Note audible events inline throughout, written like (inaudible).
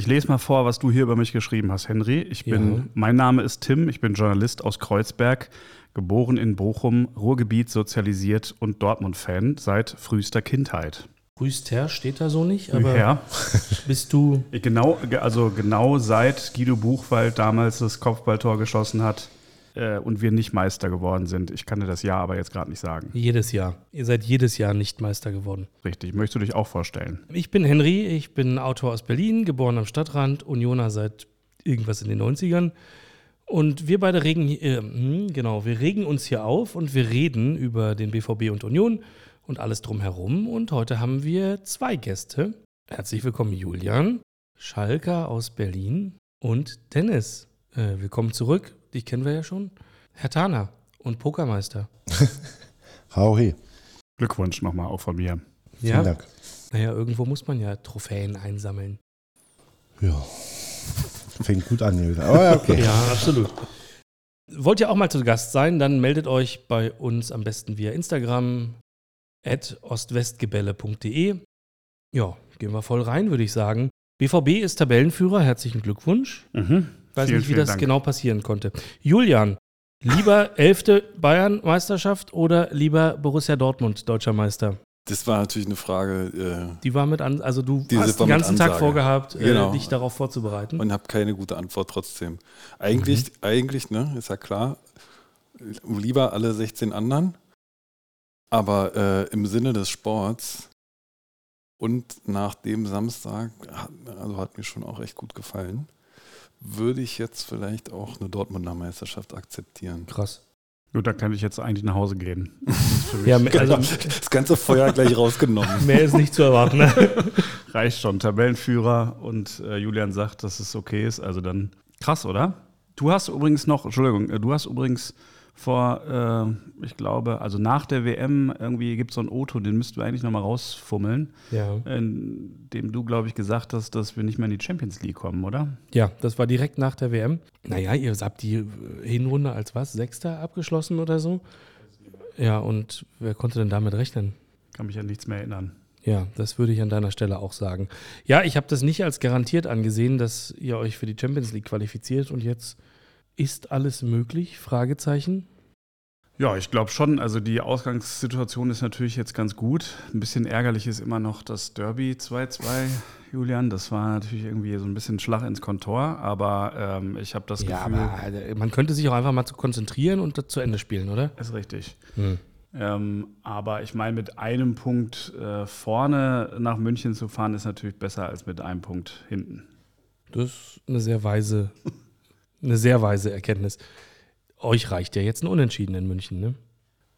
Ich lese mal vor, was du hier über mich geschrieben hast, Henry. Ich bin, Ja. mein Name ist Tim, ich bin Journalist aus Kreuzberg, geboren in Bochum, Ruhrgebiet sozialisiert und Dortmund-Fan seit frühester Kindheit. Grüßt steht da so nicht, aber ja, (laughs) bist du. genau, also genau seit Guido Buchwald damals das Kopfballtor geschossen hat äh, und wir nicht Meister geworden sind. Ich kann dir das Jahr aber jetzt gerade nicht sagen. Jedes Jahr. Ihr seid jedes Jahr nicht Meister geworden. Richtig, möchtest du dich auch vorstellen? Ich bin Henry, ich bin Autor aus Berlin, geboren am Stadtrand, Unioner seit irgendwas in den 90ern. Und wir beide regen, äh, hm, genau, wir regen uns hier auf und wir reden über den BVB und Union und alles drumherum. Und heute haben wir zwei Gäste. Herzlich willkommen, Julian, Schalker aus Berlin und Dennis. Äh, willkommen zurück. Dich kennen wir ja schon. Herr Tana und Pokermeister. (laughs) Hauhi. Glückwunsch nochmal auch von mir. Vielen Dank. Naja, irgendwo muss man ja Trophäen einsammeln. Ja. Fängt gut an hier wieder. Aber ja, okay. (laughs) Ja, absolut. Wollt ihr auch mal zu Gast sein, dann meldet euch bei uns am besten via Instagram at ostwestgebälle.de. Ja, gehen wir voll rein, würde ich sagen. BVB ist Tabellenführer, herzlichen Glückwunsch. Mhm. Weiß Vielen, nicht, wie das Dank. genau passieren konnte. Julian, lieber (laughs) elfte Bayern-Meisterschaft oder lieber Borussia Dortmund, deutscher Meister? Das war natürlich eine Frage Die war mit an, also du hast den ganzen Tag vorgehabt, äh, Genau. dich darauf äh, vorzubereiten. und habe keine gute Antwort trotzdem. Eigentlich, eigentlich, ne, ist ja klar, lieber alle 16 anderen, aber äh, im Sinne des Sports und nach dem Samstag, hat, also hat mir schon auch echt gut gefallen, würde ich jetzt vielleicht auch eine Dortmunder Meisterschaft akzeptieren. Krass. Gut, dann kann ich jetzt eigentlich nach Hause gehen. (laughs) Ja, also das ganze Feuer gleich rausgenommen. (laughs) mehr ist nicht zu erwarten. Ne? (laughs) Reicht schon, Tabellenführer und äh, Julian sagt, dass es okay ist. Also dann krass, oder? Du hast übrigens noch, Entschuldigung, äh, du hast übrigens vor, äh, ich glaube, also nach der WM irgendwie gibt es so ein Auto, den müssten wir eigentlich nochmal rausfummeln, Ja. in dem du, glaube ich, gesagt hast, dass wir nicht mehr in die Champions League kommen, oder? ja, das war direkt nach der WM. Naja, ihr habt die äh, Hinrunde als was? Sechster abgeschlossen oder so? Ja, und wer konnte denn damit rechnen? Kann mich an nichts mehr erinnern. Ja, das würde ich an deiner Stelle auch sagen. Ja, ich habe das nicht als garantiert angesehen, dass ihr euch für die Champions League qualifiziert und jetzt ist alles möglich? Fragezeichen. Ja, ich glaube schon. Also die Ausgangssituation ist natürlich jetzt ganz gut. Ein bisschen ärgerlich ist immer noch das Derby 2-2, Julian. Das war natürlich irgendwie so ein bisschen Schlag ins Kontor, aber ähm, ich habe das Ja, Gefühl. aber äh, man könnte sich auch einfach mal zu konzentrieren und das zu Ende spielen, oder? ist richtig. Hm. Ähm, aber ich meine, mit einem Punkt äh, vorne nach München zu fahren, ist natürlich besser als mit einem Punkt hinten. Das ist eine sehr weise, (laughs) eine sehr weise Erkenntnis. Euch reicht ja jetzt ein Unentschieden in München, ne?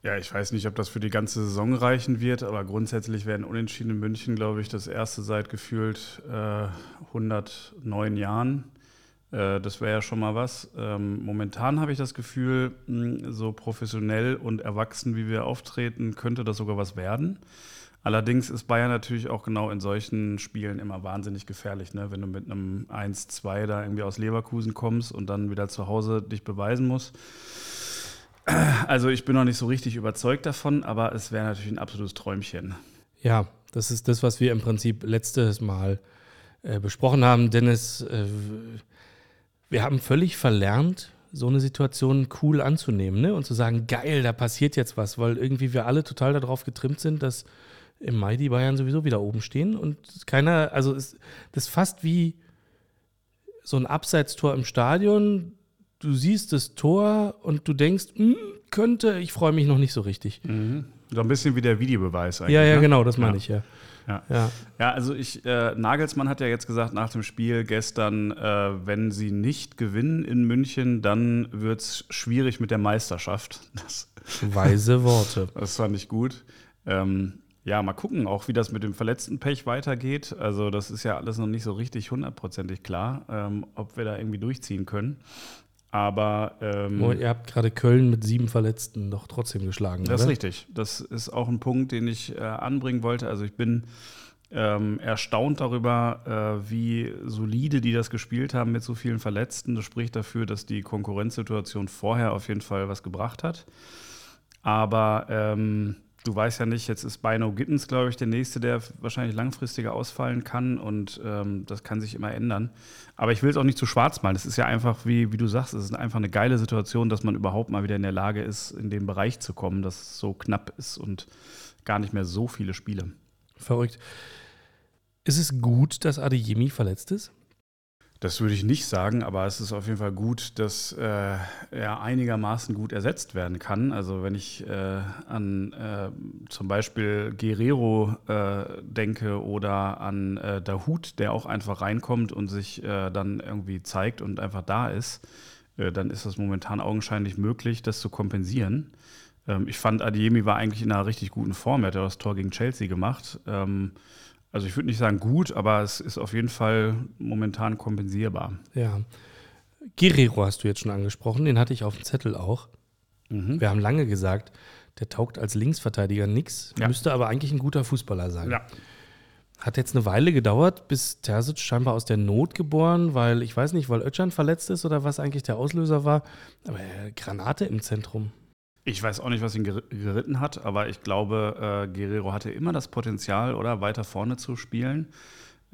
Ja, ich weiß nicht, ob das für die ganze Saison reichen wird, aber grundsätzlich werden Unentschieden in München, glaube ich, das erste seit gefühlt äh, 109 Jahren. Äh, das wäre ja schon mal was. Ähm, momentan habe ich das Gefühl, mh, so professionell und erwachsen, wie wir auftreten, könnte das sogar was werden. Allerdings ist Bayern natürlich auch genau in solchen Spielen immer wahnsinnig gefährlich, ne? wenn du mit einem 1-2 da irgendwie aus Leverkusen kommst und dann wieder zu Hause dich beweisen musst. Also ich bin noch nicht so richtig überzeugt davon, aber es wäre natürlich ein absolutes Träumchen. Ja, das ist das, was wir im Prinzip letztes Mal äh, besprochen haben. Dennis, äh, wir haben völlig verlernt, so eine Situation cool anzunehmen ne? und zu sagen, geil, da passiert jetzt was, weil irgendwie wir alle total darauf getrimmt sind, dass im Mai die Bayern sowieso wieder oben stehen und keiner, also es, das ist fast wie so ein Abseitstor im Stadion. Du siehst das Tor und du denkst, hm, könnte, ich freue mich noch nicht so richtig. So ein bisschen wie der Videobeweis eigentlich. Ja, ja, ne? genau, das meine Ja. ich, ja. Ja. ja. Ja, also ich, äh, Nagelsmann hat ja jetzt gesagt nach dem Spiel gestern, äh, wenn sie nicht gewinnen in München, dann wird es schwierig mit der Meisterschaft. Das, Weise Worte. (laughs) das fand ich gut. Ähm, ja, mal gucken, auch wie das mit dem Verletztenpech weitergeht. Also das ist ja alles noch nicht so richtig hundertprozentig klar, ähm, ob wir da irgendwie durchziehen können. Aber ähm, Oh, ihr habt gerade Köln mit sieben Verletzten doch trotzdem geschlagen. Das ist oder? richtig. Das ist auch ein Punkt, den ich äh, anbringen wollte. Also ich bin ähm, erstaunt darüber, äh, wie solide die das gespielt haben mit so vielen Verletzten. Das spricht dafür, dass die Konkurrenzsituation vorher auf jeden Fall was gebracht hat. Aber ähm, du weißt ja nicht, jetzt ist Bino Gittens, glaube ich, der nächste, der wahrscheinlich langfristiger ausfallen kann und ähm, das kann sich immer ändern. Aber ich will es auch nicht zu schwarz malen. Es ist ja einfach, wie, wie du sagst, es ist einfach eine geile Situation, dass man überhaupt mal wieder in der Lage ist, in den Bereich zu kommen, dass es so knapp ist und gar nicht mehr so viele Spiele. Verrückt. Ist es gut, dass Adeyemi verletzt ist? Das würde ich nicht sagen, aber es ist auf jeden Fall gut, dass äh, er einigermaßen gut ersetzt werden kann. Also wenn ich äh, an äh, zum Beispiel Guerrero äh, denke oder an äh, Dahut, der auch einfach reinkommt und sich äh, dann irgendwie zeigt und einfach da ist, äh, dann ist das momentan augenscheinlich möglich, das zu kompensieren. Ähm, ich fand, Adiemi war eigentlich in einer richtig guten Form. Er hat ja das Tor gegen Chelsea gemacht. Ähm, also ich würde nicht sagen gut, aber es ist auf jeden Fall momentan kompensierbar. Ja. Guerrero hast du jetzt schon angesprochen, den hatte ich auf dem Zettel auch. Mhm. Wir haben lange gesagt, der taugt als Linksverteidiger nix, Ja. müsste aber eigentlich ein guter Fußballer sein. Ja. Hat jetzt eine Weile gedauert, bis Terzic scheinbar aus der Not geboren, weil ich weiß nicht, weil Özcan verletzt ist oder was eigentlich der Auslöser war. Aber äh, Granate im Zentrum. Ich weiß auch nicht, was ihn ger- geritten hat, aber ich glaube, äh, Guerrero hatte immer das Potenzial, oder weiter vorne zu spielen.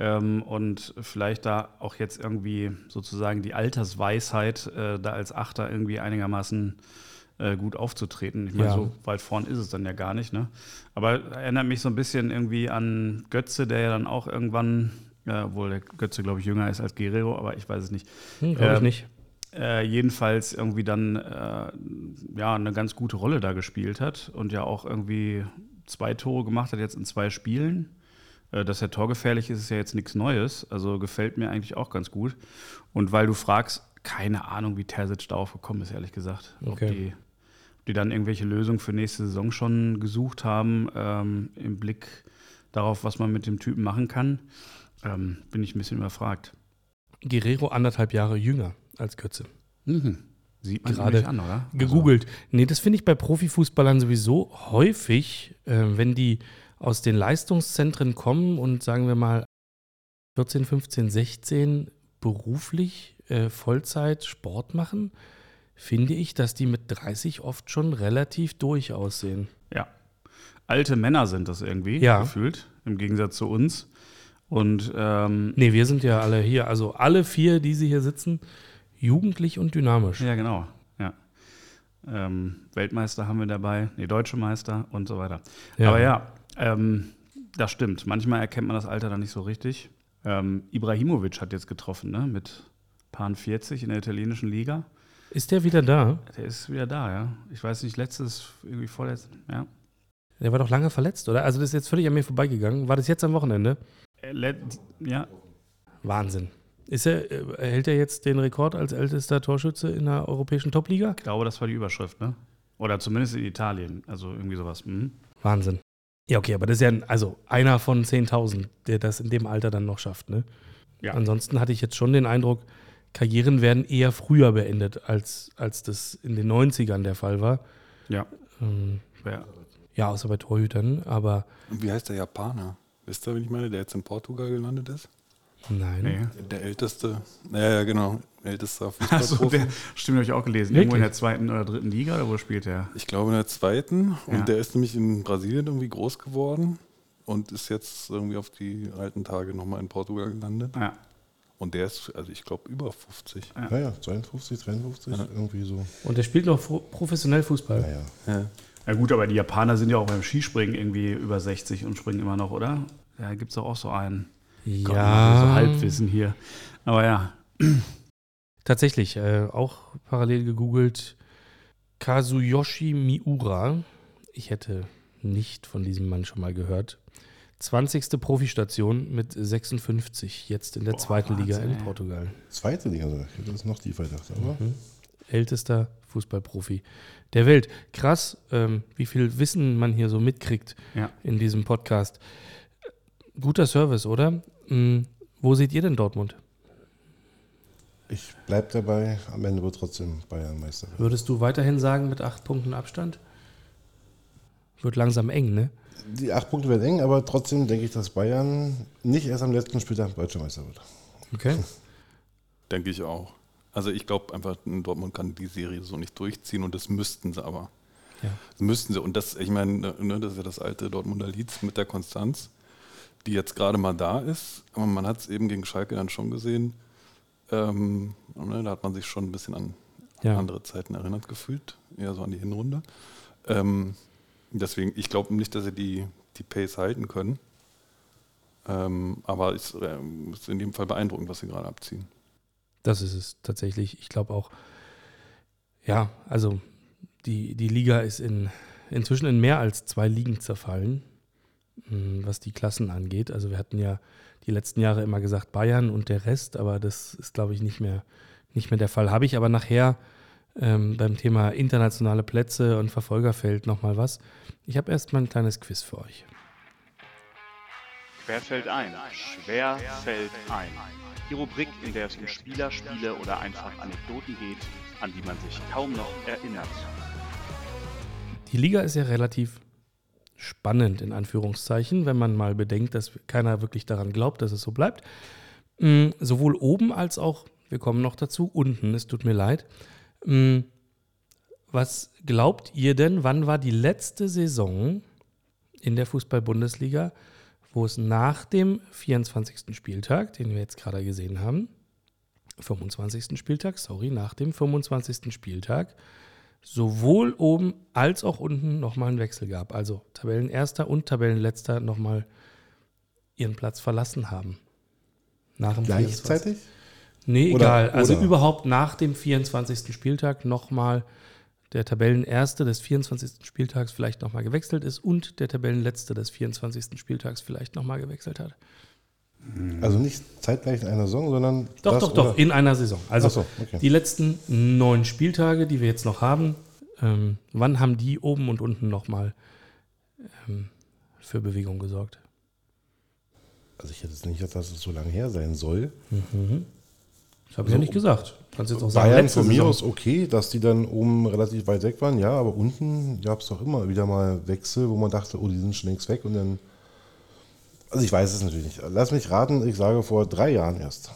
Ähm, und vielleicht da auch jetzt irgendwie sozusagen die Altersweisheit, äh, da als Achter irgendwie einigermaßen äh, gut aufzutreten. Ich meine, Ja. so weit vorn ist es dann ja gar nicht. Ne? Aber erinnert mich so ein bisschen irgendwie an Götze, der ja dann auch irgendwann, äh, obwohl der Götze, glaube ich, jünger ist als Guerrero, aber ich weiß es nicht, Hm, Glaube ich Ähm, nicht. Äh, jedenfalls irgendwie dann äh, ja eine ganz gute Rolle da gespielt hat und ja auch irgendwie zwei Tore gemacht hat jetzt in zwei Spielen. Äh, dass er torgefährlich ist, ist ja jetzt nichts Neues. Also gefällt mir eigentlich auch ganz gut. Und weil du fragst, keine Ahnung, wie Terzic darauf gekommen ist, ehrlich gesagt. Ob, Okay. die, ob die dann irgendwelche Lösungen für nächste Saison schon gesucht haben, ähm, im Blick darauf, was man mit dem Typen machen kann, ähm, bin ich ein bisschen überfragt. Guerrero anderthalb Jahre jünger als Götze. Sieht man Gerade an, oder? Also Gegoogelt. Nee, das finde ich bei Profifußballern sowieso häufig, äh, wenn die aus den Leistungszentren kommen und sagen wir mal 14, 15, 16 beruflich äh, Vollzeit Sport machen, finde ich, dass die mit 30 oft schon relativ durch aussehen. Ja. Alte Männer sind das irgendwie Ja. gefühlt, im Gegensatz zu uns. Und ähm, Nee, wir sind ja alle hier, also alle vier, die sie hier sitzen, jugendlich und dynamisch. ja, genau. Ja. Ähm, Weltmeister haben wir dabei, nee, deutsche Meister und so weiter. Ja. Aber ja, ähm, das stimmt. Manchmal erkennt man das Alter dann nicht so richtig. Ähm, Ibrahimovic hat jetzt getroffen, ne? Mit Pan 40 in der italienischen Liga. Ist der wieder da? Der ist wieder da, ja. Ich weiß nicht, letztes, irgendwie vorletztes, ja. Der war doch lange verletzt, oder? Also das ist jetzt völlig an mir vorbeigegangen. War das jetzt am Wochenende? Äh, Ja, Wahnsinn. Ist er, äh, erhält er jetzt den Rekord als ältester Torschütze in der europäischen Topliga? ich glaube, das war die Überschrift, ne? Oder zumindest in Italien. Also irgendwie sowas. Mhm. Wahnsinn. Ja, okay, aber das ist ja ein, also einer von 10.000, der das in dem Alter dann noch schafft, ne? Ja. Ansonsten hatte ich jetzt schon den Eindruck, Karrieren werden eher früher beendet, als, als das in den 90ern der Fall war. Ja. Ähm, Ja. ja, außer bei Torhütern, aber Und wie heißt der Japaner? Wisst ihr, wen ich meine, der jetzt in Portugal gelandet ist? Nein. Nee. Der älteste, ja, ja, genau, ältester (laughs) Fußballprofi. der, stimmt, habe ich auch gelesen. Wirklich? Irgendwo in der zweiten oder dritten Liga oder wo spielt der? Ich glaube in der zweiten. Und Ja. der ist nämlich in Brasilien irgendwie groß geworden und ist jetzt irgendwie auf die alten Tage nochmal in Portugal gelandet. Ja. Und der ist, also ich glaube, über 50. Naja, 52, 52, irgendwie so. Und der spielt noch professionell Fußball. Naja. Ja. Ja gut, aber die Japaner sind ja auch beim Skispringen irgendwie über 60 und springen immer noch, oder? Da gibt es doch auch so einen. Gott, Ja, So Halbwissen hier. Aber ja. (clears throat) Tatsächlich, äh, auch parallel gegoogelt. Kazuyoshi Miura. Ich hätte nicht von diesem Mann schon mal gehört. 20. Profistation mit 56, jetzt in der Boah, zweiten Liga Wahnsinn, in ey. Portugal. Zweite Liga sogar. Ich hätte das noch tiefer gedacht. Aber Mhm. Ältester Fußballprofi der Welt. Krass, ähm, wie viel Wissen man hier so mitkriegt Ja. in diesem Podcast. Guter Service, oder? Hm, wo seht ihr denn Dortmund? Ich bleibe dabei, am Ende wird trotzdem Bayern Meister. Würdest du weiterhin sagen mit acht Punkten Abstand? Wird langsam eng, ne? Die acht Punkte werden eng, aber trotzdem denke ich, dass Bayern nicht erst am letzten Spieltag deutscher Meister wird. Okay. (laughs) Denke ich auch. Also ich glaube einfach, Dortmund kann die Serie so nicht durchziehen und das müssten sie aber. Ja. Das müssten sie. Und das, ich meine, ne, das ist ja das alte Dortmunder Lied mit der Konstanz, die jetzt gerade mal da ist. Aber man hat es eben gegen Schalke dann schon gesehen. Ähm, ne, da hat man sich schon ein bisschen an Ja. andere Zeiten erinnert gefühlt, eher so an die Hinrunde. Ähm, deswegen, ich glaube nicht, dass sie die, die Pace halten können. Ähm, aber es ähm, ist in jedem Fall beeindruckend, was sie gerade abziehen. Das ist es tatsächlich. Ich glaube auch, ja, also die, die Liga ist in, inzwischen in mehr als zwei Ligen zerfallen, was die Klassen angeht. Also wir hatten ja die letzten Jahre immer gesagt Bayern und der Rest, aber das ist, glaube ich, nicht mehr, nicht mehr der Fall. Habe ich aber nachher ähm, beim Thema internationale Plätze und Verfolgerfeld nochmal was. Ich habe erst mal ein kleines Quiz für euch. Fällt ein, schwer fällt ein. Die Rubrik, in der es um Spieler, Spiele oder einfach Anekdoten geht, an die man sich kaum noch erinnert. Die Liga ist ja relativ spannend, in Anführungszeichen, wenn man mal bedenkt, dass keiner wirklich daran glaubt, dass es so bleibt. Mm, sowohl oben als auch, wir kommen noch dazu, unten, es tut mir leid. Mm, was glaubt ihr denn, wann war die letzte Saison in der Fußball-Bundesliga, wo es nach dem 24. Spieltag, den wir jetzt gerade gesehen haben, 25. Spieltag, sorry, nach dem 25. Spieltag, sowohl oben als auch unten nochmal einen Wechsel gab. Also Tabellenerster und Tabellenletzter nochmal ihren Platz verlassen haben. Nach dem 24. Gleichzeitig? Nee, Oder- egal. Also oder? überhaupt nach dem 24. Spieltag nochmal der Tabellenerste des 24. Spieltags vielleicht nochmal gewechselt ist und der Tabellenletzte des 24. Spieltags vielleicht nochmal gewechselt hat. Also nicht zeitgleich in einer Saison, sondern. Doch, doch, doch, in einer Saison. Also so, okay. die letzten neun Spieltage, die wir jetzt noch haben, ähm, wann haben die oben und unten nochmal ähm, für Bewegung gesorgt? Also ich hätte jetzt nicht dass es so lange her sein soll. Das habe ich ja nicht gesagt. Kannst jetzt auch sagen, Bayern von mir aus okay, dass die dann oben relativ weit weg waren, ja, aber unten gab es doch immer wieder mal Wechsel, wo man dachte, oh, die sind schon längst weg und dann. Also ich weiß es natürlich nicht. Lass mich raten, ich sage vor drei Jahren erst.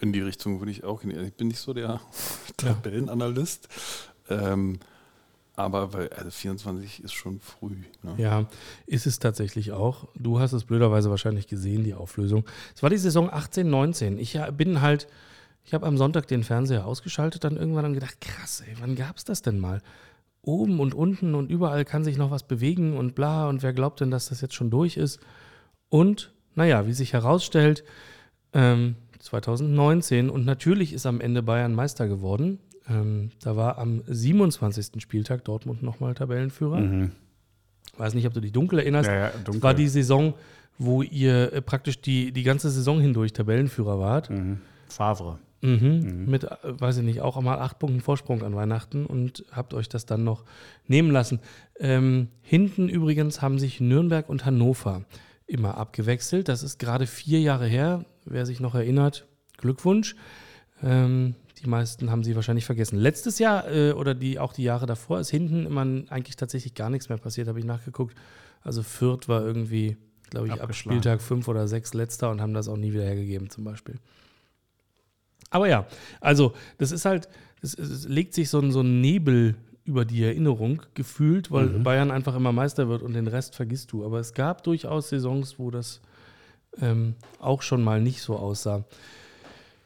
In die Richtung würde ich auch gehen. Ich bin nicht so der (laughs) Tabellenanalyst. Ähm, aber weil, also 24 ist schon früh. Ne? Ja, ist es tatsächlich auch. Du hast es blöderweise wahrscheinlich gesehen, die Auflösung. Es war die Saison 18, 19. Ich ja, bin halt, ich habe am Sonntag den Fernseher ausgeschaltet, dann irgendwann dann gedacht, krass, ey, wann gab es das denn mal? Oben und unten und überall kann sich noch was bewegen und bla. Und wer glaubt denn, dass das jetzt schon durch ist? Und, naja, wie sich herausstellt, ähm, 2019 und natürlich ist am Ende Bayern Meister geworden. Ähm, da war am 27. Spieltag Dortmund nochmal Tabellenführer. Weiß nicht, ob du dich dunkel erinnerst. Ja, ja, Das dunkel. war die Saison, wo ihr äh, praktisch die, die ganze Saison hindurch Tabellenführer wart. Mhm. Favre. Mhm. Mit, äh, weiß ich nicht, auch einmal acht Punkten Vorsprung an Weihnachten und habt euch das dann noch nehmen lassen. Ähm, hinten übrigens haben sich Nürnberg und Hannover immer abgewechselt. Das ist gerade vier Jahre her. Wer sich noch erinnert, Glückwunsch. Ähm, die meisten haben sie wahrscheinlich vergessen. Letztes Jahr äh, oder die, auch die Jahre davor ist hinten immer eigentlich tatsächlich gar nichts mehr passiert, habe ich nachgeguckt. Also Fürth war irgendwie, glaube ich, ab. Spieltag fünf oder sechs letzter und haben das auch nie wieder hergegeben zum Beispiel. Aber ja, also das ist halt, es, es legt sich so ein, so ein Nebel über die Erinnerung gefühlt, weil Bayern einfach immer Meister wird und den Rest vergisst du. Aber es gab durchaus Saisons, wo das ähm, auch schon mal nicht so aussah.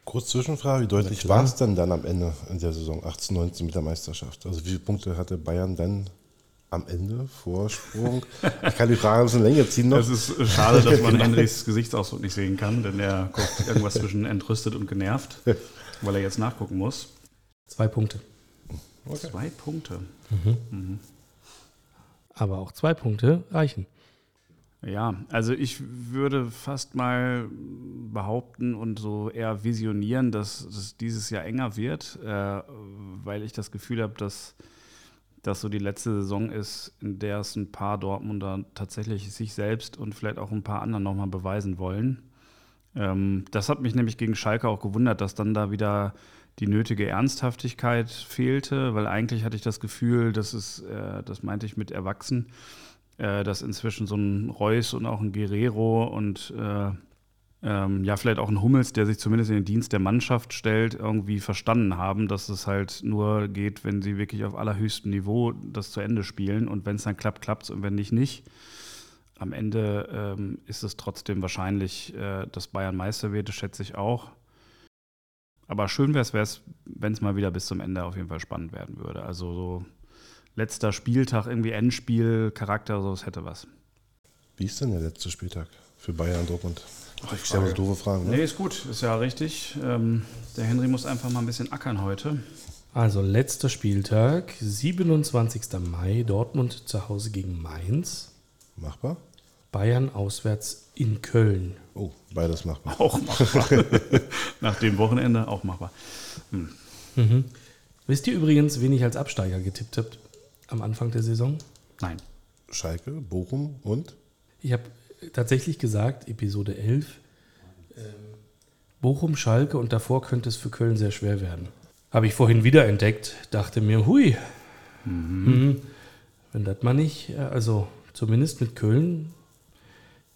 Kurz Zwischenfrage, wie deutlich war es denn dann am Ende in der Saison 18, 19 mit der Meisterschaft? Also wie viele Punkte hatte Bayern dann am Ende? Vorsprung? Ich kann die Frage ein bisschen länger ziehen noch. Es ist schade, dass man (laughs) Henrys Gesichtsausdruck nicht sehen kann, denn er guckt irgendwas zwischen entrüstet und genervt, weil er jetzt nachgucken muss. Zwei Punkte. Zwei Punkte. Aber auch zwei Punkte reichen. Ja, also ich würde fast mal behaupten und so eher visionieren, dass es dieses Jahr enger wird, äh, weil ich das Gefühl habe, dass das so die letzte Saison ist, in der es ein paar Dortmunder tatsächlich sich selbst und vielleicht auch ein paar anderen nochmal beweisen wollen. Ähm, das hat mich nämlich gegen Schalke auch gewundert, dass dann da wieder die nötige Ernsthaftigkeit fehlte, weil eigentlich hatte ich das Gefühl, dass es, äh, das meinte ich mit Erwachsen, äh, dass inzwischen so ein Reus und auch ein Guerrero und äh, ähm, ja, vielleicht auch ein Hummels, der sich zumindest in den Dienst der Mannschaft stellt, irgendwie verstanden haben, dass es halt nur geht, wenn sie wirklich auf allerhöchstem Niveau das zu Ende spielen und wenn es dann klappt, klappt es und wenn nicht, nicht. Am Ende ähm, ist es trotzdem wahrscheinlich, äh, dass Bayern Meister wird, das schätze ich auch. Aber schön wäre es, wenn es mal wieder bis zum Ende auf jeden Fall spannend werden würde. Also so letzter Spieltag, irgendwie Endspiel, Charakter, so, es hätte was. Wie ist denn der letzte Spieltag für Bayern und Dortmund? Ach, ich stelle mal so doofe Fragen. Ne? Nee, ist gut, ist ja richtig. Ähm, der Henry muss einfach mal ein bisschen ackern heute. Also letzter Spieltag, 27. Mai, Dortmund zu Hause gegen Mainz. Machbar? Bayern auswärts in Köln. Oh, beides machbar. Auch machbar. (laughs) Nach dem Wochenende auch machbar. Hm. Mhm. Wisst ihr übrigens, wen ich als Absteiger getippt habe am Anfang der Saison? Nein. Schalke, Bochum und? Ich habe tatsächlich gesagt, Episode 11, ähm, Bochum, Schalke und davor könnte es für Köln sehr schwer werden. Habe ich vorhin wieder entdeckt, dachte mir, hui, mhm. Mhm. wenn das mal nicht, äh, also zumindest mit Köln,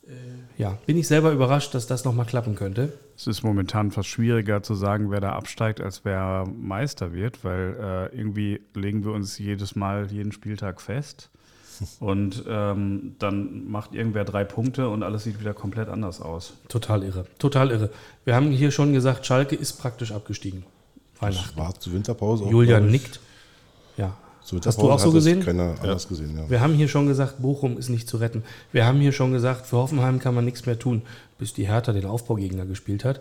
äh, ja, bin ich selber überrascht, dass das nochmal klappen könnte. Es ist momentan fast schwieriger zu sagen, wer da absteigt, als wer Meister wird, weil äh, irgendwie legen wir uns jedes Mal, jeden Spieltag fest. Und ähm, dann macht irgendwer drei Punkte und alles sieht wieder komplett anders aus. Total irre. Total irre. Wir haben hier schon gesagt, Schalke ist praktisch abgestiegen. Weihnachten. war zur Winterpause. Auch, Julian nickt. Ja. Hast du auch so gesehen? Keiner ja. anders gesehen, ja. Wir haben hier schon gesagt, Bochum ist nicht zu retten. Wir haben hier schon gesagt, für Hoffenheim kann man nichts mehr tun, bis die Hertha den Aufbaugegner gespielt hat.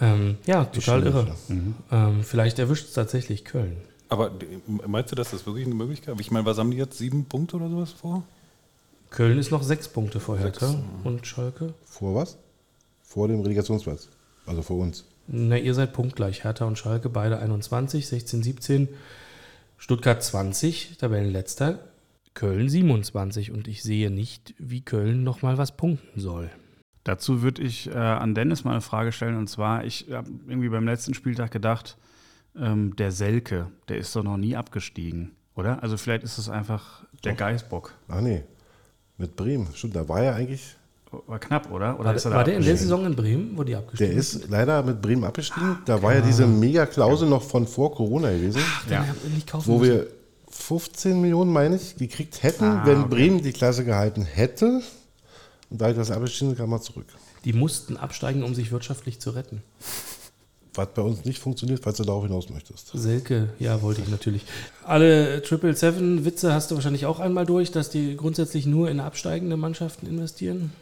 Ähm, ja, total irre. Mhm. Ähm, vielleicht erwischt es tatsächlich Köln. Aber meinst du, dass das wirklich eine Möglichkeit? Ich meine, was haben die jetzt? Sieben Punkte oder sowas vor? Köln ist noch sechs Punkte vor Hertha sechs. und Schalke. Vor was? Vor dem Relegationsplatz. Also vor uns. Na, ihr seid punktgleich. Hertha und Schalke beide 21, 16, 17. Stuttgart 20, Tabellenletzter. Köln 27 und ich sehe nicht, wie Köln nochmal was punkten soll. Dazu würde ich äh, an Dennis mal eine Frage stellen und zwar, ich habe irgendwie beim letzten Spieltag gedacht, ähm, der Selke, der ist doch noch nie abgestiegen, oder? Also vielleicht ist es einfach der Geißbock. Ach nee, mit Bremen. Stimmt, da war er eigentlich. War knapp, oder? oder war, der, war der in der Saison in Bremen, wo die abgestiegen Der ist leider mit Bremen abgestiegen. Da war ja diese Mega-Klausel noch von vor Corona gewesen. Ach, ja. Wo müssen. wir 15 Millionen, meine ich, gekriegt hätten, ah, wenn okay. Bremen die Klasse gehalten hätte. Und da ich das abgestiegen kam man zurück. Die mussten absteigen, um sich wirtschaftlich zu retten was bei uns nicht funktioniert, falls du darauf hinaus möchtest. Selke, ja, wollte ich natürlich. Alle Triple Seven Witze hast du wahrscheinlich auch einmal durch, dass die grundsätzlich nur in absteigende Mannschaften investieren.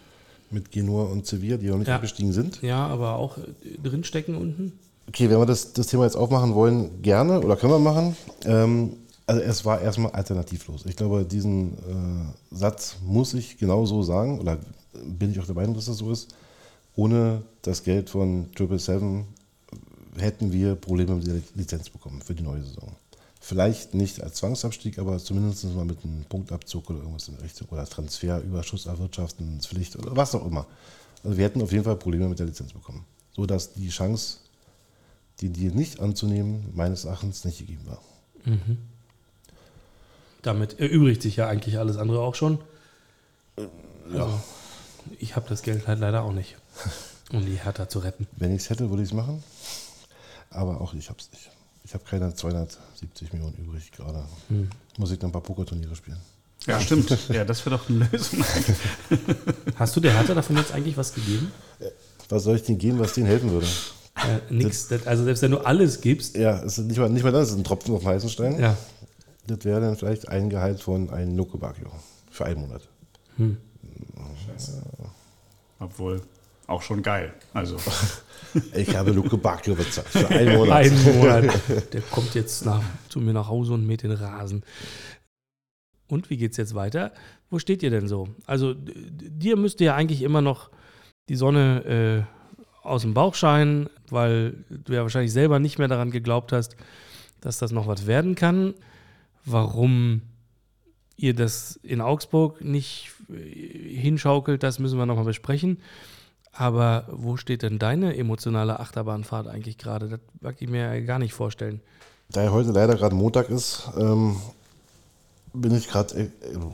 Mit Genua und Sevilla, die noch nicht ja. abgestiegen sind. Ja, aber auch drinstecken unten. Okay, wenn wir das, das Thema jetzt aufmachen wollen, gerne oder können wir machen. Ähm, also es war erstmal alternativlos. Ich glaube, diesen äh, Satz muss ich genau so sagen, oder bin ich auch der Meinung, dass das so ist. Ohne das Geld von Triple Seven hätten wir Probleme mit der Lizenz bekommen für die neue Saison. Vielleicht nicht als Zwangsabstieg, aber zumindest mal mit einem Punktabzug oder irgendwas in der Richtung oder Transferüberschuss Pflicht oder was auch immer. Also wir hätten auf jeden Fall Probleme mit der Lizenz bekommen. So dass die Chance, die Deal nicht anzunehmen, meines Erachtens nicht gegeben war. Mhm. Damit erübrigt sich ja eigentlich alles andere auch schon. Ja. Also, ich habe das Geld halt leider auch nicht, um die Hertha zu retten. Wenn ich es hätte, würde ich es machen. Aber auch ich habe es nicht. Ich habe keine 270 Millionen übrig gerade. Hm. Muss ich dann ein paar Pokerturniere spielen. Ja, stimmt. (laughs) ja, das wäre doch eine Lösung. (laughs) Hast du der Hertha davon jetzt eigentlich was gegeben? Was soll ich denen geben, was denen helfen würde? Äh, nix. Das, also selbst wenn du alles gibst. Ja, es ist nicht mal, nicht mal das, es ist ein Tropfen auf den heißen Stein. Ja. Das wäre dann vielleicht ein Gehalt von einem Nokobakio für einen Monat. Hm. Scheiße. Obwohl, auch schon geil. Also. (laughs) Ich habe Luke Bacchio bezahlt für einen Monat. einen Monat. (laughs) Der kommt jetzt nach, zu mir nach Hause und mäht den Rasen. Und wie geht es jetzt weiter? Wo steht ihr denn so? Also, dir müsste ja eigentlich immer noch die Sonne äh, aus dem Bauch scheinen, weil du ja wahrscheinlich selber nicht mehr daran geglaubt hast, dass das noch was werden kann. Warum ihr das in Augsburg nicht äh, hinschaukelt, das müssen wir nochmal besprechen. Aber wo steht denn deine emotionale Achterbahnfahrt eigentlich gerade? Das mag ich mir gar nicht vorstellen. Da ja heute leider gerade Montag ist, ähm, bin ich gerade, äh,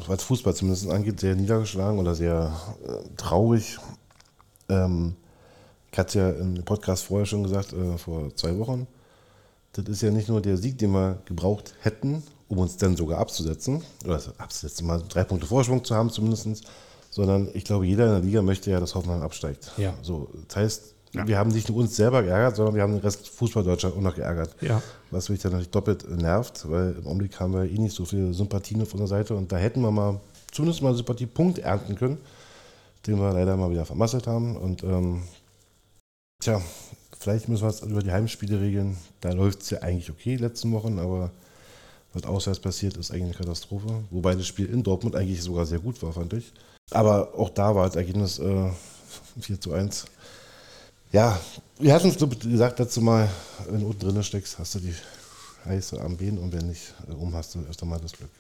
was Fußball zumindest angeht, sehr niedergeschlagen oder sehr äh, traurig. Ähm, ich hatte ja im Podcast vorher schon gesagt, äh, vor zwei Wochen, das ist ja nicht nur der Sieg, den wir gebraucht hätten, um uns dann sogar abzusetzen, oder abzusetzen, mal drei Punkte Vorsprung zu haben zumindest, sondern ich glaube, jeder in der Liga möchte ja, dass Hoffenheim absteigt. Ja. So, das heißt, Ja. wir haben nicht nur uns selber geärgert, sondern wir haben den Rest Fußball-Deutschland auch noch geärgert. Ja. Was mich dann natürlich doppelt nervt, weil im Augenblick haben wir eh nicht so viel Sympathien auf unserer Seite und da hätten wir mal zumindest mal einen Sympathiepunkt ernten können, den wir leider mal wieder vermasselt haben. Und ähm, tja, vielleicht müssen wir es über die Heimspiele regeln. Da läuft es ja eigentlich okay in den letzten Wochen, aber was auswärts passiert, ist eigentlich eine Katastrophe. Wobei das Spiel in Dortmund eigentlich sogar sehr gut war, fand ich. Aber auch da war das Ergebnis äh, 4 zu 1. Ja, wir hatten es ich, gesagt letztes Mal, wenn du unten drin steckst, hast du die Scheiße am Bein und wenn nicht, äh, oben hast du erst einmal das Glück.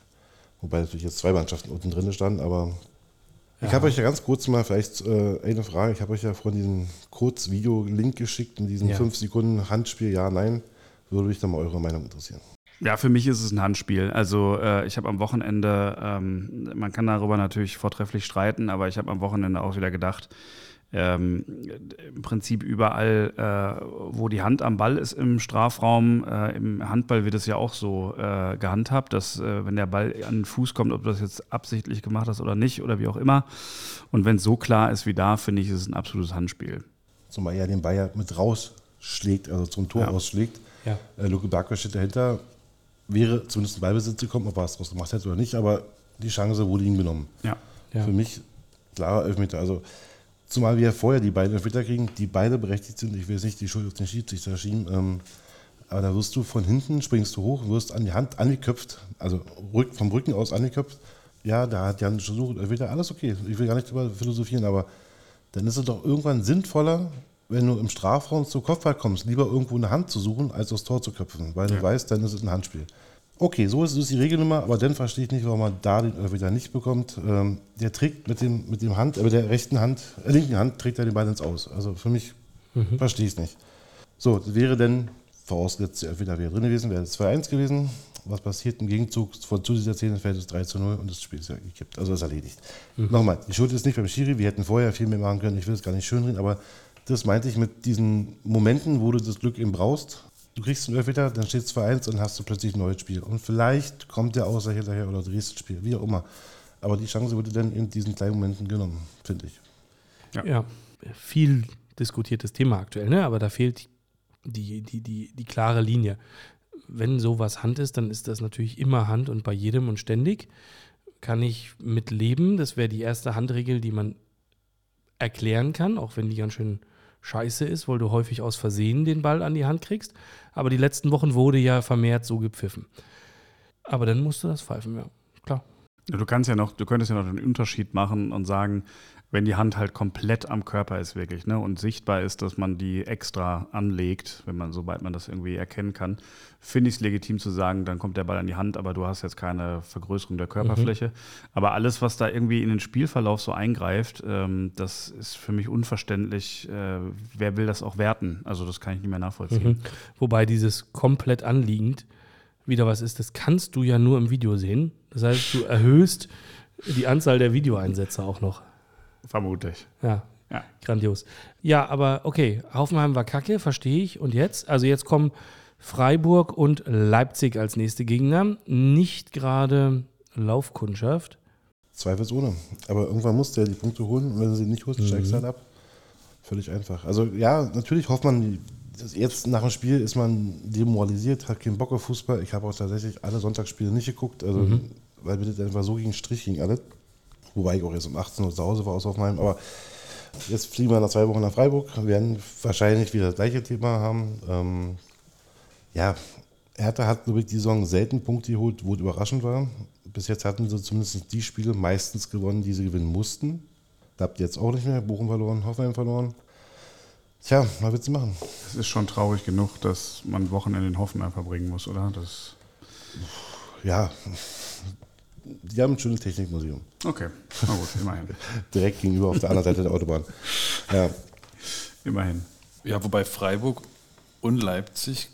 Wobei natürlich jetzt zwei Mannschaften unten drin standen, aber ich Ja. habe euch ja ganz kurz mal vielleicht äh, eine Frage. Ich habe euch ja von diesem Kurzvideo-Link geschickt in diesem Ja. 5 Sekunden Handspiel, ja, nein. Würde mich da mal eure Meinung interessieren. Ja, für mich ist es ein Handspiel. Also äh, ich habe am Wochenende, ähm, man kann darüber natürlich vortrefflich streiten, aber ich habe am Wochenende auch wieder gedacht, ähm, im Prinzip überall, äh, wo die Hand am Ball ist im Strafraum, äh, im Handball wird es ja auch so äh, gehandhabt, dass äh, wenn der Ball an den Fuß kommt, ob du das jetzt absichtlich gemacht hast oder nicht oder wie auch immer. Und wenn es so klar ist wie da, finde ich, ist es ein absolutes Handspiel. Zumal er den Ball ja mit rausschlägt, also zum Tor Ja. ausschlägt. Ja. Äh, Luke Barker steht dahinter, wäre zumindest in Ballbesitz gekommen, ob er es draus gemacht hätte oder nicht, aber die Chance wurde ihm genommen. Ja. Ja. Für mich klarer Elfmeter. Also, zumal wir vorher die beiden Elfmeter kriegen, die beide berechtigt sind. Ich will jetzt nicht die Schuld auf den Schiedsrichter schieben. Ähm, aber da wirst du von hinten, springst du hoch, wirst an die Hand angeköpft, also rück, vom Rücken aus angeköpft. Ja, da hat Jan versucht, Elfmeter, alles okay. Ich will gar nicht drüber philosophieren, aber dann ist es doch irgendwann sinnvoller, wenn du im Strafraum zum Kopfball kommst, lieber irgendwo eine Hand zu suchen, als das Tor zu köpfen, weil du weißt, dann ist es ein Handspiel. Okay, so ist, ist die Regelnummer, aber dann verstehe ich nicht, warum man da den Elfmeter nicht bekommt. Ähm, der trägt mit dem, mit dem Hand, äh, mit der rechten Hand, äh, linken Hand trägt er den Ball ins Aus. Also für mich verstehe ich es nicht. So, das wäre dann, vorausgesetzt, der Elfmeter wäre drin gewesen, wäre es 2-1 gewesen. Was passiert im Gegenzug von zu dieser Szene fällt es 3 zu 0 und das Spiel ist ja gekippt. Also ist erledigt. Nochmal, die Schuld ist nicht beim Schiri, wir hätten vorher viel mehr machen können, ich will es gar nicht schönreden, aber das meinte ich mit diesen Momenten, wo du das Glück eben brauchst. Du kriegst einen Elfmeter, dann steht es 2-1 und hast du plötzlich ein neues Spiel. Und vielleicht kommt der Ausgleich hinterher oder drehst das Spiel, wie auch immer. Aber die Chance wurde dann in diesen kleinen Momenten genommen, finde ich. Ja, viel diskutiertes Thema aktuell, ne? aber da fehlt die, die, die, die klare Linie. Wenn sowas Hand ist, dann ist das natürlich immer Hand und bei jedem und ständig. Kann ich mit leben. Das wäre die erste Handregel, die man erklären kann, auch wenn die ganz schön scheiße ist, weil du häufig aus Versehen den Ball an die Hand kriegst. Aber die letzten Wochen wurde ja vermehrt so gepfiffen. Aber dann musst du das pfeifen, ja. Klar. Du kannst ja noch, du könntest ja noch den Unterschied machen und sagen, wenn die Hand halt komplett am Körper ist wirklich, ne, und sichtbar ist, dass man die extra anlegt, wenn man, sobald man das irgendwie erkennen kann, finde ich es legitim zu sagen, dann kommt der Ball an die Hand, aber du hast jetzt keine Vergrößerung der Körperfläche. Aber alles, was da irgendwie in den Spielverlauf so eingreift, ähm, das ist für mich unverständlich. Äh, wer will das auch werten? Also das kann ich nicht mehr nachvollziehen. Mhm. Wobei dieses komplett anliegend wieder was ist, das kannst du ja nur im Video sehen. Das heißt, du erhöhst die Anzahl der Videoeinsätze auch noch. Vermutlich. Ja, Ja. grandios. Ja, aber okay, Hoffenheim war kacke, verstehe ich. Und jetzt? Also jetzt kommen Freiburg und Leipzig als nächste Gegner. Nicht gerade Laufkundschaft. Zweifelsohne. Aber irgendwann musst du ja die Punkte holen und wenn du sie nicht holst, steigst du halt ab. Völlig einfach. Also ja, natürlich hofft man, dass jetzt nach dem Spiel ist man demoralisiert, hat keinen Bock auf Fußball. Ich habe auch tatsächlich alle Sonntagsspiele nicht geguckt, also weil mir das einfach so gegen den Strich ging alles. Wobei ich auch jetzt um 18 Uhr zu Hause war aus Hoffenheim. Aber jetzt fliegen wir nach zwei Wochen nach Freiburg, werden wahrscheinlich wieder das gleiche Thema haben. Ähm, ja, Hertha hat, glaube ich, die Saison selten Punkte geholt, wo es überraschend war. Bis jetzt hatten sie zumindest die Spiele meistens gewonnen, die sie gewinnen mussten. Da habt ihr jetzt auch nicht mehr. Bochum verloren, Hoffenheim verloren. Tja, was willst du machen? Es ist schon traurig genug, dass man Wochenende in Hoffenheim verbringen muss, oder? Das Ja, die haben ein schönes Technikmuseum. Okay, na gut, immerhin. (laughs) Direkt gegenüber auf der anderen Seite der Autobahn. Ja. Immerhin. Ja, wobei Freiburg und Leipzig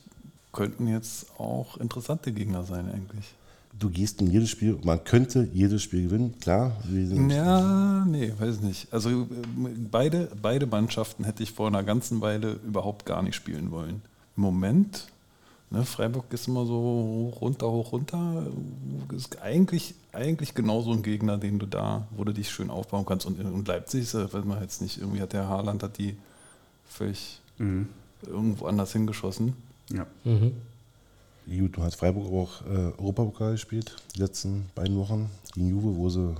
könnten jetzt auch interessante Gegner sein eigentlich. Du gehst in jedes Spiel, man könnte jedes Spiel gewinnen, klar. wir sind- Ja, nee, weiß nicht. Also beide, beide Mannschaften hätte ich vor einer ganzen Weile überhaupt gar nicht spielen wollen. Im Moment, ne, Freiburg ist immer so hoch, runter, hoch, runter. Ist eigentlich, eigentlich genau so ein Gegner, den du da, wo du dich schön aufbauen kannst. Und, und Leipzig, ist, weiß man jetzt nicht, irgendwie hat der Haaland hat die völlig Mhm. irgendwo anders hingeschossen. Ja. Mhm. Gut, du hast Freiburg aber auch äh, Europapokal gespielt, die letzten beiden Wochen gegen Juve, wo sie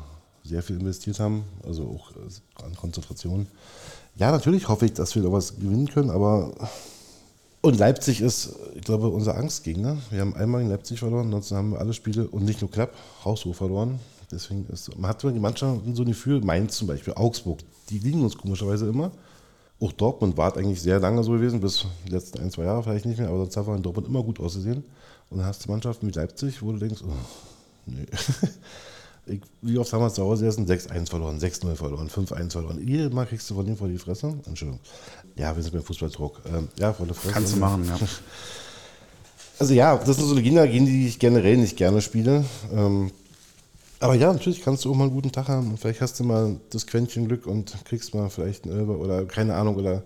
sehr viel investiert haben, also auch äh, an Konzentration. Ja, natürlich hoffe ich, dass wir da was gewinnen können, aber und Leipzig ist, ich glaube, unser Angstgegner. Wir haben einmal in Leipzig verloren, ansonsten haben wir alle Spiele und nicht nur knapp, haushoch verloren. Deswegen ist, man hat die Mannschaften so ein Gefühl, Mainz zum Beispiel, Augsburg, die liegen uns komischerweise immer. Auch Dortmund war eigentlich sehr lange so gewesen, bis die letzten ein, zwei Jahre vielleicht nicht mehr, aber sonst hat man in Dortmund immer gut ausgesehen. Und dann hast du Mannschaften wie Leipzig, wo du denkst, oh, nee. (laughs) Ich, wie oft haben wir zu Hause erst ein 6-1 verloren, 6-0 verloren, 5-1 verloren. Jedes Mal kriegst du von dem vor die Fresse. Entschuldigung. Ja, wir sind beim Fußballdruck. Ähm, ja, vor der Fresse. Kannst du machen, ja. (laughs) Also ja, das sind so die Gegner, gegen die ich generell nicht gerne spiele. Ähm, aber ja, natürlich kannst du auch mal einen guten Tag haben. Und vielleicht hast du mal das Quäntchen Glück und kriegst mal vielleicht einen Elber oder keine Ahnung oder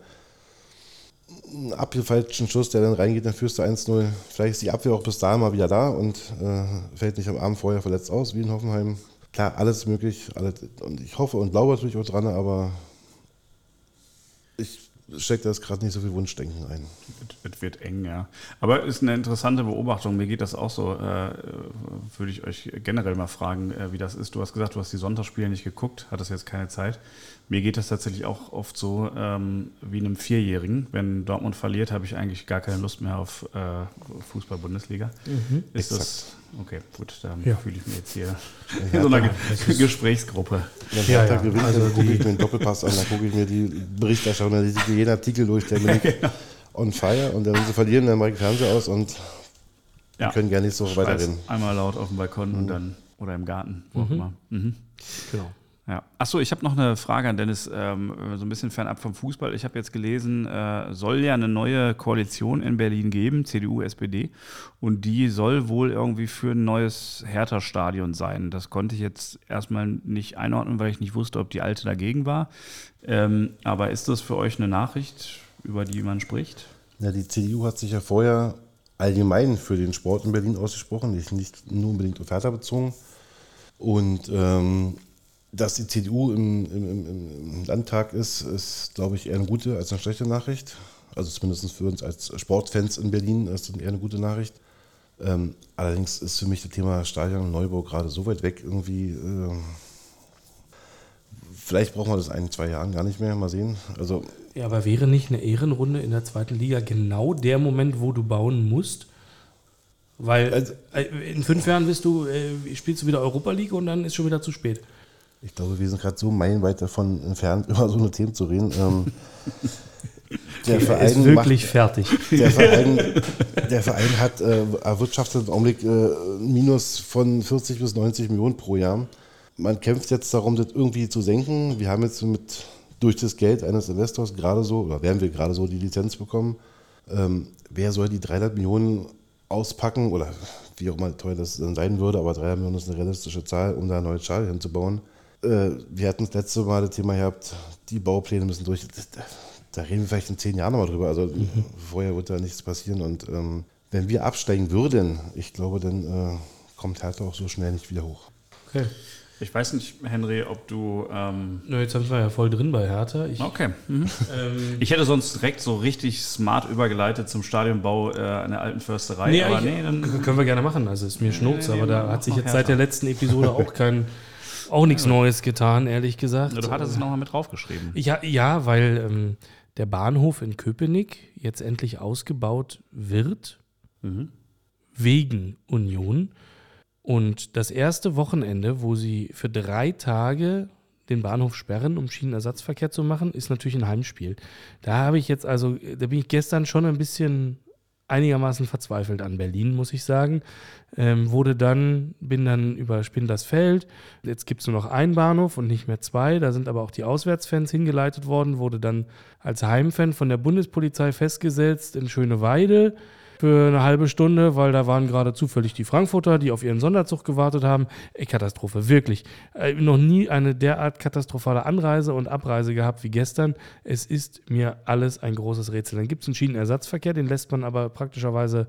einen abgefalschten Schuss, der dann reingeht, dann führst du 1-0. Vielleicht ist die Abwehr auch bis dahin mal wieder da und äh, fällt nicht am Abend vorher verletzt aus, wie in Hoffenheim. Klar, alles möglich. Alles, und ich hoffe und glaube natürlich auch dran, aber ich stecke da jetzt gerade nicht so viel Wunschdenken ein. Es- wird eng, ja. Aber ist eine interessante Beobachtung. Mir geht das auch so. Äh, würde ich euch generell mal fragen, äh, wie das ist. Du hast gesagt, du hast die Sonntagsspiele nicht geguckt, hattest jetzt keine Zeit. Mir geht das tatsächlich auch oft so ähm, wie einem Vierjährigen. Wenn Dortmund verliert, habe ich eigentlich gar keine Lust mehr auf äh, Fußball-Bundesliga. Ist das okay? Gut, dann Ja. fühle ich mich jetzt hier (laughs) in so einer Ge Gesprächsgruppe. Wenn Ja, ja, gewinnt, also dann gucke ich mir einen Doppelpass an, dann gucke ich mir die Berichterstattung, dann lese ich mir jeden Artikel durch, der (laughs) mir liegt on fire. Und dann, wenn sie verlieren, dann mache ich den Fernseher aus und Ja. können gerne nicht so weiterreden. Einmal laut auf dem Balkon und dann oder im Garten, wo auch immer. Mhm. Genau. Ja. Achso, ich habe noch eine Frage an Dennis, ähm, so ein bisschen fernab vom Fußball. Ich habe jetzt gelesen, äh, soll ja eine neue Koalition in Berlin geben, CDU, SPD, und die soll wohl irgendwie für ein neues Hertha-Stadion sein. Das konnte ich jetzt erstmal nicht einordnen, weil ich nicht wusste, ob die alte dagegen war. Ähm, aber ist das für euch eine Nachricht, über die man spricht? Ja, die CDU hat sich ja vorher allgemein für den Sport in Berlin ausgesprochen, nicht, nicht nur unbedingt auf Hertha bezogen. Und ähm, dass die CDU im, im, im, Landtag ist, ist, glaube ich, eher eine gute als eine schlechte Nachricht. Also zumindest für uns als Sportfans in Berlin ist das eher eine gute Nachricht. Ähm, allerdings ist für mich das Thema Stadion und Neubau gerade so weit weg irgendwie. ähm, vielleicht brauchen wir das in ein, zwei Jahren gar nicht mehr. Mal sehen. Also Ja, aber wäre nicht eine Ehrenrunde in der zweiten Liga genau der Moment, wo du bauen musst? Weil Also- äh, in fünf Jahren bist du, äh, spielst du wieder Europa League und dann ist schon wieder zu spät. Ich glaube, wir sind gerade so meilenweit davon entfernt, (laughs) über so eine Themen zu reden. Ähm, (laughs) der, Er ist Verein wirklich fertig. macht, der, Verein, (laughs) der Verein hat äh, erwirtschaftet im Augenblick äh, ein Minus von 40 bis 90 Millionen pro Jahr. Man kämpft jetzt darum, das irgendwie zu senken. Wir haben jetzt mit, durch das Geld eines Investors gerade so, oder werden wir gerade so die Lizenz bekommen. Ähm, wer soll die 300 Millionen auspacken oder wie auch immer teuer das dann sein würde, aber 300 Millionen ist eine realistische Zahl, um da ein neues Stadion hinzubauen. Äh, wir hatten das letzte Mal das Thema gehabt, die Baupläne müssen durch. Da reden wir vielleicht in zehn Jahren nochmal drüber. Also vorher wird da nichts passieren. Und ähm, wenn wir absteigen würden, ich glaube, dann äh, kommt Hertha auch so schnell nicht wieder hoch. Okay. Ich weiß nicht, Henry, ob du. Ähm, Na, jetzt sind wir ja voll drin bei Hertha. Ich, okay. Mhm. ähm, (laughs) Ich hätte sonst direkt so richtig smart übergeleitet zum Stadionbau äh, an der alten Försterei. nee, aber nee, dann. können wir gerne machen. Also ist mir Schnurz, nee, aber da mach hat sich jetzt seit Hertha. der letzten Episode auch kein, auch nichts Neues getan, ehrlich gesagt. Du hattest es nochmal mit draufgeschrieben. Ja, ja weil ähm, der Bahnhof in Köpenick jetzt endlich ausgebaut wird Mhm. wegen Union. Und das erste Wochenende, wo sie für drei Tage den Bahnhof sperren, um Schienenersatzverkehr zu machen, ist natürlich ein Heimspiel. Da habe ich jetzt also, da bin ich gestern schon ein bisschen einigermaßen verzweifelt an Berlin, muss ich sagen. Ähm, wurde dann, bin dann über Spindlersfeld. Jetzt gibt es nur noch einen Bahnhof und nicht mehr zwei. Da sind aber auch die Auswärtsfans hingeleitet worden. Wurde dann als Heimfan von der Bundespolizei festgesetzt in Schöneweide für eine halbe Stunde, weil da waren gerade zufällig die Frankfurter, die auf ihren Sonderzug gewartet haben. Ey, Katastrophe, wirklich. Äh, noch nie eine derart katastrophale Anreise und Abreise gehabt wie gestern. Es ist mir alles ein großes Rätsel. Dann gibt es einen Schienenersatzverkehr, den lässt man aber praktischerweise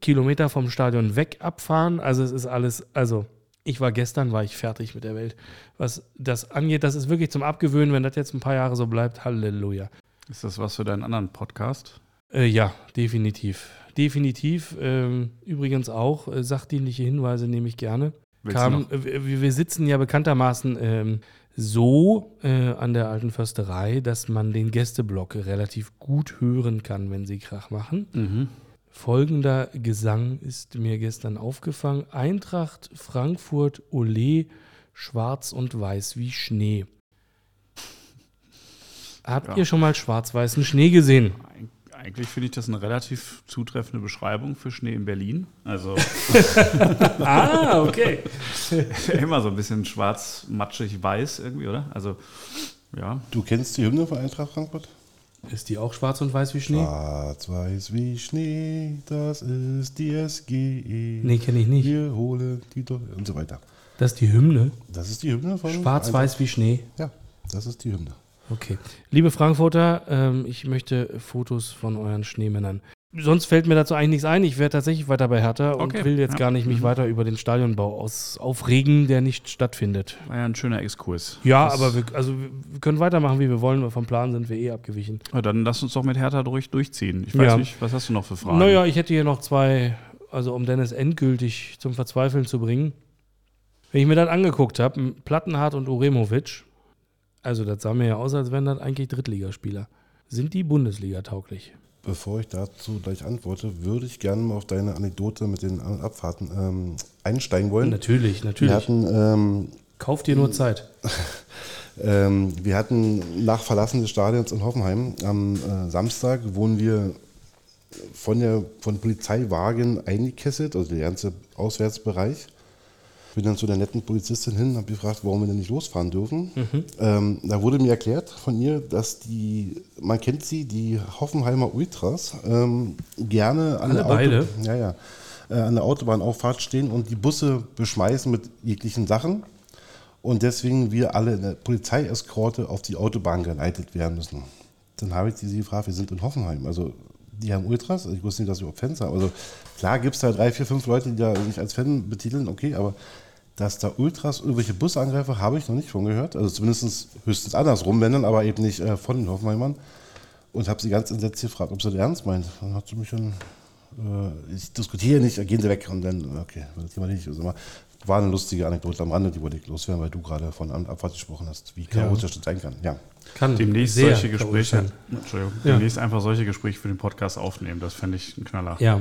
Kilometer vom Stadion weg abfahren. Also es ist alles, also ich war gestern, war ich fertig mit der Welt. Was das angeht, das ist wirklich zum Abgewöhnen, wenn das jetzt ein paar Jahre so bleibt. Halleluja. Ist das was für deinen anderen Podcast? Äh, ja, definitiv. Definitiv. Ähm, übrigens auch äh, sachdienliche Hinweise nehme ich gerne. Kam, äh, wir sitzen ja bekanntermaßen ähm, so äh, an der alten Försterei, dass man den Gästeblock relativ gut hören kann, wenn sie Krach machen. Mhm. Folgender Gesang ist mir gestern aufgefangen. Eintracht Frankfurt Ole schwarz und weiß wie Schnee. Habt Ja. ihr schon mal schwarz-weißen Schnee gesehen? Eig- Eigentlich finde ich das eine relativ zutreffende Beschreibung für Schnee in Berlin. Also (laughs) ah, okay. (laughs) immer so ein bisschen schwarz, matschig, weiß irgendwie, oder? Also ja. Du kennst die Hymne von Eintracht Frankfurt? Ist die auch schwarz und weiß wie Schnee? Schwarz-Weiß wie Schnee, das ist die SGE. Nee, kenne ich nicht. Wir holen die Deu und so weiter. Das ist die Hymne. Das ist die Hymne von Schwarz-weiß wie Schnee. Ja, das ist die Hymne. Okay. Liebe Frankfurter, ähm, ich möchte Fotos von euren Schneemännern. Sonst fällt mir dazu eigentlich nichts ein. Ich wäre tatsächlich weiter bei Hertha und Okay, will jetzt ja. gar nicht mich Mhm. weiter über den Stadionbau aus, aufregen, der nicht stattfindet. War ja ein schöner Exkurs. Ja, Das- aber wir, also wir können weitermachen, wie wir wollen. weil Vom Plan sind wir eh abgewichen. Ja, dann lass uns doch mit Hertha durch, durchziehen. Ich weiß Ja. nicht, was hast du noch für Fragen? Naja, ich hätte hier noch zwei, also um Dennis endgültig zum Verzweifeln zu bringen. Wenn ich mir das angeguckt habe, Plattenhardt und Uremovic, also das sah mir ja aus, als wären das eigentlich Drittligaspieler. Sind die Bundesliga tauglich? Bevor ich dazu gleich antworte, würde ich gerne mal auf deine Anekdote mit den An- und Abfahrten ähm, einsteigen wollen. Natürlich, Wir natürlich. hatten, ähm, Kauft dir nur Zeit. (laughs) ähm, wir hatten nach Verlassen des Stadions in Hoffenheim am äh, Samstag wurden wir von der von Polizeiwagen eingekesselt, also der ganze Auswärtsbereich. Bin dann zu der netten Polizistin hin und habe gefragt, warum wir denn nicht losfahren dürfen. Ähm, da wurde mir erklärt von ihr, dass die, man kennt sie, die Hoffenheimer Ultras, ähm, gerne an Alle der, beide? Auto, ja, ja, äh, an der Autobahnauffahrt stehen und die Busse beschmeißen mit jeglichen Sachen. Und deswegen wir alle in der Polizeieskorte auf die Autobahn geleitet werden müssen. Dann habe ich sie gefragt, wir sind in Hoffenheim. Also die haben Ultras, ich wusste nicht, dass sie überhaupt Fans haben. Also klar gibt es da drei, vier, fünf Leute, die da sich als Fan betiteln, okay, aber dass da Ultras irgendwelche Busse angreifen, habe ich noch nicht von gehört. Also zumindest höchstens andersrum, wenn dann, aber eben nicht äh, von den Hoffenheimern. Und habe sie ganz entsetzt gefragt, ob sie das ernst meint. Dann hat sie mich dann, äh, ich diskutiere nicht, gehen sie weg. Und dann, okay, das Thema nicht. Also, immer- war eine lustige Anekdote am Rande, die wollte ich loswerden, weil du gerade von Abfahrt gesprochen hast, wie chaotisch das sein kann. Ja. Kann Demnächst sehr solche Gespräche. Entschuldigung, Ja. demnächst einfach solche Gespräche für den Podcast aufnehmen. Das fände ich ein Knaller. Ja.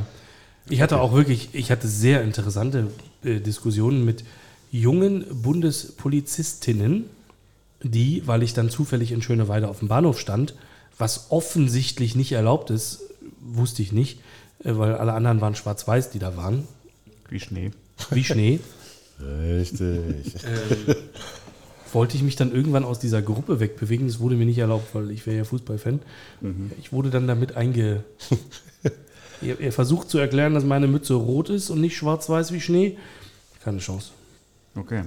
Ich hatte auch wirklich, ich hatte sehr interessante äh, Diskussionen mit jungen Bundespolizistinnen, die, weil ich dann zufällig in Schöneweide auf dem Bahnhof stand, was offensichtlich nicht erlaubt ist, wusste ich nicht, äh, weil alle anderen waren schwarz-weiß, die da waren, Wie Schnee. wie Schnee. (laughs) Richtig. wollte ich mich dann irgendwann aus dieser Gruppe wegbewegen. Das wurde mir nicht erlaubt, weil ich wäre ja Fußballfan. Ich wurde dann damit einge... (laughs) er, er versucht zu erklären, dass meine Mütze rot ist und nicht schwarz-weiß wie Schnee. Keine Chance. Okay.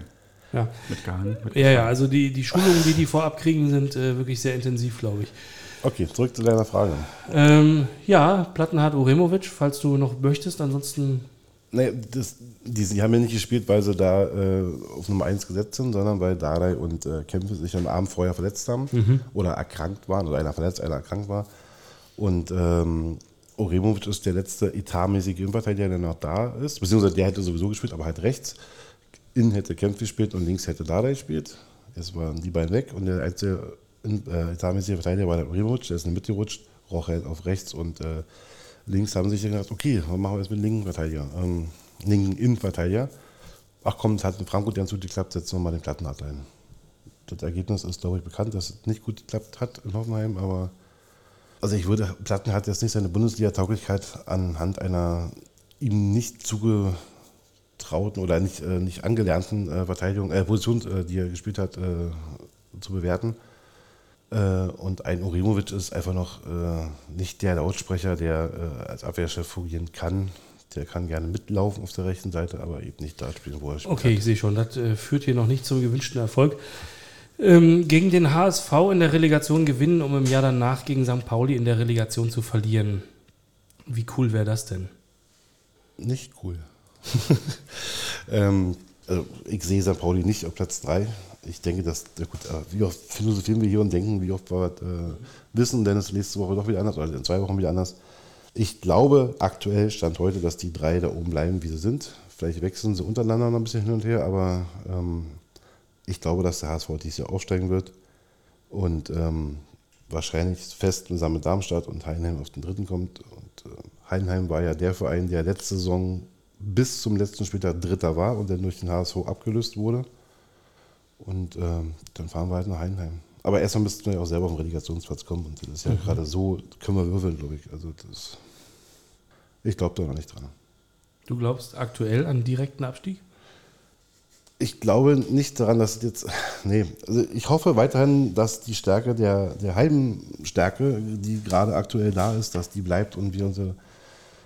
Ja, Mitgehangen. Mit ja, ja also die, die Schulungen, die die vorab kriegen, sind äh, wirklich sehr intensiv, glaube ich. Okay, zurück zu deiner Frage. Ähm, ja, Plattenhardt Uremovic, falls du noch möchtest. Ansonsten, Nee, das, die, die haben ja nicht gespielt, weil sie da äh, auf Nummer 1 gesetzt sind, sondern weil Dardai und äh, Kämpfe sich am Abend vorher verletzt haben oder erkrankt waren, oder einer verletzt, einer erkrankt war. Und ähm, Oremovic ist der letzte etatmäßige Innenverteidiger, der noch da ist, beziehungsweise der hätte sowieso gespielt, aber halt rechts. Innen hätte Kämpfe gespielt und links hätte Dardai gespielt. Jetzt waren die beiden weg und der einzige in- äh, etatmäßige Verteidiger war der Oremovic, der ist in die Mitte gerutscht, Roche halt auf rechts und äh, links haben sich gedacht, okay, was machen wir jetzt mit dem linken Verteidiger, ähm, linken Innenverteidiger. Ach komm, das hat in Frankfurt ganz gut geklappt, setzen wir mal den Plattenhardt ein. Das Ergebnis ist, glaube ich, bekannt, dass es nicht gut geklappt hat in Hoffenheim, aber Also ich würde, Platten hat jetzt nicht seine Bundesliga-Tauglichkeit anhand einer ihm nicht zugetrauten oder nicht, äh, nicht angelernten äh, Verteidigung, äh, Position, äh, die er gespielt hat, äh, zu bewerten. Äh, und ein Urimovic ist einfach noch nicht der Lautsprecher, der als Abwehrchef fungieren kann. Der kann gerne mitlaufen auf der rechten Seite, aber eben nicht da spielen, wo er spielt. Okay, ich sehe schon, das führt hier noch nicht zum gewünschten Erfolg ähm, gegen den HSV in der Relegation gewinnen, um im Jahr danach gegen St. Pauli in der Relegation zu verlieren. Wie cool wäre das denn? Nicht cool. (laughs) ähm, also ich sehe St. Pauli nicht auf Platz 3. Ich denke, dass, gut, äh, wie oft philosophieren wir hier und denken, wie oft wir äh, wissen, denn es ist nächste Woche doch wieder anders oder in zwei Wochen wieder anders. Ich glaube aktuell, Stand heute, dass die drei da oben bleiben, wie sie sind. Vielleicht wechseln sie untereinander noch ein bisschen hin und her, aber ähm, ich glaube, dass der HSV dieses Jahr aufsteigen wird und ähm, wahrscheinlich fest zusammen mit Darmstadt und Heidenheim auf den dritten kommt. Und äh, Heidenheim war ja der Verein, der letzte Saison bis zum letzten Spieltag Dritter war und dann durch den HSV abgelöst wurde. Und ähm, dann fahren wir halt nach Heidenheim. Aber erstmal müssten wir ja auch selber auf den Relegationsplatz kommen. Und das ist ja mhm. gerade so, können wir würfeln, glaube ich. Also das, ich glaube da noch nicht dran. Du glaubst aktuell an direkten Abstieg? ich glaube nicht daran, dass jetzt. Nee, also ich hoffe weiterhin, dass die Stärke der, der Heimstärke, die gerade aktuell da ist, dass die bleibt und wir unsere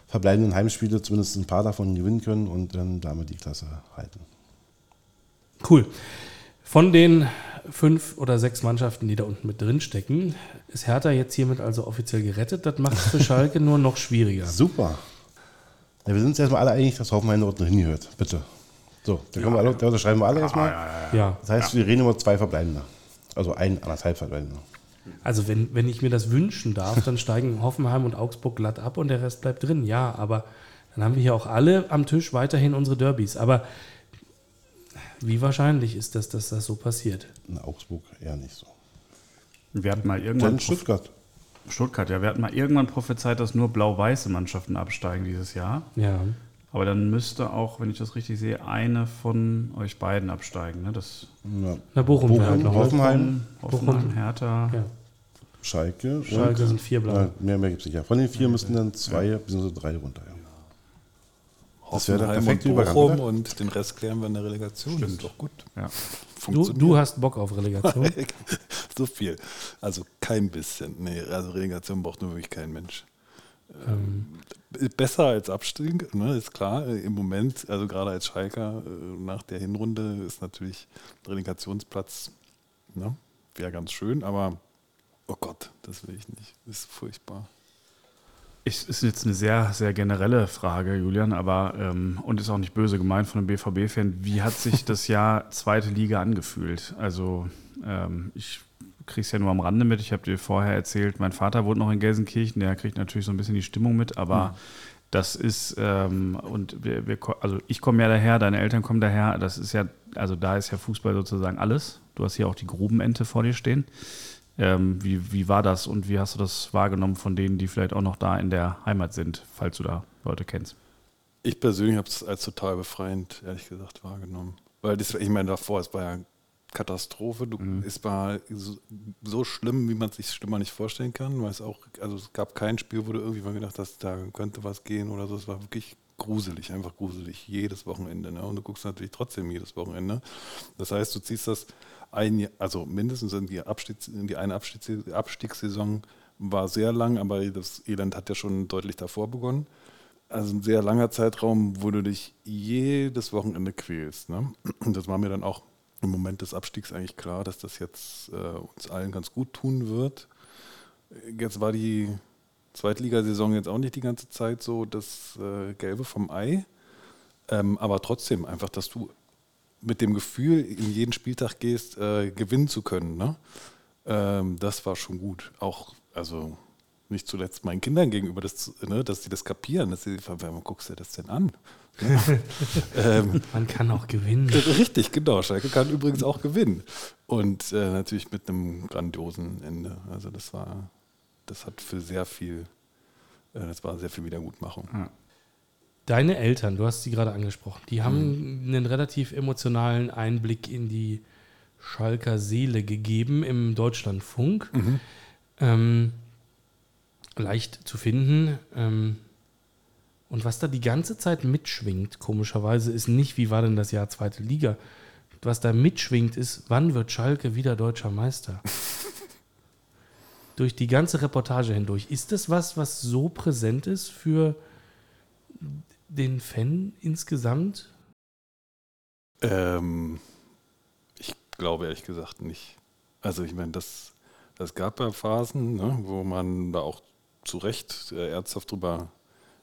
verbleibenden Heimspiele zumindest ein paar davon gewinnen können und dann damit die Klasse halten. Cool. Von den fünf oder sechs Mannschaften, die da unten mit drin stecken, ist Hertha jetzt hiermit also offiziell gerettet. Das macht es für (laughs) Schalke nur noch schwieriger. Super. Ja, wir sind uns erstmal alle einig, dass Hoffenheim unten hingehört. Bitte. So, da, ja, alle, da unterschreiben wir alle erstmal. Ja, Das heißt, wir reden über zwei Verbleibende. Also ein, anderthalb Verbleibende. Also wenn, wenn ich mir das wünschen darf, dann steigen (laughs) Hoffenheim und Augsburg glatt ab und der Rest bleibt drin. Ja, aber dann haben wir hier auch alle am Tisch weiterhin unsere Derbys. Aber wie wahrscheinlich ist das, dass das so passiert? In Augsburg eher nicht so. Wir hatten mal irgendwann. Dann Stuttgart. Stuttgart, ja. Wir hatten mal irgendwann prophezeit, dass nur blau-weiße Mannschaften absteigen dieses Jahr. Ja. Aber dann müsste auch, wenn ich das richtig sehe, eine von euch beiden absteigen. Ne? Das ja. Na, Bochum, Bochum halt Hoffenheim, Hoffenheim, Hertha. Ja. Schalke. Schalke sind vier blau. mehr mehr gibt es nicht. Ja. Von den vier müssten dann zwei ja. bzw. drei runter. Ja. Das wäre der perfekte und Bochum Übergang, und den Rest klären wir in der Relegation. Stimmt. Das ist doch gut. Ja. Du, du, hast Bock auf Relegation? (laughs) so viel. Also kein bisschen. Nee, also Relegation braucht nur wirklich kein Mensch. Ähm, besser als Abstieg, ne, ist klar. Im Moment, also gerade als Schalker äh, nach der Hinrunde ist natürlich ein Relegationsplatz, ne, wäre ganz schön, aber oh Gott, das will ich nicht. Das ist furchtbar. Ich, ist jetzt eine sehr, sehr generelle Frage, Julian, aber ähm, und ist auch nicht böse gemeint von einem BVB-Fan. Wie hat sich das Jahr zweite Liga angefühlt? Also ähm, ich kriegst ja nur am Rande mit. Ich habe dir vorher erzählt, mein Vater wohnt noch in Gelsenkirchen, der kriegt natürlich so ein bisschen die Stimmung mit, aber mhm. das ist, ähm, und wir, wir, also ich komme ja daher, deine Eltern kommen daher, das ist ja, also da ist ja Fußball sozusagen alles. Du hast hier auch die Grubenente vor dir stehen. Ähm, wie, wie war das und wie hast du das wahrgenommen von denen, die vielleicht auch noch da in der Heimat sind, falls du da Leute kennst? Ich persönlich habe es als total befreiend, ehrlich gesagt, wahrgenommen. Weil das, ich meine, davor, es war ja Katastrophe. Du, mhm. Es war so, so, schlimm, wie man sich schlimmer nicht vorstellen kann. Weil es auch, also es gab kein Spiel, wo du irgendwie mal gedacht hast, da könnte was gehen oder so. Es war wirklich gruselig, einfach gruselig, jedes Wochenende. Ne? Und du guckst natürlich trotzdem jedes Wochenende. Das heißt, du ziehst das ein, also mindestens in die, Abstiegs, in die eine Abstiegs, Abstiegssaison war sehr lang, aber das Elend hat ja schon deutlich davor begonnen. Also ein sehr langer Zeitraum, wo du dich jedes Wochenende quälst. Ne? Das war mir dann auch im Moment des Abstiegs eigentlich klar, dass das jetzt äh, uns allen ganz gut tun wird. Jetzt war die Zweitligasaison jetzt auch nicht die ganze Zeit so das äh, Gelbe vom Ei. Ähm, aber trotzdem einfach, dass du mit dem Gefühl in jeden Spieltag gehst, äh, gewinnen zu können. Ne? Ähm, das war schon gut. Auch, also nicht zuletzt meinen Kindern gegenüber, das, ne, dass sie das kapieren, dass sie, warum guckst du das denn an? (laughs) ähm, Man kann auch gewinnen. (laughs) Richtig, genau. Schalke kann übrigens auch gewinnen. Und äh, natürlich mit einem grandiosen Ende. Also das war, das hat für sehr viel, äh, das war sehr viel Wiedergutmachung. Ja. Deine Eltern, du hast sie gerade angesprochen, die haben mhm. einen relativ emotionalen Einblick in die Schalker Seele gegeben im Deutschlandfunk. Mhm. Ähm, leicht zu finden. Ähm, und was da die ganze Zeit mitschwingt, komischerweise, ist nicht, wie war denn das Jahr zweite Liga. Was da mitschwingt, ist, wann wird Schalke wieder deutscher Meister? Durch die ganze Reportage hindurch. Ist das was, was so präsent ist für den Fan insgesamt? Ähm, ich glaube ehrlich gesagt nicht. Also ich meine, das, das gab ja Phasen, ne, wo man da auch zu Recht äh, ernsthaft drüber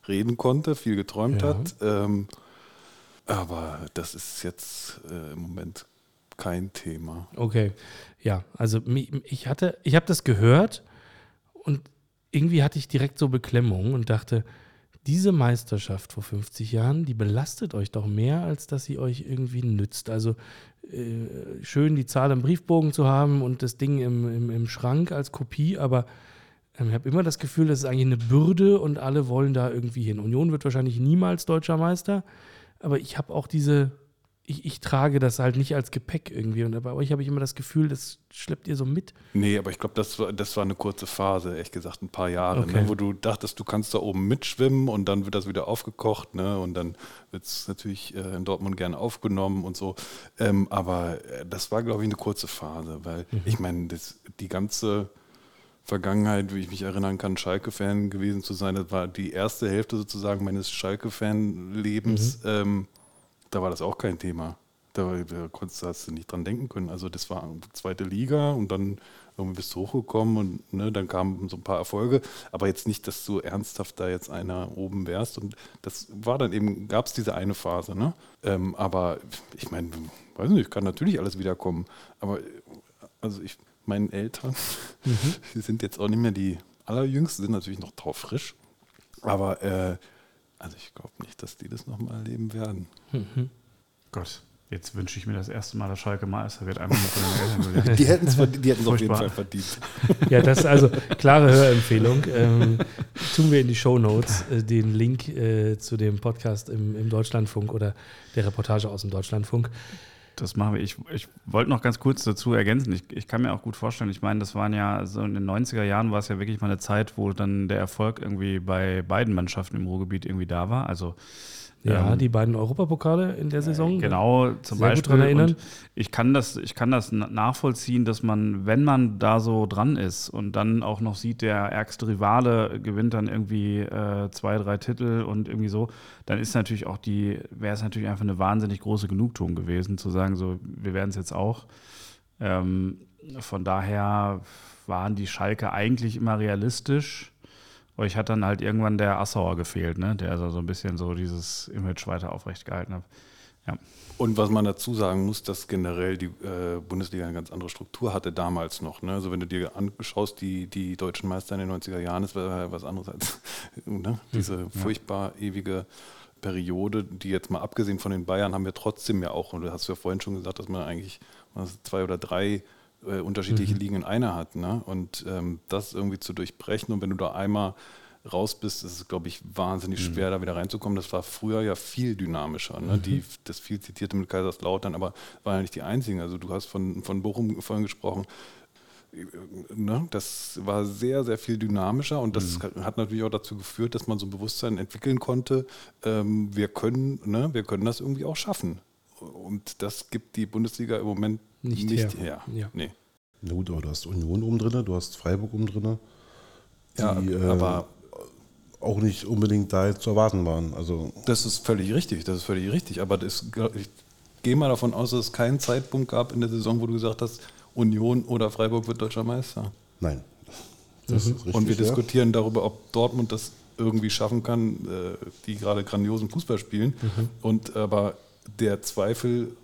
reden konnte, viel geträumt Ja. hat. Ähm, aber das ist jetzt äh, im Moment kein Thema. Okay, ja, also ich hatte, ich habe das gehört und irgendwie hatte ich direkt so Beklemmung und dachte, diese Meisterschaft vor 50 Jahren, die belastet euch doch mehr, als dass sie euch irgendwie nützt. Also äh, schön die Zahl im Briefbogen zu haben und das Ding im, im, im Schrank als Kopie, aber ich habe immer das Gefühl, das ist eigentlich eine Bürde und alle wollen da irgendwie hin. Union wird wahrscheinlich niemals deutscher Meister, aber ich habe auch diese, ich, ich trage das halt nicht als Gepäck irgendwie. Und bei euch habe ich immer das Gefühl, das schleppt ihr so mit. Nee, aber ich glaube, das war, das war eine kurze Phase, ehrlich gesagt, ein paar Jahre, Okay. ne, wo du dachtest, du kannst da oben mitschwimmen und dann wird das wieder aufgekocht, ne? Und dann wird es natürlich äh, in Dortmund gerne aufgenommen und so. Ähm, aber äh, das war, glaube ich, eine kurze Phase, weil ich meine, die ganze Vergangenheit, wie ich mich erinnern kann, Schalke-Fan gewesen zu sein, das war die erste Hälfte sozusagen meines Schalke-Fan-Lebens. Ähm, da war das auch kein Thema. Da, da konntest du, hast du nicht dran denken können. Also das war zweite Liga und dann irgendwie bist du hochgekommen und ne, dann kamen so ein paar Erfolge. Aber jetzt nicht, dass du ernsthaft da jetzt einer oben wärst. Und das war dann eben, gab es diese eine Phase. Ne? Ähm, aber ich meine, weiß nicht, kann natürlich alles wiederkommen. Aber also ich, meinen Eltern, (laughs) die sind jetzt auch nicht mehr die allerjüngsten, sind natürlich noch taufrisch. Aber äh, also ich glaube nicht, dass die das nochmal erleben werden. Gott, jetzt wünsche ich mir das erste Mal, dass Schalke Meister wird, von den Eltern. (laughs) Die hätten es auf jeden. Fall verdient. (laughs) Ja, das ist also klare Hörempfehlung. Ähm, tun wir in die Show Notes äh, den Link äh, zu dem Podcast im, im Deutschlandfunk oder der Reportage aus dem Deutschlandfunk. Das machen wir. Ich, ich wollte noch ganz kurz dazu ergänzen. Ich, ich kann mir auch gut vorstellen, ich meine, das waren ja so in den 90er Jahren war es ja wirklich mal eine Zeit, wo dann der Erfolg irgendwie bei beiden Mannschaften im Ruhrgebiet irgendwie da war. Also Ja, ähm, die beiden Europapokale in der Saison. Genau, zum Sehr gut Beispiel. dran erinnern. Und ich kann das, ich kann das na- nachvollziehen, dass man, wenn man da so dran ist und dann auch noch sieht, der ärgste Rivale gewinnt dann irgendwie äh, zwei, drei Titel und irgendwie so, dann ist natürlich auch die, wäre es natürlich einfach eine wahnsinnig große Genugtuung gewesen, zu sagen, so, wir werden es jetzt auch. Ähm, von daher waren die Schalke eigentlich immer realistisch. Euch hat dann halt irgendwann der Assauer gefehlt, ne? der also so ein bisschen so dieses Image weiter aufrecht gehalten hat. Ja. Und was man dazu sagen muss, dass generell die äh, Bundesliga eine ganz andere Struktur hatte damals noch. Ne? Also wenn du dir anschaust, die, die deutschen Meister in den 90er Jahren, ja was anderes als (laughs) ne? diese furchtbar ewige Periode, die jetzt mal abgesehen von den Bayern haben wir trotzdem ja auch, und du hast ja vorhin schon gesagt, dass man eigentlich zwei oder drei äh, unterschiedliche Ligen in einer hat. Ne? Und ähm, das irgendwie zu durchbrechen und wenn du da einmal raus bist, ist es, glaube ich, wahnsinnig schwer, da wieder reinzukommen. Das war früher ja viel dynamischer. Ne? Die, das viel zitierte mit Kaiserslautern, aber war ja nicht die einzigen. Also du hast von, von Bochum vorhin gesprochen. Ne? Das war sehr, sehr viel dynamischer und das hat natürlich auch dazu geführt, dass man so ein Bewusstsein entwickeln konnte, ähm, wir, können, ne? wir können das irgendwie auch schaffen. Und das gibt die Bundesliga im Moment Nicht nicht, her. her. Ja. Nee. Na gut, aber du hast Union oben drin, du hast Freiburg oben drin, die Ja, äh, aber auch nicht unbedingt da zu erwarten waren. Also Das ist völlig richtig, das ist völlig richtig. Aber das, ich gehe mal davon aus, dass es keinen Zeitpunkt gab in der Saison, wo du gesagt hast, Union oder Freiburg wird deutscher Meister. nein. Das ist richtig. Und wir ja. diskutieren darüber, ob Dortmund das irgendwie schaffen kann, äh, die gerade grandiosen Fußball spielen. Und aber der Zweifel,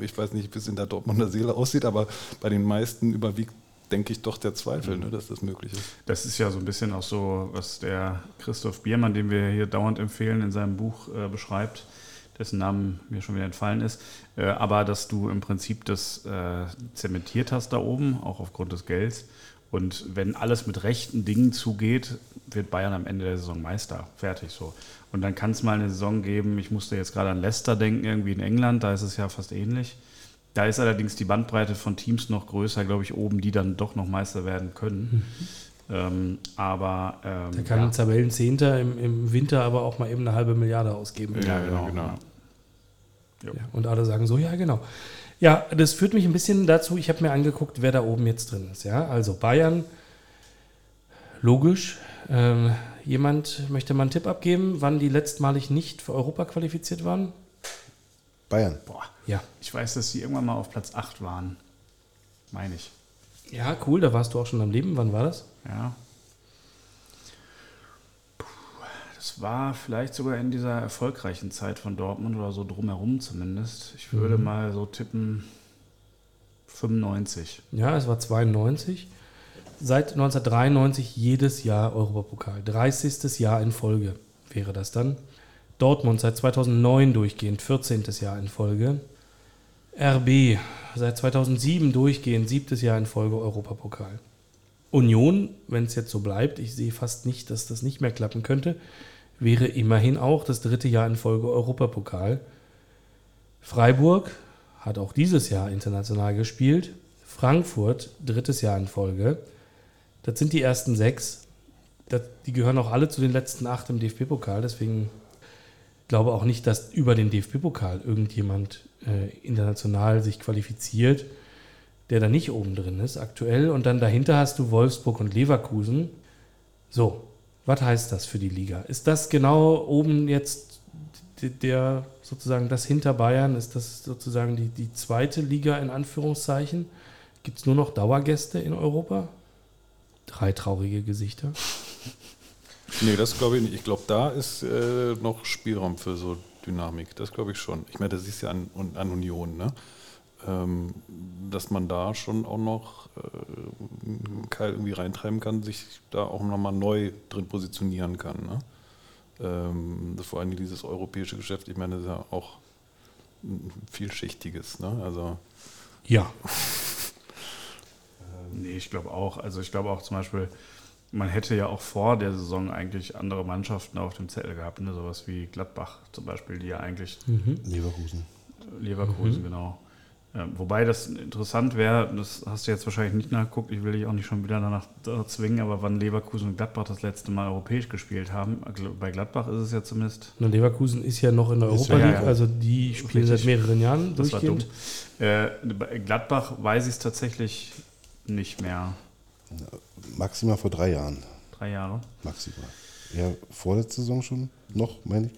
ich weiß nicht, wie es in der Dortmunder Seele aussieht, aber bei den meisten überwiegt, denke ich, doch der Zweifel, ne, dass das möglich ist. Das ist ja so ein bisschen auch so, was der Christoph Biermann, den wir hier dauernd empfehlen, in seinem Buch äh, beschreibt, dessen Namen mir schon wieder entfallen ist. Äh, aber dass du im Prinzip das äh, zementiert hast da oben, auch aufgrund des Gelds. Und wenn alles mit rechten Dingen zugeht, wird Bayern am Ende der Saison Meister. Fertig so. Und dann kann es mal eine Saison geben, ich musste jetzt gerade an Leicester denken, irgendwie in England, da ist es ja fast ähnlich. Da ist allerdings die Bandbreite von Teams noch größer, glaube ich, oben, die dann doch noch Meister werden können. Ähm, aber ähm, Der kann ja. ein Tabellenzehnter im, im Winter aber auch mal eben eine halbe Milliarde ausgeben. Ja, genau. genau. Ja, und alle sagen so, ja, genau. Ja, das führt mich ein bisschen dazu, ich habe mir angeguckt, wer da oben jetzt drin ist. Ja, also Bayern, logisch. Ähm, jemand möchte mal einen Tipp abgeben, wann die letztmalig nicht für Europa qualifiziert waren? Bayern. Boah, Ja. ich weiß, dass sie irgendwann mal auf Platz 8 waren. Meine ich. Ja, cool, da warst du auch schon am Leben. Wann war das? Ja. Puh, das war vielleicht sogar in dieser erfolgreichen Zeit von Dortmund oder so drumherum zumindest. Ich würde Mhm. mal so tippen 95. Ja, es war 92. Seit 1993 jedes Jahr Europapokal. 30. Jahr in Folge wäre das dann. Dortmund seit 2009 durchgehend, 14. Jahr in Folge. RB seit 2007 durchgehend, siebtes Jahr in Folge Europapokal. Union, wenn es jetzt so bleibt, ich sehe fast nicht, dass das nicht mehr klappen könnte, wäre immerhin auch das dritte Jahr in Folge Europapokal. Freiburg hat auch dieses Jahr international gespielt. Frankfurt, drittes Jahr in Folge. Das sind die ersten sechs. Das, die gehören auch alle zu den letzten acht im DFB-Pokal. Deswegen glaube auch nicht, dass über den DFB-Pokal irgendjemand äh, international sich qualifiziert, der da nicht oben drin ist aktuell. Und dann dahinter hast du Wolfsburg und Leverkusen. So, was heißt das für die Liga? Ist das genau oben jetzt der sozusagen das hinter Bayern? Ist das sozusagen die, die zweite Liga in Anführungszeichen? Gibt es nur noch Dauergäste in Europa? Drei traurige Gesichter. Nee, das glaube ich nicht. Ich glaube, da ist äh, noch Spielraum für so Dynamik. Das glaube ich schon. Ich meine, das ist ja an, an Union, ne? Ähm, dass man da schon auch noch äh, einen Keil irgendwie reintreiben kann, sich da auch nochmal neu drin positionieren kann. Ne? Ähm, vor allem dieses europäische Geschäft, ich meine, das ist ja auch ein vielschichtiges. Ne? Also Ja, Nee, ich glaube auch. Also ich glaube auch zum Beispiel, man hätte ja auch vor der Saison eigentlich andere Mannschaften auf dem Zettel gehabt, ne? sowas wie Gladbach zum Beispiel, die ja eigentlich Leverkusen. Leverkusen, Mhm. genau. Ähm, wobei das interessant wäre, das hast du jetzt wahrscheinlich nicht nachgeguckt, ich will dich auch nicht schon wieder danach da zwingen, aber wann Leverkusen und Gladbach das letzte Mal europäisch gespielt haben, also bei Gladbach ist es ja zumindest, und Leverkusen ist ja noch in der Ist Europa ja, League, ja. also die spielen Richtig. seit mehreren Jahren das war dumm. Äh, bei Gladbach weiß ich es tatsächlich nicht mehr. Maximal vor drei Jahren. Drei Jahre. Maximal. Ja, vorletzte Saison schon noch, meine ich.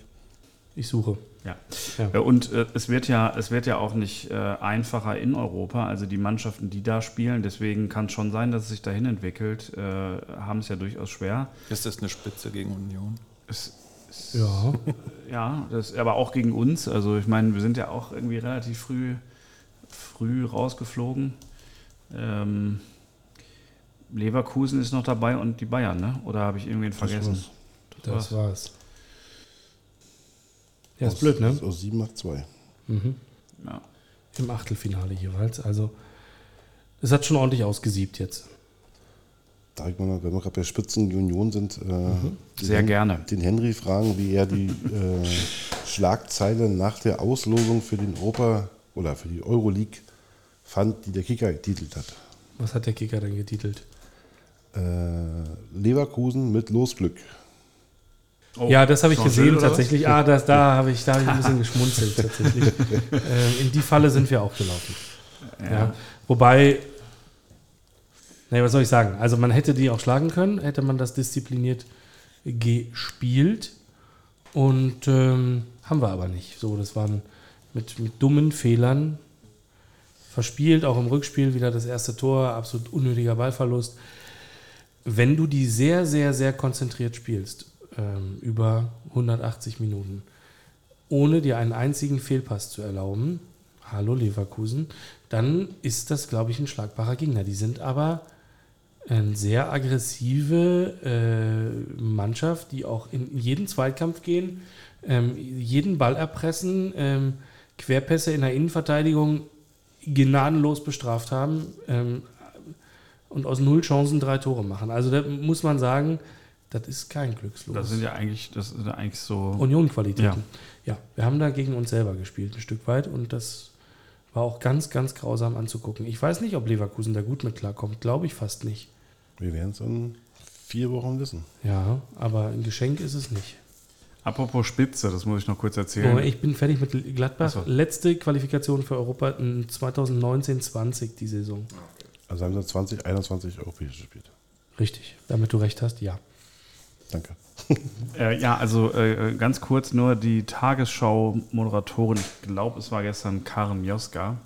Ich suche. Ja. Ja. Ja, und äh, es, wird ja, es wird ja auch nicht äh, einfacher in Europa. Also die Mannschaften, die da spielen, deswegen kann es schon sein, dass es sich dahin entwickelt, äh, haben es ja durchaus schwer. ist das eine Spitze gegen Union? Es, es, Ja, (laughs) ja das, aber auch gegen uns. Also ich meine, wir sind ja auch irgendwie relativ früh, früh rausgeflogen. Ähm, Leverkusen ist noch dabei und die Bayern, ne? Oder habe ich irgendwen vergessen? war's. das war's. war's. Ja, ist Aus- blöd, ne? Aus 7 macht 2. Mhm. Ja. Im Achtelfinale jeweils. Also, es hat schon ordentlich ausgesiebt jetzt. Da ich mal, wenn wir gerade bei Spitzen Union sind, äh, den Sehr Hen- gerne. den Henry fragen, wie er die (laughs) äh, Schlagzeile nach der Auslosung für den Europa oder für die Euroleague fand, die der Kicker getitelt hat. Was hat der Kicker denn getitelt? Äh, Leverkusen mit Losglück. Oh, ja, das habe ich gesehen was? tatsächlich. Ah, das, da habe ich, da hab ich ein bisschen geschmunzelt (laughs) tatsächlich. ähm, in die Falle sind wir auch gelaufen. Ja. Wobei, naja, was soll ich sagen? Also man hätte die auch schlagen können, hätte man das diszipliniert gespielt. Und ähm, haben wir aber nicht. So, das waren mit, mit dummen Fehlern verspielt, auch im Rückspiel wieder das erste Tor, absolut unnötiger Ballverlust. Wenn du die sehr, sehr, sehr konzentriert spielst, ähm, über 180 Minuten, ohne dir einen einzigen Fehlpass zu erlauben, hallo Leverkusen, dann ist das, glaube ich, ein schlagbarer Gegner. Die sind aber eine sehr aggressive äh, Mannschaft, die auch in jeden Zweikampf gehen, ähm, jeden Ball erpressen, ähm, Querpässe in der Innenverteidigung gnadenlos bestraft haben ähm, und aus null Chancen drei Tore machen. Also da muss man sagen, das ist kein Glückslos. Das sind ja eigentlich, das sind ja eigentlich so. Union-Qualitäten. Ja. wir haben da gegen uns selber gespielt, ein Stück weit. Und das war auch ganz, ganz grausam anzugucken. Ich weiß nicht, ob Leverkusen da gut mit klarkommt. Glaube ich fast nicht. Wir werden es dann vier Wochen wissen. Ja, aber ein Geschenk ist es nicht. Apropos Spitze, das muss ich noch kurz erzählen. ich bin fertig mit Gladbach. Ach so. Letzte Qualifikation für Europa in 2019-20 die Saison. Also haben sie 20, 21 europäische gespielt. Richtig. Damit du recht hast, ja. Danke. (laughs) Äh, ja, also äh, ganz kurz nur die Tagesschau-Moderatorin, ich glaube, es war gestern Karen Joska,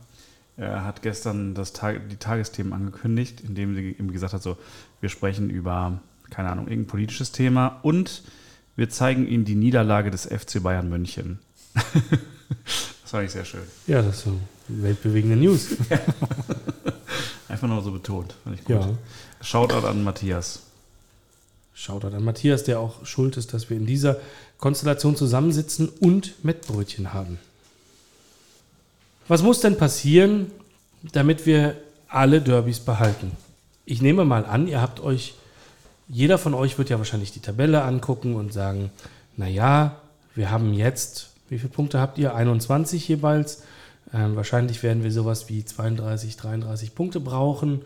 äh, hat gestern das Tag, die Tagesthemen angekündigt, indem sie eben gesagt hat, so, wir sprechen über, keine Ahnung, irgendein politisches Thema und wir zeigen Ihnen die Niederlage des FC Bayern München. (laughs) das fand ich sehr schön. Ja, das ist so weltbewegende News. (laughs) Einfach nur so betont. Fand ich gut. ja. Shoutout an Matthias. Shoutout an Matthias, der auch schuld ist, dass wir in dieser Konstellation zusammensitzen und Mettbrötchen haben. Was muss denn passieren, damit wir alle Derbys behalten? Ich nehme mal an, ihr habt euch, jeder von euch wird ja wahrscheinlich die Tabelle angucken und sagen, naja, wir haben jetzt, wie viele Punkte habt ihr? 21 jeweils. Ähm, wahrscheinlich werden wir sowas wie 32, 33 Punkte brauchen.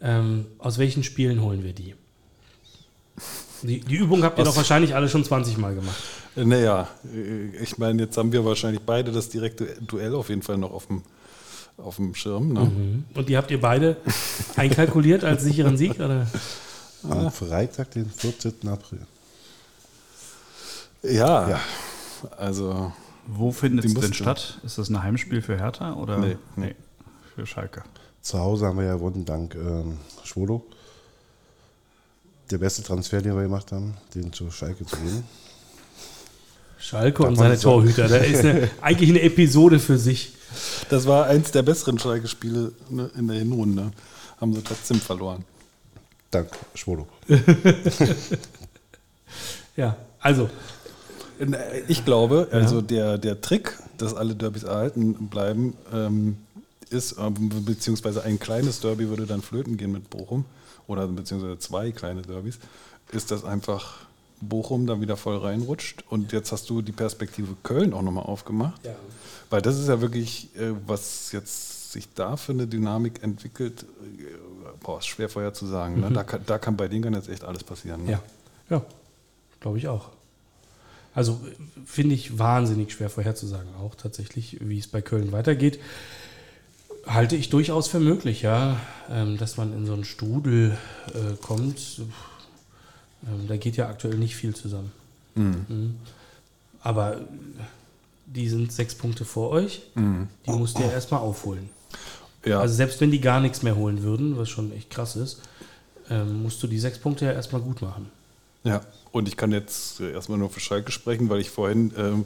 Ähm, aus welchen Spielen holen wir die? Die, die Übung habt ihr Aus- doch wahrscheinlich alle schon 20 Mal gemacht. Naja, äh, ich meine, jetzt haben wir wahrscheinlich beide das direkte Duell auf jeden Fall noch auf dem, auf dem Schirm. Ne? Und die habt ihr beide einkalkuliert als sicheren Sieg? Oder? Am Freitag, den 14. April. Ja, Ja. also Wo findet es denn statt? Ist das ein Heimspiel für Hertha oder? Nee. nee. Für Schalke. Zu Hause haben wir ja gewonnen, dank ähm, Schwolo. Der beste Transfer, den wir gemacht haben, den zu Schalke zu geben. Schalke Darf und seine. Torhüter. Da ist eine, eigentlich eine Episode für sich. das war eins der besseren Schalke-Spiele ne, in der Hinrunde. Haben sie trotzdem verloren. Dank Schwolo. (laughs) Ja, also, Äh, Ich glaube, also der, der Trick, dass alle Derbys erhalten bleiben, ähm, ist, ähm, beziehungsweise ein kleines Derby würde dann flöten gehen mit Bochum, oder beziehungsweise zwei kleine Derbys, ist, dass einfach Bochum da wieder voll reinrutscht und jetzt hast du die Perspektive Köln auch nochmal aufgemacht. ja. Weil das ist ja wirklich, äh, was jetzt sich da für eine Dynamik entwickelt, äh, boah, ist schwer vorher zu sagen. Ne? Da, kann, da kann bei denen kann jetzt echt alles passieren. Ne? Ja, ja glaube ich auch. Also finde ich wahnsinnig schwer vorherzusagen, auch tatsächlich, wie es bei Köln weitergeht. Halte ich durchaus für möglich, ja, ähm, dass man in so einen Strudel äh, kommt. Ähm, da geht ja aktuell nicht viel zusammen. Mhm. Aber äh, die sind sechs Punkte vor euch, Mhm. die musst ihr erstmal aufholen. Ja. Also selbst wenn die gar nichts mehr holen würden, was schon echt krass ist, ähm, musst du die sechs Punkte ja erstmal gut machen. Ja, und ich kann jetzt äh, erstmal nur für Schalke sprechen, weil ich vorhin ähm,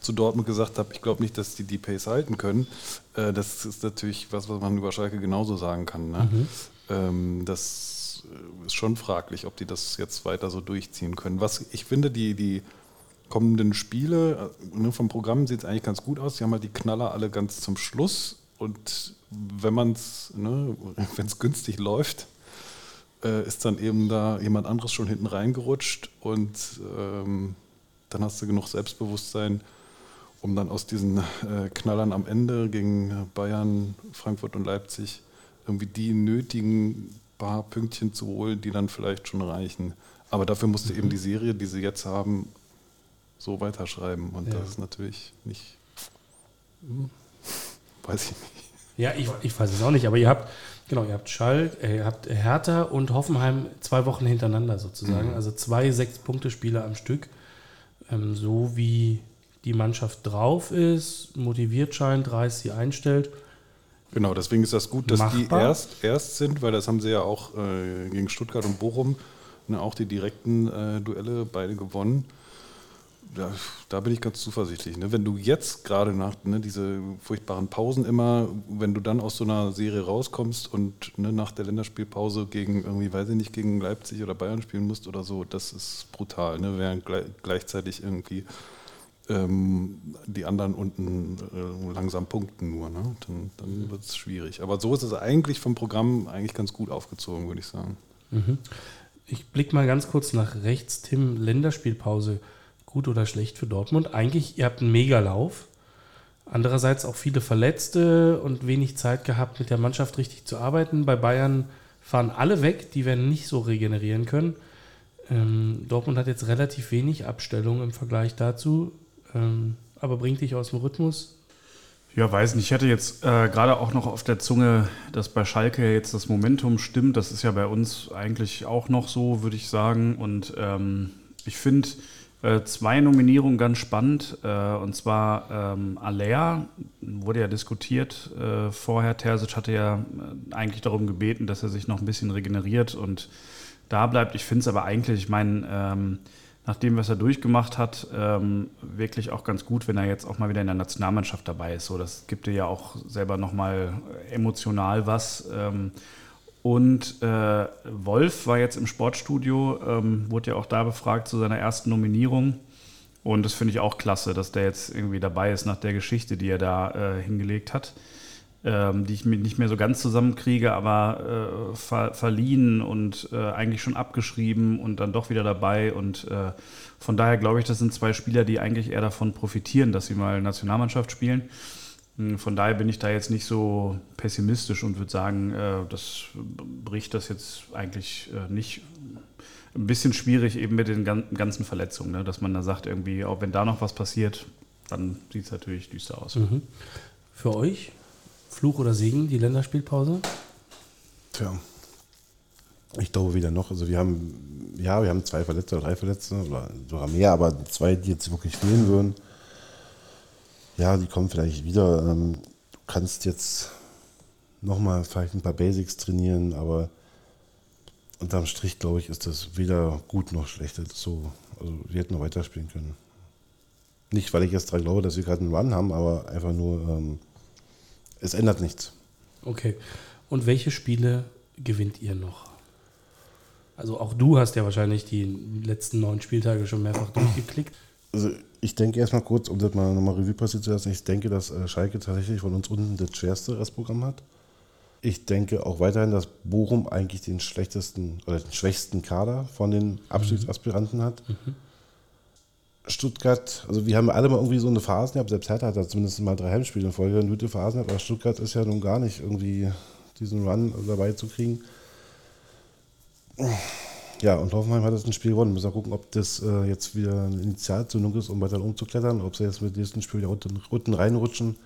zu Dortmund gesagt habe, ich glaube nicht, dass die die Pace halten können. Äh, das ist natürlich was, was man über Schalke genauso sagen kann. Ne? Ähm, das äh, ist schon fraglich, ob die das jetzt weiter so durchziehen können. Was ich finde, die, die kommenden Spiele, äh, ne, vom Programm sieht es eigentlich ganz gut aus. Die haben halt die Knaller alle ganz zum Schluss. Und wenn man es, ne, (laughs) wenn es günstig läuft, äh, ist dann eben da jemand anderes schon hinten reingerutscht und ähm, dann hast du genug Selbstbewusstsein, um dann aus diesen äh, Knallern am Ende gegen Bayern, Frankfurt und Leipzig irgendwie die nötigen paar Pünktchen zu holen, die dann vielleicht schon reichen. Aber dafür musst du eben die Serie, die sie jetzt haben, so weiterschreiben und Ja. das ist natürlich nicht, hm, weiß ich nicht. Ja, ich, ich weiß es auch nicht, aber ihr habt, genau, ihr habt Schalk, äh, ihr habt Hertha und Hoffenheim zwei Wochen hintereinander sozusagen. Also zwei Sechs-Punkte-Spiele am Stück. Ähm, so wie die Mannschaft drauf ist, motiviert scheint, Reis sie einstellt. Genau, deswegen ist das gut, dass die Machbar. erst, erst sind, weil das haben sie ja auch äh, gegen Stuttgart und Bochum, ne, auch die direkten äh, Duelle beide gewonnen. Da, da bin ich ganz zuversichtlich. Ne? Wenn du jetzt gerade nach ne, diese furchtbaren Pausen immer, wenn du dann aus so einer Serie rauskommst und ne, nach der Länderspielpause gegen irgendwie, weiß ich nicht, gegen Leipzig oder Bayern spielen musst oder so, das ist brutal. Ne? Während gle gleichzeitig irgendwie ähm, die anderen unten äh, langsam punkten nur. Ne? Dann, dann wird es schwierig. Aber so ist es eigentlich vom Programm eigentlich ganz gut aufgezogen, würde ich sagen. Ich blicke mal ganz kurz nach rechts. Tim, Länderspielpause, gut oder schlecht für Dortmund? Eigentlich, ihr habt einen Megalauf. Andererseits auch viele Verletzte und wenig Zeit gehabt, mit der Mannschaft richtig zu arbeiten. Bei Bayern fahren alle weg, die werden nicht so regenerieren können. Ähm, Dortmund hat jetzt relativ wenig Abstellung im Vergleich dazu, ähm, aber bringt dich aus dem Rhythmus. Ja, weiß nicht. Ich hätte jetzt äh, gerade auch noch auf der Zunge, dass bei Schalke jetzt das Momentum stimmt. Das ist ja bei uns eigentlich auch noch so, würde ich sagen. Und ähm, ich finde äh, zwei Nominierungen ganz spannend. Äh, und zwar ähm, Alea, wurde ja diskutiert äh, vorher. Terzic hatte ja äh, eigentlich darum gebeten, dass er sich noch ein bisschen regeneriert und da bleibt. Ich finde es aber eigentlich, ich meine, ähm, nach dem, was er durchgemacht hat, ähm, wirklich auch ganz gut, wenn er jetzt auch mal wieder in der Nationalmannschaft dabei ist. So, das gibt dir ja auch selber nochmal emotional was. Ähm, und äh, Wolf war jetzt im Sportstudio, ähm, wurde ja auch da befragt zu seiner ersten Nominierung. Und das finde ich auch klasse, dass der jetzt irgendwie dabei ist nach der Geschichte, die er da äh, hingelegt hat ähm, die ich mir nicht mehr so ganz zusammenkriege, aber äh, ver verliehen und äh, eigentlich schon abgeschrieben und dann doch wieder dabei. Und äh, von daher glaube ich, das sind zwei Spieler, die eigentlich eher davon profitieren, dass sie mal Nationalmannschaft spielen. Hm, von daher bin ich da jetzt nicht so pessimistisch und würde sagen, äh, das bricht das jetzt eigentlich äh, nicht. Ein bisschen schwierig eben mit den ganzen Verletzungen, ne? dass man da sagt, irgendwie, auch wenn da noch was passiert, dann sieht es natürlich düster aus. Mhm. Für euch Fluch oder Segen, die Länderspielpause? Tja. Ich glaube wieder noch. Also wir haben, ja, wir haben zwei Verletzte oder drei Verletzte oder sogar mehr, aber zwei, die jetzt wirklich fehlen würden. Ja, die kommen vielleicht wieder. Ähm, du kannst jetzt nochmal vielleicht ein paar Basics trainieren, aber unterm Strich, glaube ich, ist das weder gut noch schlecht. So, also wir hätten noch weiterspielen können. Nicht, weil ich jetzt daran glaube, dass wir gerade einen Run haben, aber einfach nur, ähm, es ändert nichts. Okay. Und welche Spiele gewinnt ihr noch? Also auch du hast ja wahrscheinlich die letzten neun Spieltage schon mehrfach (clears throat) durchgeklickt. Also ich denke erstmal kurz, um das mal nochmal Revue passiert zu lassen, ich denke, dass äh, Schalke tatsächlich von uns unten das schwerste Restprogramm hat. Ich denke auch weiterhin, dass Bochum eigentlich den schlechtesten oder den schwächsten Kader von den Abstiegsaspiranten hat. Mhm. Stuttgart, also wir haben alle mal irgendwie so eine Phase gehabt, selbst Hertha hat da zumindest mal drei Heimspiele in Folge eine gute Phasen gehabt, aber Stuttgart ist ja nun gar nicht irgendwie diesen Run dabei zu kriegen. Ja, und Hoffenheim hat das ein Spiel gewonnen. Müssen wir gucken, ob das äh, jetzt wieder eine Initialzündung ist, um weiter umzuklettern, ob sie jetzt mit diesem Spiel wieder unten, unten reinrutschen.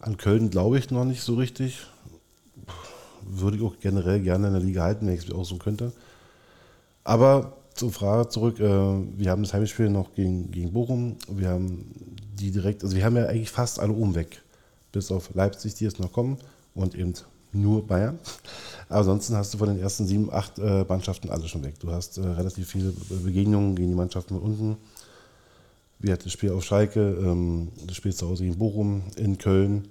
An Köln glaube ich noch nicht so richtig. Würde ich auch generell gerne in der Liga halten, wenn ich es auch so könnte. Aber zur Frage zurück. Äh, wir haben das Heimspiel noch gegen, gegen Bochum. Wir haben die direkt, also wir haben ja eigentlich fast alle oben weg. Bis auf Leipzig, die jetzt noch kommen. Und eben nur Bayern. Aber ansonsten hast du von den ersten sieben, acht äh, Mannschaften alle schon weg. Du hast äh, relativ viele Begegnungen gegen die Mannschaften unten. Wir hatten das Spiel auf Schalke, ähm, das Spiel zu Hause gegen Bochum, in Köln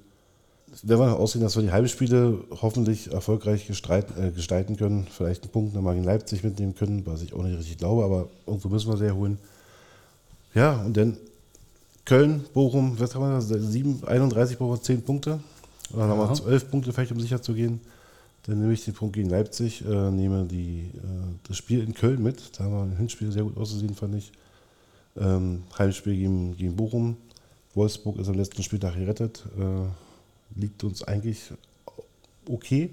werden wir aussehen, dass wir die Heimspiele hoffentlich erfolgreich gestalten, äh, gestalten können. Vielleicht einen Punkt nochmal in Leipzig mitnehmen können, was ich auch nicht richtig glaube, aber irgendwo müssen wir sehr holen. Ja, und dann Köln, Bochum, was haben wir da? 7, 31 brauchen wir 10 Punkte. Oder ja. nochmal 12 Punkte vielleicht, um sicher zu gehen. Dann nehme ich den Punkt gegen Leipzig, äh, nehme die, äh, das Spiel in Köln mit. Da haben wir ein Hinspiel sehr gut ausgesehen, fand ich. Ähm, Heimspiel gegen, gegen Bochum. Wolfsburg ist am letzten Spieltag gerettet. Äh, liegt uns eigentlich okay.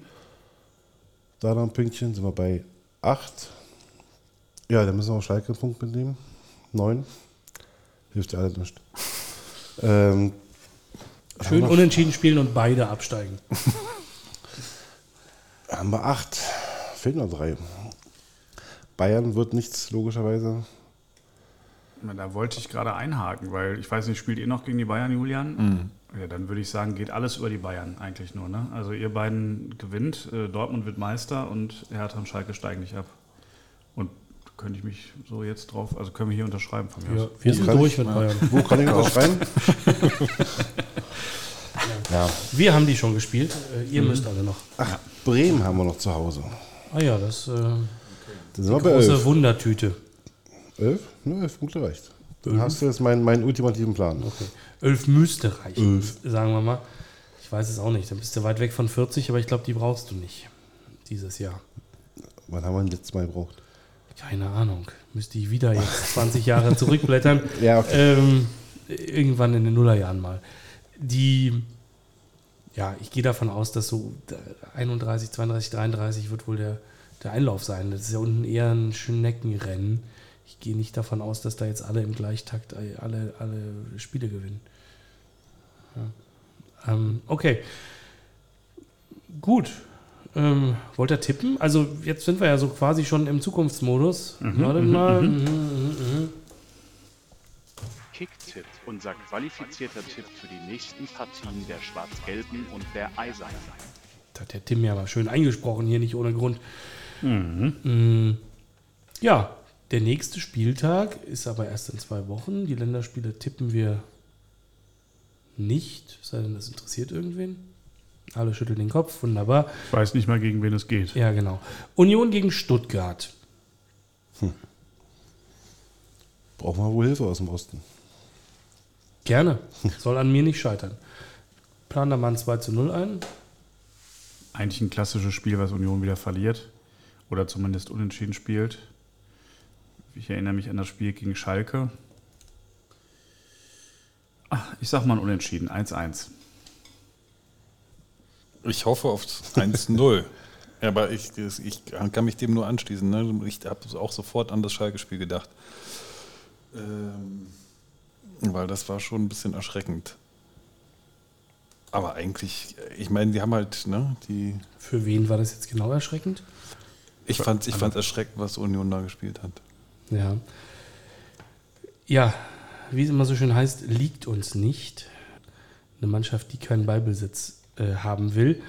Da noch ein Pünktchen sind wir bei 8. Ja, dann müssen wir auch Schalke einen Punkt mitnehmen. 9. Hilft ja alles nicht. (laughs) Ähm, Schön unentschieden spielen und beide absteigen. (laughs) haben wir 8. Fehlen noch 3. Bayern wird nichts, logischerweise. Da wollte ich gerade einhaken, weil ich weiß nicht, spielt ihr noch gegen die Bayern, Julian? Mhm. Ja, dann würde ich sagen, geht alles über die Bayern eigentlich nur. Ne? Also ihr beiden gewinnt, äh, Dortmund wird Meister und Hertha und Schalke steigen nicht ab. Könnte ich mich so jetzt drauf, also können wir hier unterschreiben von mir ja, aus. Wir sind durch mit Bayern. Wo kann ich unterschreiben? (laughs) ja. Wir haben die schon gespielt, äh, ihr mhm. müsst alle noch. Ach. Bremen haben wir noch zu Hause. Ah ja, das, äh, okay. das ist eine große Wundertüte. Elf? Ne, elf Punkte reicht. Dann hast du jetzt meinen, meinen ultimativen Plan. Okay. Elf müsste reichen, Elf. sagen wir mal. Ich weiß es auch nicht. Dann bist du weit weg von 40, aber ich glaube, die brauchst du nicht dieses Jahr. Wann haben wir den letztes Mal gebraucht? Keine Ahnung. Müsste ich wieder jetzt (laughs) 20 Jahre zurückblättern. (laughs) ja, okay. Ähm, irgendwann in den Nullerjahren mal. Die, ja, ich gehe davon aus, dass so 31, 32, 33 wird wohl der, der Einlauf sein. Das ist ja unten eher ein Schneckenrennen. Ich gehe nicht davon aus, dass da jetzt alle im Gleichtakt alle, alle Spiele gewinnen. Ja. Ähm, okay. Gut. Ähm, wollt ihr tippen? Also jetzt sind wir ja so quasi schon im Zukunftsmodus. Mhm, Warte mhm, mal. mhm. Mhm, mhm, mhm. Kicktipp, unser qualifizierter Tipp für die nächsten Partien der Schwarz-Gelben und der Eisernen. Das hat der Tim ja mal schön eingesprochen, hier nicht ohne Grund. Ja, der nächste Spieltag ist aber erst in zwei Wochen. Die Länderspiele tippen wir nicht, es sei denn, das interessiert irgendwen. Alle schütteln den Kopf, wunderbar. Ich weiß nicht mal, gegen wen es geht. Ja, genau. Union gegen Stuttgart. Brauchen wir wohl Hilfe aus dem Osten. Gerne. Soll an mir nicht scheitern. Plan da mal ein 2 zu 0 ein. Eigentlich ein klassisches Spiel, was Union wieder verliert. Oder zumindest unentschieden spielt. Ich erinnere mich an das Spiel gegen Schalke. Ach, ich sag mal ein Unentschieden, 1-1. Ich hoffe auf 1-0. (laughs) Aber ich, ich kann mich dem nur anschließen. Ne? Ich habe auch sofort an das Schalke-Spiel gedacht. Ähm, weil das war schon ein bisschen erschreckend. Aber eigentlich, ich meine, die haben halt, ne, die. Für wen war das jetzt genau erschreckend? Ich fand ich erschreckend, was Union da gespielt hat. Ja. Ja, wie es immer so schön heißt, liegt uns nicht. Eine Mannschaft, die keinen Ballbesitz äh, haben will.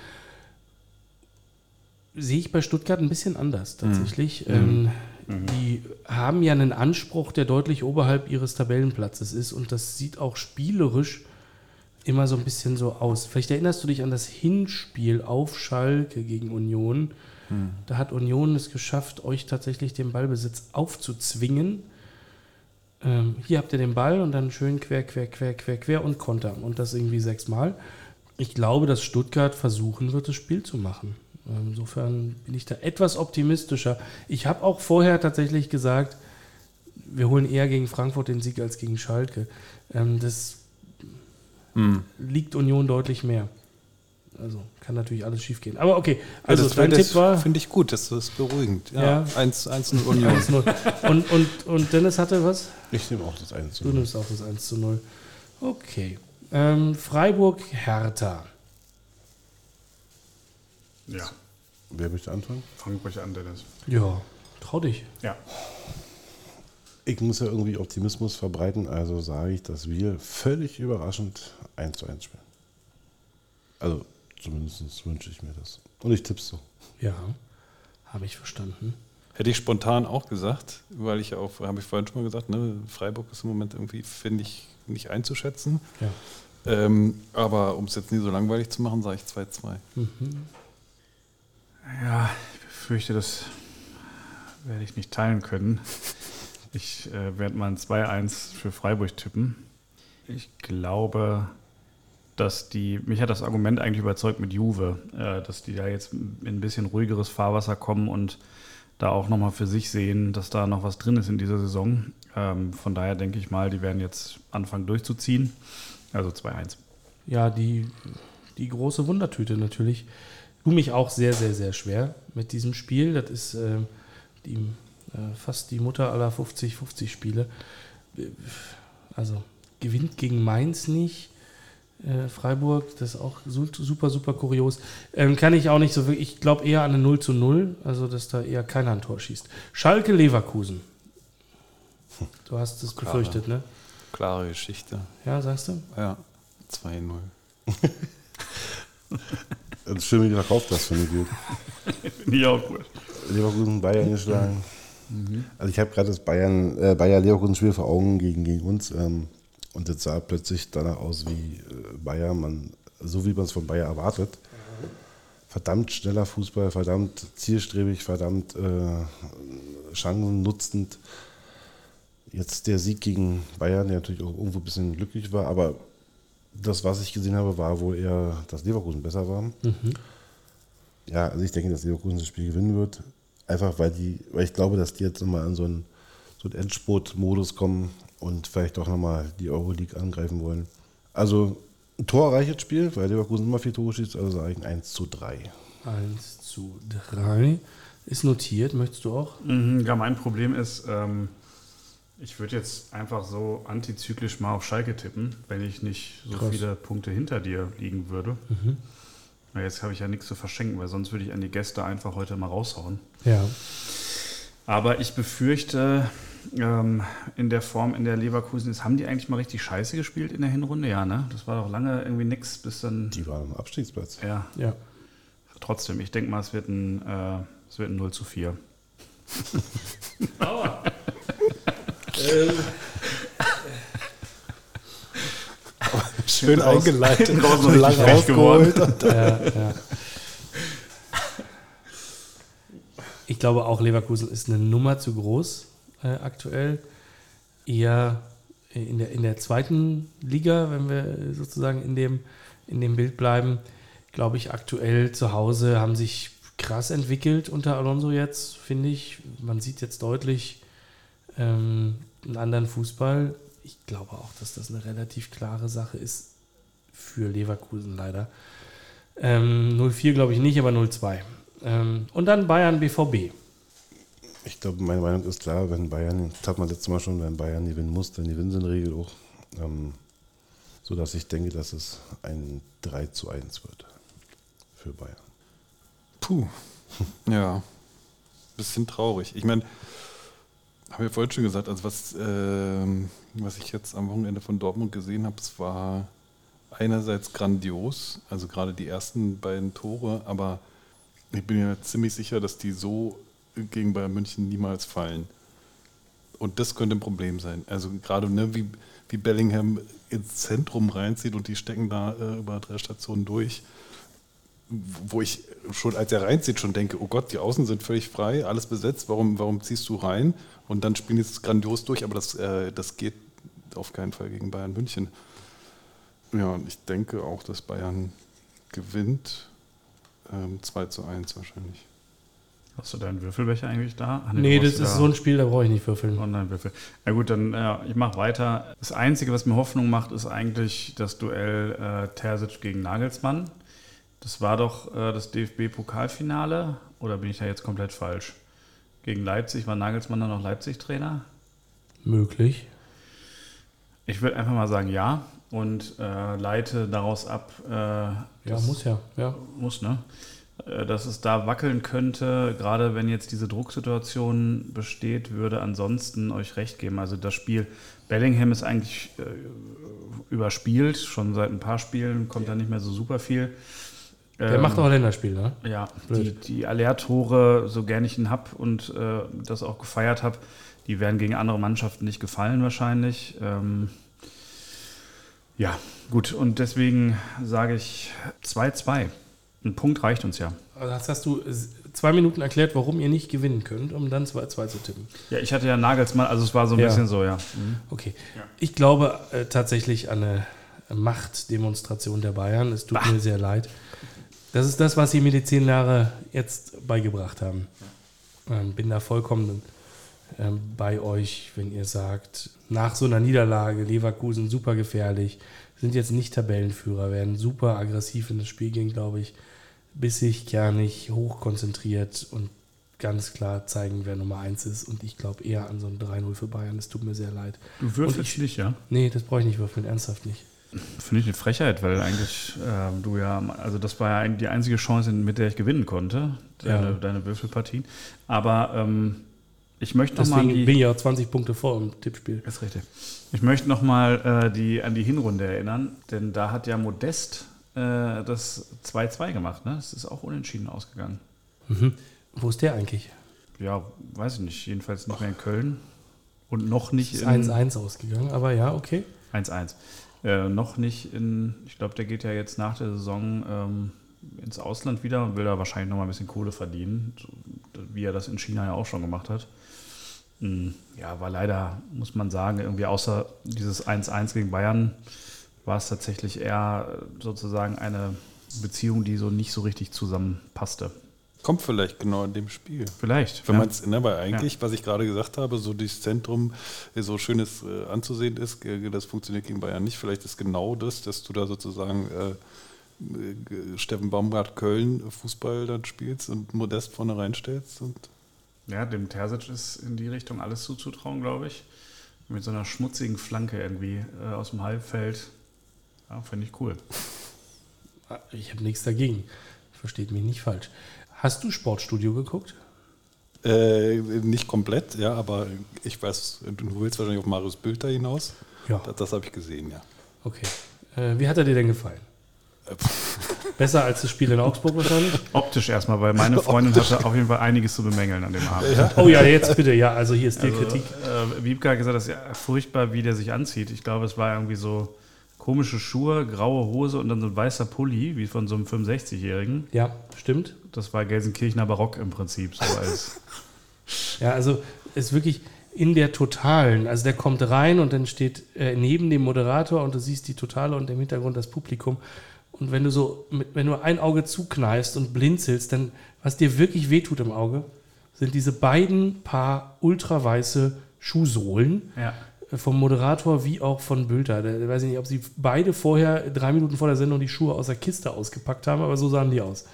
Sehe ich bei Stuttgart ein bisschen anders tatsächlich. Ähm, Die haben ja einen Anspruch, der deutlich oberhalb ihres Tabellenplatzes ist und das sieht auch spielerisch immer so ein bisschen so aus. Vielleicht erinnerst du dich an das Hinspiel auf Schalke gegen Union. Da hat Union es geschafft, euch tatsächlich den Ballbesitz aufzuzwingen. Ähm, hier habt ihr den Ball und dann schön quer, quer, quer, quer, quer und kontern. Und das irgendwie sechsmal. Ich glaube, dass Stuttgart versuchen wird, das Spiel zu machen. Ähm, Insofern bin ich da etwas optimistischer. Ich habe auch vorher tatsächlich gesagt, wir holen eher gegen Frankfurt den Sieg als gegen Schalke. Ähm, das liegt Union deutlich mehr. Also kann natürlich alles schief gehen. Aber okay, also das dein das Tipp war Finde ich gut, das ist beruhigend. Ja. Ja, 1-1 Union. 1-0. Und, und, und Dennis hatte was? Ich nehme auch das 1 Du nimmst auch das 1 zu 0. Okay. Ähm, Freiburg Hertha. Ja, Wer möchte anfangen? fang ruhig an, Dennis. Ja, trau dich. Ja. Ich muss ja irgendwie Optimismus verbreiten, also sage ich, dass wir völlig überraschend 1 zu 1 spielen. Also zumindest wünsche ich mir das. Und ich tipp's so. Ja, habe ich verstanden. Hätte ich spontan auch gesagt, weil ich auch, habe ich vorhin schon mal gesagt, ne, Freiburg ist im Moment irgendwie, finde ich, nicht einzuschätzen. Ja. Ähm, aber um es jetzt nie so langweilig zu machen, sage ich 2-2. Ja, ich befürchte, das werde ich nicht teilen können. Ich äh, werde mal ein 2-1 für Freiburg tippen. Ich glaube, dass die, mich hat das Argument eigentlich überzeugt mit Juve, äh, dass die da jetzt in ein bisschen ruhigeres Fahrwasser kommen und da auch nochmal für sich sehen, dass da noch was drin ist in dieser Saison. Ähm, von daher denke ich mal, die werden jetzt anfangen durchzuziehen. Also 2-1. Ja, die, die große Wundertüte natürlich. Tu mich auch sehr, sehr, sehr schwer mit diesem Spiel. Das ist äh, die, äh, fast die Mutter aller 50-50 Spiele. Äh, Also gewinnt gegen Mainz nicht. Äh, Freiburg, das ist auch su- super, super kurios. Ähm, kann ich auch nicht so wirklich. Ich glaube eher an eine 0 zu 0, also dass da eher keiner ein Tor schießt. Schalke Leverkusen. Du hast es Klar. befürchtet, ne? Klare Geschichte. Ja, sagst du? Ja, 2-0. (laughs) Das Schön, wie du verkauft hast, finde ich gut. Finde ich auch gut. Leverkusen, Bayern geschlagen. Also ich habe gerade das Bayern, äh, Bayer Leverkusen Spiel vor Augen gegen, gegen uns ähm, und jetzt sah plötzlich danach aus wie äh, Bayern, man, so wie man es von Bayer erwartet. Verdammt schneller Fußball, verdammt zielstrebig, verdammt äh, Chancen nutzend. Jetzt der Sieg gegen Bayern, der natürlich auch irgendwo ein bisschen glücklich war, aber das, was ich gesehen habe, war wohl eher, dass Leverkusen besser war. Ja, also ich denke, dass Leverkusen das Spiel gewinnen wird. Einfach weil die, weil ich glaube, dass die jetzt nochmal in so einen, so einen Endspurt-Modus kommen und vielleicht auch nochmal die Euroleague angreifen wollen. Also ein torreiches Spiel, weil Leverkusen immer viel Tore schießt, also sage ich ein 1 zu 3. 1 zu 3. Ist notiert, möchtest du auch? Mhm, ja, mein Problem ist, ähm, ich würde jetzt einfach so antizyklisch mal auf Schalke tippen, wenn ich nicht so Krass. viele Punkte hinter dir liegen würde. Mhm. Na, jetzt habe ich ja nichts zu verschenken, weil sonst würde ich an die Gäste einfach heute mal raushauen. Ja. Aber ich befürchte, ähm, in der Form, in der Leverkusen ist, haben die eigentlich mal richtig scheiße gespielt in der Hinrunde? Ja, ne? Das war doch lange irgendwie nix, bis dann. Die waren am Abstiegsplatz. Ja, Ja. trotzdem, ich denke mal, es wird ein, äh, es wird ein 0 zu 4. (laughs) Schön raus- eingeleitet, hinten raus so lange frech geworden. ausgeholt. (laughs) ja, ja. Ich glaube auch, Leverkusen ist eine Nummer zu groß äh, aktuell. Eher in der, in der zweiten Liga, wenn wir sozusagen in dem, in dem Bild bleiben, glaube ich, aktuell zu Hause haben sich krass entwickelt unter Alonso jetzt, finde ich. Man sieht jetzt deutlich ähm, einen anderen Fußball. Ich glaube auch, dass das eine relativ klare Sache ist für Leverkusen leider. Ähm, 0-4 glaube ich nicht, aber 0-2. Ähm, und dann Bayern BVB. Ich glaube, meine Meinung ist klar, wenn Bayern, das hat man letztes Mal schon, wenn Bayern gewinnen muss, dann gewinnen sie in der Regel auch. Ähm, sodass ich denke, dass es ein 3 zu 1 wird für Bayern. Puh. (laughs) Ja. Bisschen traurig. Ich meine, habe ich vorhin schon gesagt, also was, ähm, was ich jetzt am Wochenende von Dortmund gesehen habe, es war einerseits grandios, also gerade die ersten beiden Tore, aber ich bin ja ziemlich sicher, dass die so gegen Bayern München niemals fallen. Und das könnte ein Problem sein. Also gerade ne, wie, wie Bellingham ins Zentrum reinzieht und die stecken da äh, über drei Stationen durch wo ich schon, als er reinzieht, schon denke, oh Gott, die Außen sind völlig frei, alles besetzt, warum, warum ziehst du rein? Und dann spielen es grandios durch, aber das, äh, das geht auf keinen Fall gegen Bayern München. Ja, und ich denke auch, dass Bayern gewinnt. Ähm, 2 zu 1 wahrscheinlich. Hast du deinen Würfelbecher eigentlich da? Ach, Nee, du das brauchst ist so ein Spiel, da brauche ich nicht würfeln. Online-Würfel. Na gut, dann ja, ich mache weiter. Das Einzige, was mir Hoffnung macht, ist eigentlich das Duell äh, Terzic gegen Nagelsmann. Das war doch äh, das DFB-Pokalfinale. Oder bin ich da jetzt komplett falsch? Gegen Leipzig war Nagelsmann dann noch Leipzig-Trainer? Möglich. Ich würde einfach mal sagen ja und äh, leite daraus ab, äh, Ja, muss ja. ja. muss, ne? Äh, Dass es da wackeln könnte, gerade wenn jetzt diese Drucksituation besteht, würde ansonsten euch recht geben. Also das Spiel Bellingham ist eigentlich äh, überspielt, schon seit ein paar Spielen kommt da nicht mehr so super viel. Der Ähm, macht auch Länderspiel, ne? ja, die, Blöd. die Aller-Tore, so gern ich ihn hab und äh, das auch gefeiert habe, die werden gegen andere Mannschaften nicht gefallen wahrscheinlich. Ähm, ja, gut, und deswegen sage ich 2-2. Ein Punkt reicht uns ja. Also das hast du zwei Minuten erklärt, warum ihr nicht gewinnen könnt, um dann 2-2 zu tippen. Ja, ich hatte ja Nagelsmann, also es war so ein Ja. bisschen so, ja. Okay. Ja. Ich glaube äh, tatsächlich an eine Machtdemonstration der Bayern. Es tut Bah. mir sehr leid. Das ist das, was sie mir die zehn Jahre jetzt beigebracht haben. Ähm, bin da vollkommen ähm, bei euch, wenn ihr sagt, nach so einer Niederlage, Leverkusen super gefährlich, sind jetzt nicht Tabellenführer, werden super aggressiv in das Spiel gehen, glaube ich. Bissig, kernig, hochkonzentriert und ganz klar zeigen, wer Nummer eins ist. Und ich glaube eher an so ein 3-0 für Bayern. Es tut mir sehr leid. Du würfelst nicht, ja? Nee, das brauche ich nicht würfeln, ernsthaft nicht. Finde ich eine Frechheit, weil eigentlich ähm, du ja, also das war ja eigentlich die einzige Chance, mit der ich gewinnen konnte, deine, Ja. deine Würfelpartien. Aber ähm, ich möchte noch mal Deswegen die, bin ich ja auch 20 Punkte vor im Tippspiel. Ist richtig. Ich möchte nochmal äh, die, an die Hinrunde erinnern, denn da hat ja Modest äh, das 2-2 gemacht. Ne? Es ist auch unentschieden ausgegangen. Mhm. Wo ist der eigentlich? Ja, weiß ich nicht. Jedenfalls nicht mehr in Köln. Und noch nicht Ist in 1-1 ausgegangen, aber ja, okay. 1-1. Äh, noch nicht in, ich glaube, der geht ja jetzt nach der Saison ähm, ins Ausland wieder und will da wahrscheinlich nochmal ein bisschen Kohle verdienen, wie er das in China ja auch schon gemacht hat. Mm, Ja, war leider, muss man sagen, irgendwie außer dieses 1-1 gegen Bayern war es tatsächlich eher äh, sozusagen eine Beziehung, die so nicht so richtig zusammenpasste. Kommt vielleicht genau in dem Spiel. Vielleicht. Wenn ja. man es, ne, weil eigentlich, was ich gerade gesagt habe, so das Zentrum äh, so schön ist, äh, anzusehen ist, äh, das funktioniert gegen Bayern nicht. Vielleicht ist genau das, dass du da sozusagen äh, äh, Steffen Baumgart Köln Fußball dann spielst und Modest vorne reinstellst. Und Ja, dem Terzic ist in die Richtung alles zuzutrauen, glaube ich. Mit so einer schmutzigen Flanke irgendwie äh, aus dem Halbfeld. Ja, finde ich cool. Ich habe nichts dagegen. Versteht mich nicht falsch. Hast du Sportstudio geguckt? äh, nicht komplett, ja, aber ich weiß, du willst wahrscheinlich auf Marius Bülter hinaus. Ja. Das, das habe ich gesehen, ja. Okay. Äh, wie hat er dir denn gefallen? (laughs) Besser als das Spiel in Augsburg wahrscheinlich? Optisch erstmal, weil meine Freundin hatte auf jeden Fall einiges zu bemängeln an dem Abend. Oh ja, jetzt bitte. Ja, also hier ist die Also, Kritik. äh, Wiebke hat gesagt, das ist ja furchtbar, wie der sich anzieht. Ich glaube, es war irgendwie so komische Schuhe, graue Hose und dann so ein weißer Pulli, wie von so einem 65-Jährigen. Ja, stimmt. Das war Gelsenkirchener Barock im Prinzip. So als, (laughs) Ja, also ist wirklich in der Totalen. Also der kommt rein und dann steht äh, neben dem Moderator und du siehst die Totale und im Hintergrund das Publikum. Und wenn du so, mit, wenn du ein Auge zukneifst und blinzelst, dann, was dir wirklich wehtut im Auge, sind diese beiden Paar ultraweiße Schuhsohlen ja. Vom Moderator wie auch von Bülter. Da weiß ich nicht, ob sie beide vorher, drei Minuten vor der Sendung, die Schuhe aus der Kiste ausgepackt haben, aber so sahen die aus.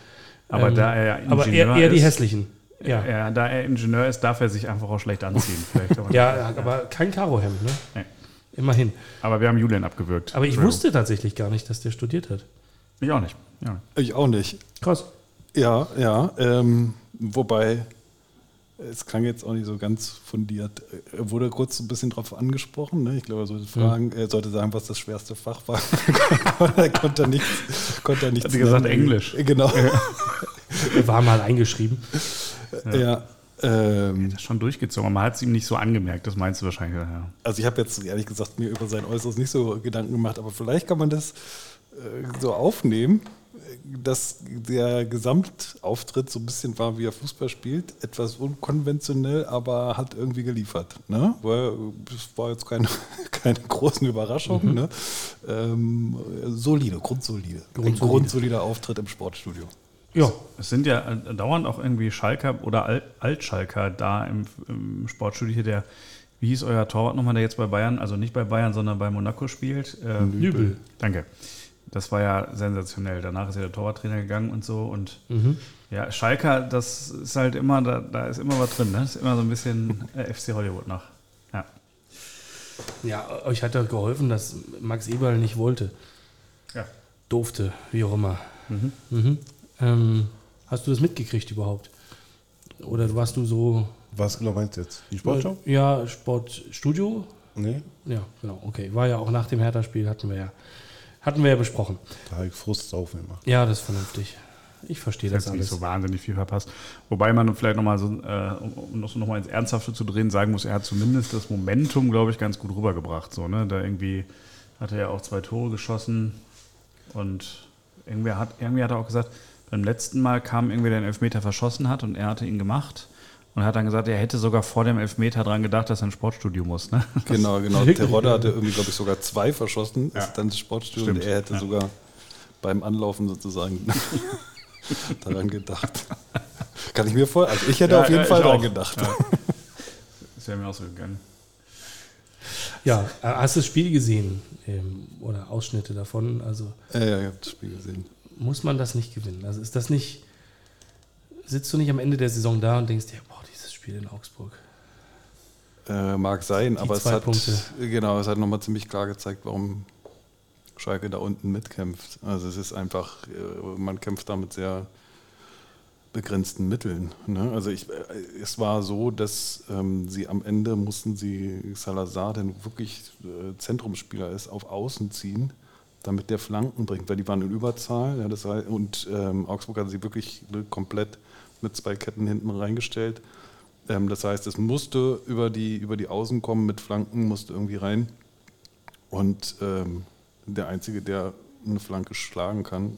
Aber Ähm, da er ja Aber eher, Ingenieur eher die ist- hässlichen. Ja. Ja. da er Ingenieur ist, darf er sich einfach auch schlecht anziehen. (laughs) Man- Ja, aber kein Karohemd, ne? Nee. Immerhin. Aber wir haben Julian abgewürgt. Aber ich wusste tatsächlich gar nicht, dass der studiert hat. Ich auch nicht. Ja. Ich auch nicht. Krass. Ja, ja. Ähm, wobei, es klang jetzt auch nicht so ganz fundiert. Er wurde kurz ein bisschen drauf angesprochen. Ne? Ich glaube, er sollte, fragen, er sollte sagen, was das schwerste Fach war. (laughs) er konnte nichts. Konnte er nichts Hat sie gesagt, nennen. Englisch? Genau. (laughs) Er war mal eingeschrieben. ja. ähm, Das ist schon durchgezogen. aber Man hat es ihm nicht so angemerkt. Das meinst du wahrscheinlich. Ja. Also ich habe jetzt ehrlich gesagt mir über sein Äußeres nicht so Gedanken gemacht, aber vielleicht kann man das äh, so aufnehmen, dass der Gesamtauftritt so ein bisschen war, wie er Fußball spielt, etwas unkonventionell, aber hat irgendwie geliefert. Ne? Weil es war jetzt keine, (laughs) keine großen Überraschungen. Ne? Ähm, solide, grundsolide. Ein Grundsolide. grundsolider Auftritt im Sportstudio. Ja, Es sind ja äh, dauernd auch irgendwie Schalker oder Al Altschalker da im, im Sportstudio hier, der, wie hieß euer Torwart nochmal, der jetzt bei Bayern, also nicht bei Bayern, sondern bei Monaco spielt? Äh, Nübel. Danke. Das war ja sensationell. Danach ist ja der Torwarttrainer gegangen und so. Und Mhm. ja, Schalker, das ist halt immer, da, da ist immer was drin. Ne? Das ist immer so ein bisschen (laughs) äh, FC Hollywood noch. Ja. ja, euch hat ja geholfen, dass Max Eberl nicht wollte. ja. Durfte, wie auch immer. Mhm. Ähm, hast du das mitgekriegt überhaupt? Oder warst du so. Was genau meinst du jetzt? Die Sportschau? Ja, Sportstudio. Nee, Ja, genau, okay. War ja auch nach dem Hertha-Spiel, hatten wir ja, hatten wir ja besprochen. da habe ich Frust saufen gemacht. Ja, das ist vernünftig. Ich verstehe das nicht alles. so wahnsinnig viel verpasst. Wobei man vielleicht nochmal so, äh, um, um noch, so noch mal ins Ernsthafte zu drehen, sagen muss, er hat zumindest das Momentum, glaube ich, ganz gut rübergebracht. So, ne? Da irgendwie hat er ja auch zwei Tore geschossen und irgendwie hat, irgendwie hat er auch gesagt, beim letzten Mal kam irgendwer, der den Elfmeter verschossen hat und er hatte ihn gemacht. Und hat dann gesagt, er hätte sogar vor dem Elfmeter dran gedacht, dass er ins Sportstudio muss. Ne? (laughs) Genau, genau. (laughs) Terodde hatte irgendwie, glaube ich, sogar zwei verschossen, Ja. ist dann das Sportstudio Stimmt, und er hätte ja. sogar beim Anlaufen sozusagen (laughs) daran gedacht. Kann ich mir vor? Also ich hätte Ja, auf jeden ja, Fall daran auch. gedacht. Ja. Das wäre mir auch so gegangen. Ja, äh, hast du das Spiel gesehen? Ähm, oder Ausschnitte davon? Also Ja, ja, ich habe das Spiel gesehen. muss man das nicht gewinnen? Also ist das nicht. Sitzt du nicht am Ende der Saison da und denkst dir, boah, Spiel in Augsburg. Äh, mag sein, aber es hat, Punkte. genau, es hat nochmal ziemlich klar gezeigt, warum Schalke da unten mitkämpft. Also es ist einfach, äh, man kämpft da mit sehr begrenzten Mitteln. Ne? Also ich, äh, es war so, dass ähm, sie am Ende mussten sie Salazar, der wirklich äh, Zentrumsspieler ist, auf Außen ziehen, damit der Flanken bringt, weil die waren in Überzahl. Ja, das heißt, und ähm, Augsburg hat sie wirklich ne, komplett mit zwei Ketten hinten reingestellt. Ähm, das heißt, es musste über die, über die Außen kommen mit Flanken, musste irgendwie rein. Und ähm, der Einzige, der eine Flanke schlagen kann,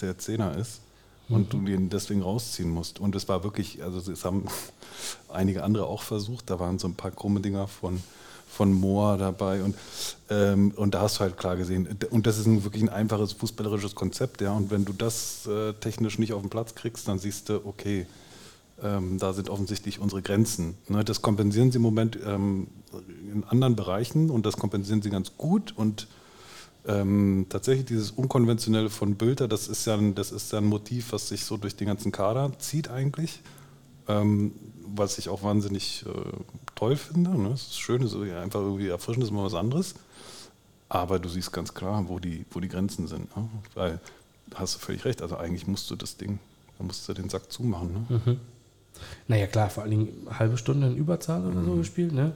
der Zehner ist. Und du den deswegen rausziehen musst. Und es war wirklich, also es haben (laughs) einige andere auch versucht. Da waren so ein paar krumme Dinger von, von Moa dabei. Und, ähm, und da hast du halt klar gesehen. Und das ist ein, wirklich ein einfaches fußballerisches Konzept. Ja. Und wenn du das äh, technisch nicht auf den Platz kriegst, dann siehst du, okay, ähm, da sind offensichtlich unsere Grenzen. Ne, das kompensieren sie im Moment ähm, in anderen Bereichen und das kompensieren sie ganz gut. Und Ähm, tatsächlich dieses Unkonventionelle von Bülter, das ist, ja ein, das ist ja ein Motiv, was sich so durch den ganzen Kader zieht eigentlich. Ähm, was ich auch wahnsinnig äh, toll finde. Ne? Es ist schön, es ist einfach irgendwie erfrischend, ist mal was anderes. Aber du siehst ganz klar, wo die, wo die Grenzen sind. Ne? Weil, hast du völlig recht, also eigentlich musst du das Ding, da musst du den Sack zumachen. Ne? Mhm. Naja, klar, vor allen Dingen eine halbe Stunde in Überzahl oder so gespielt, ne?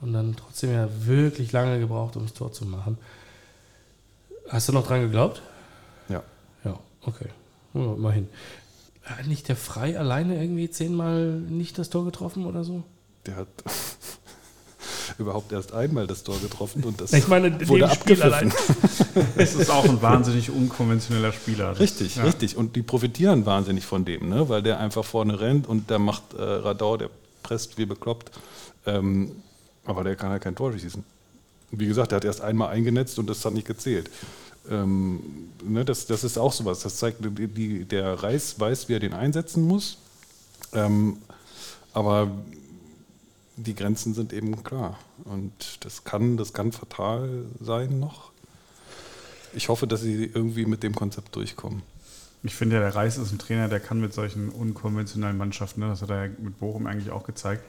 Und dann trotzdem ja wirklich lange gebraucht, um das Tor zu machen. Hast du noch dran geglaubt? Ja. Ja, okay. Ja, immerhin. Hat nicht der Frei alleine irgendwie zehnmal nicht das Tor getroffen oder so? Der hat überhaupt erst einmal das Tor getroffen und das Ich meine, in wurde abgepfiffen. allein. (laughs) Es ist auch ein wahnsinnig unkonventioneller Spieler. Richtig, ja. richtig. Und die profitieren wahnsinnig von dem, ne? weil der einfach vorne rennt und der macht äh, Radau, der presst wie bekloppt. Ähm, aber der kann ja kein Tor schießen. Wie gesagt, der hat erst einmal eingenetzt und das hat nicht gezählt. Ähm, ne, das, das ist auch sowas. Das zeigt, die, die, der Reis weiß, wie er den einsetzen muss. Ähm, aber die Grenzen sind eben klar. Und das kann, das kann fatal sein noch. Ich hoffe, dass sie irgendwie mit dem Konzept durchkommen. Ich finde ja, der Reis ist ein Trainer, der kann mit solchen unkonventionellen Mannschaften, ne, das hat er ja mit Bochum eigentlich auch gezeigt.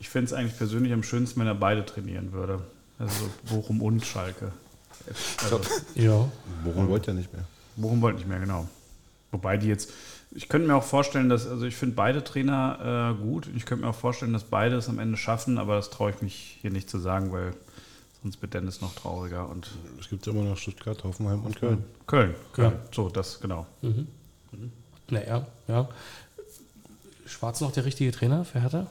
Ich fände es eigentlich persönlich am schönsten, wenn er beide trainieren würde. Also so Bochum und Schalke. Also, Ja. Bochum wollte ja nicht mehr. Bochum wollte nicht mehr, genau. Wobei die jetzt, ich könnte mir auch vorstellen, dass, also ich finde beide Trainer äh, gut. Ich könnte mir auch vorstellen, dass beide es am Ende schaffen, aber das traue ich mich hier nicht zu sagen, weil sonst wird Dennis noch trauriger. Und Es gibt ja immer noch Stuttgart, Hoffenheim und Köln. Köln, Köln. Ja. So, das, genau. Naja, ja. Schwarz noch der richtige Trainer für Hertha?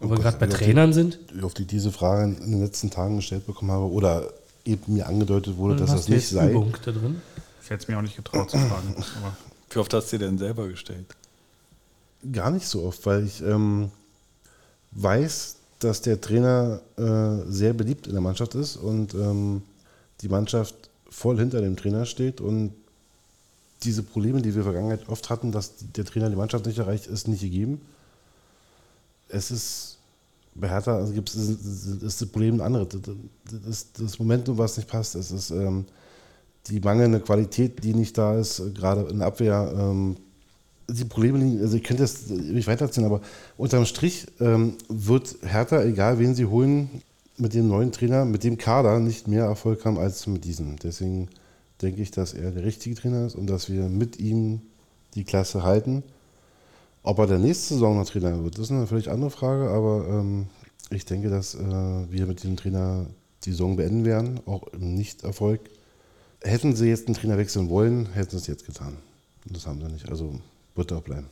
Wo wir Gott, gerade bei auf die- Trainern sind. Auf die ich diese Frage in den letzten Tagen gestellt bekommen habe oder eben mir angedeutet wurde, Dann dass das nicht sei. Übung da drin. Ich hätte es mir auch nicht getraut zu fragen. Wie oft hast du dir denn selber gestellt? Gar nicht so oft, weil ich ähm, weiß, dass der Trainer äh, sehr beliebt in der Mannschaft ist und ähm, die Mannschaft voll hinter dem Trainer steht und diese Probleme, die wir in der Vergangenheit oft hatten, dass der Trainer die Mannschaft nicht erreicht, ist nicht gegeben. Es ist bei Hertha also gibt's, ist, ist das Problem ein anderes. Das, das das Momentum, was nicht passt. Es ist ähm, die mangelnde Qualität, die nicht da ist, äh, gerade in der Abwehr. Ähm, die Probleme liegen, also ich könnte das nicht weiterziehen, aber unterm Strich ähm, wird Hertha, egal wen sie holen, mit dem neuen Trainer, mit dem Kader nicht mehr Erfolg haben als mit diesem. Deswegen denke ich, dass er der richtige Trainer ist und dass wir mit ihm die Klasse halten. Ob er der nächste Saison noch Trainer wird, das ist eine völlig andere Frage, aber ähm, ich denke, dass äh, wir mit dem Trainer die Saison beenden werden, auch im Nicht-Erfolg. Hätten sie jetzt einen Trainer wechseln wollen, hätten sie es jetzt getan. Und das haben sie nicht. Also wird er auch bleiben.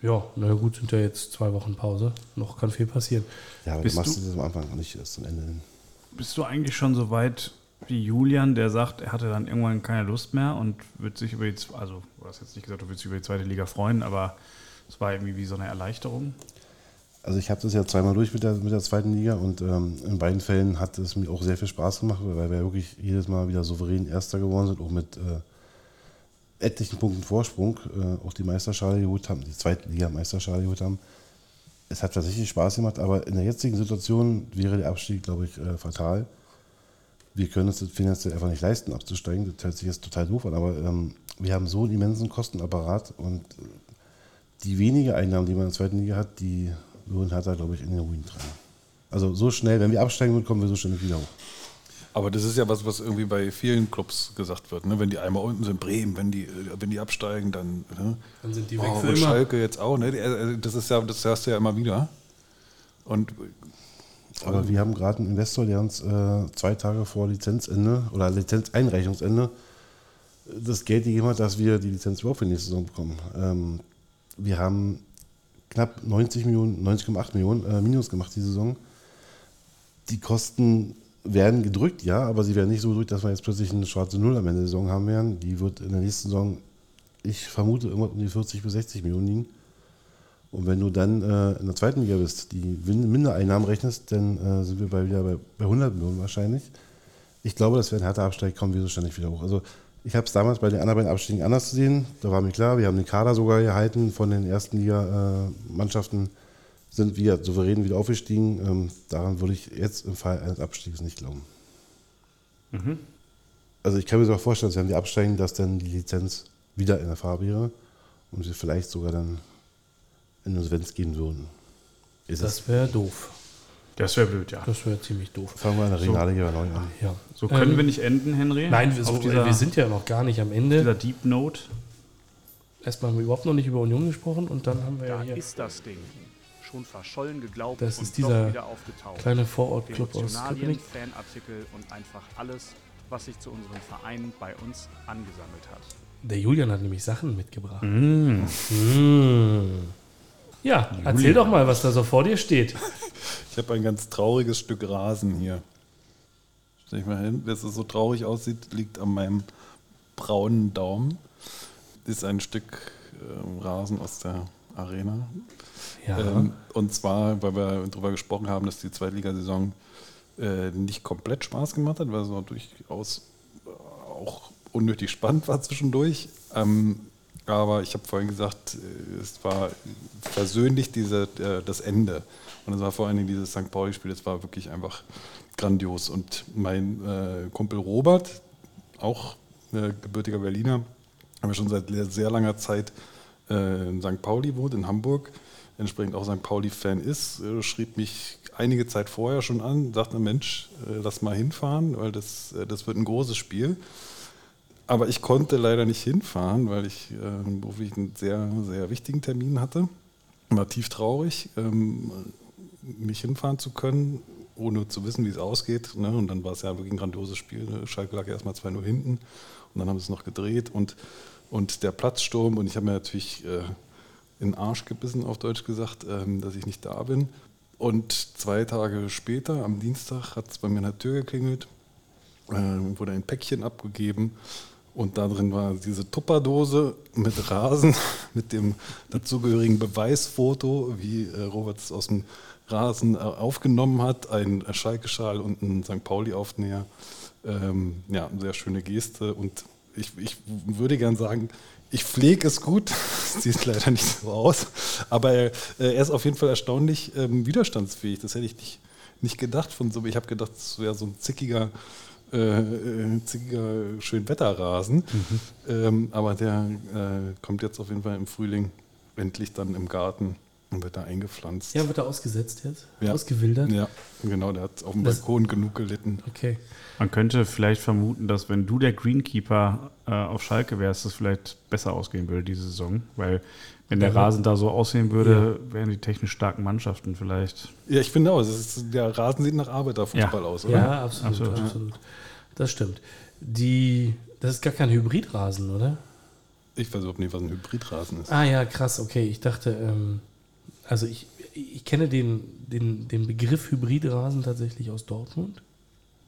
Ja, na gut, sind ja jetzt zwei Wochen Pause. Noch kann viel passieren. Ja, aber Bist du machst du- das am Anfang nicht erst am Ende hin. bist du eigentlich schon so weit wie Julian, der sagt, er hatte dann irgendwann keine Lust mehr und wird sich über die, also du hast jetzt nicht gesagt, du willst dich über die zweite Liga freuen, aber es war irgendwie wie so eine Erleichterung. Also ich habe das ja zweimal durch mit der, mit der zweiten Liga und ähm, in beiden Fällen hat es mir auch sehr viel Spaß gemacht, weil wir wirklich jedes Mal wieder souverän Erster geworden sind, auch mit äh, etlichen Punkten Vorsprung, äh, auch die Meisterschale geholt haben, die zweite Liga Meisterschale geholt haben. Es hat tatsächlich Spaß gemacht, aber in der jetzigen Situation wäre der Abstieg, glaube ich, äh, fatal. Wir können es finanziell einfach nicht leisten, abzusteigen. Das hört sich jetzt total doof an, aber ähm, wir haben so einen immensen Kostenapparat und äh, die wenige Einnahmen, die man in der zweiten Liga hat, die würden Hertha, glaube ich, in den Ruin tragen. Also so schnell, wenn wir absteigen würden, kommen wir so schnell nicht wieder hoch. Aber das ist ja was, was irgendwie bei vielen Clubs gesagt wird. Ne? Wenn die einmal unten sind, Bremen, wenn die, äh, wenn die absteigen, dann. Ne? Dann sind die Oh, weg für und immer. Schalke jetzt auch. Ne? Äh, Das ist ja, das hörst du ja immer wieder. Und Aber wir haben gerade einen Investor, der uns äh, zwei Tage vor Lizenzende oder Lizenzeinreichungsende das Geld gegeben hat, dass wir die Lizenz überhaupt für die nächste Saison bekommen. Ähm, wir haben knapp 90 Millionen, 90,8 Millionen äh, Minus gemacht die Saison. Die Kosten werden gedrückt, ja, aber sie werden nicht so gedrückt, dass wir jetzt plötzlich eine schwarze Null am Ende der Saison haben werden. Die wird in der nächsten Saison, ich vermute, irgendwas um die 40 bis 60 Millionen liegen. Und wenn du dann äh, in der zweiten Liga bist, die Mindereinnahmen rechnest, dann äh, sind wir bei, wieder bei, bei 100 Millionen wahrscheinlich. Ich glaube, dass wir ein härter Absteig kommen wir so ständig wieder hoch. Also ich habe es damals bei den anderen beiden Abstiegen anders gesehen. Da war mir klar, wir haben den Kader sogar gehalten von den ersten Liga-Mannschaften, sind wir souverän wieder aufgestiegen. Ähm, daran würde ich jetzt im Fall eines Abstiegs nicht glauben. Also ich kann mir so vorstellen, dass wenn die absteigen, dass dann die Lizenz wieder in der Farbe wäre und sie vielleicht sogar dann in Insolvenz gehen würden. Ist? Das wäre doof. Das wäre blöd, ja. Das wäre ziemlich doof. Fangen wir in der Regionalliga neu an. Ja. So können Ähm, wir nicht enden, Henry. Nein, wir, so, dieser, wir sind ja noch gar nicht am dieser Ende. Deep Note. Erstmal haben wir überhaupt noch nicht über Union gesprochen und dann haben wir ja Da hier ist das Ding. Schon verschollen geglaubt Das und ist dieser doch wieder aufgetaucht. kleine Vorortclub aus Köpenick. Fanartikel und einfach alles, was sich zu unserem Verein bei uns angesammelt hat. Der Julian hat nämlich Sachen mitgebracht. Mm. Mm. Ja, erzähl doch mal, was da so vor dir steht. (laughs) Ich habe ein ganz trauriges Stück Rasen hier. Stell ich mal hin, dass es so traurig aussieht, liegt an meinem braunen Daumen. Ist ein Stück ähm, Rasen aus der Arena. Ja, Ähm, und zwar, weil wir darüber gesprochen haben, dass die Zweitligasaison äh, nicht komplett Spaß gemacht hat, weil es auch durchaus äh, auch unnötig spannend war zwischendurch. Ähm, aber ich habe vorhin gesagt, äh, es war versöhnlich diese, äh, das Ende. Und es war vor allen Dingen dieses St. Pauli-Spiel, das war wirklich einfach grandios. Und mein äh, Kumpel Robert, auch äh, gebürtiger Berliner, aber schon seit sehr, langer Zeit äh, in St. Pauli wohnt, in Hamburg, entsprechend auch St. Pauli-Fan ist, äh, schrieb mich einige Zeit vorher schon an, sagte, Mensch, lass mal hinfahren, weil das, das wird ein großes Spiel. Aber ich konnte leider nicht hinfahren, weil ich äh, einen sehr, sehr wichtigen Termin hatte. War tief traurig, ähm, nicht hinfahren zu können, ohne zu wissen, wie es ausgeht. Ne? Und dann war es ja wirklich ein grandioses Spiel. Ne? Schalke lag erstmal 2-0 hinten und dann haben sie es noch gedreht und, und der Platzsturm. Und ich habe mir natürlich äh, in den Arsch gebissen, auf Deutsch gesagt, ähm, dass ich nicht da bin. Und zwei Tage später, am Dienstag, hat es bei mir an der Tür geklingelt, äh, wurde ein Päckchen abgegeben und da drin war diese Tupperdose mit Rasen, (laughs) mit dem dazugehörigen Beweisfoto, wie äh, Robert es aus dem Rasen äh, aufgenommen hat, ein Schalke-Schal und ein St. Pauli-Aufnäher. Ähm, ja, sehr schöne Geste und ich, ich würde gern sagen, ich pflege es gut, (laughs) sieht leider nicht so aus, aber er, äh, er ist auf jeden Fall erstaunlich ähm, widerstandsfähig. Das hätte ich nicht, nicht gedacht von so. Ich habe gedacht, es wäre so ein zickiger, äh, äh, zickiger Schönwetterrasen. Ähm, aber der äh, kommt jetzt auf jeden Fall im Frühling endlich dann im Garten und wird da eingepflanzt. ja, wird er ausgesetzt jetzt? Ja. Ausgewildert? Ja, genau, der hat auf dem Das- Balkon genug gelitten. Okay. Man könnte vielleicht vermuten, dass wenn du der Greenkeeper äh, auf Schalke wärst, das vielleicht besser ausgehen würde diese Saison. Weil wenn der Ja. Rasen da so aussehen würde, wären die technisch starken Mannschaften vielleicht. Ja, ich finde auch, ist, der Rasen sieht nach Arbeiterfußball Ja. aus, oder? Ja, absolut, Absolut. absolut. Das stimmt. Die, das ist gar kein Hybridrasen, oder? Ich weiß überhaupt nicht, was ein Hybridrasen ist. Ah ja, krass, okay. Ich dachte, ähm, also ich, ich kenne den, den, den Begriff Hybridrasen tatsächlich aus Dortmund.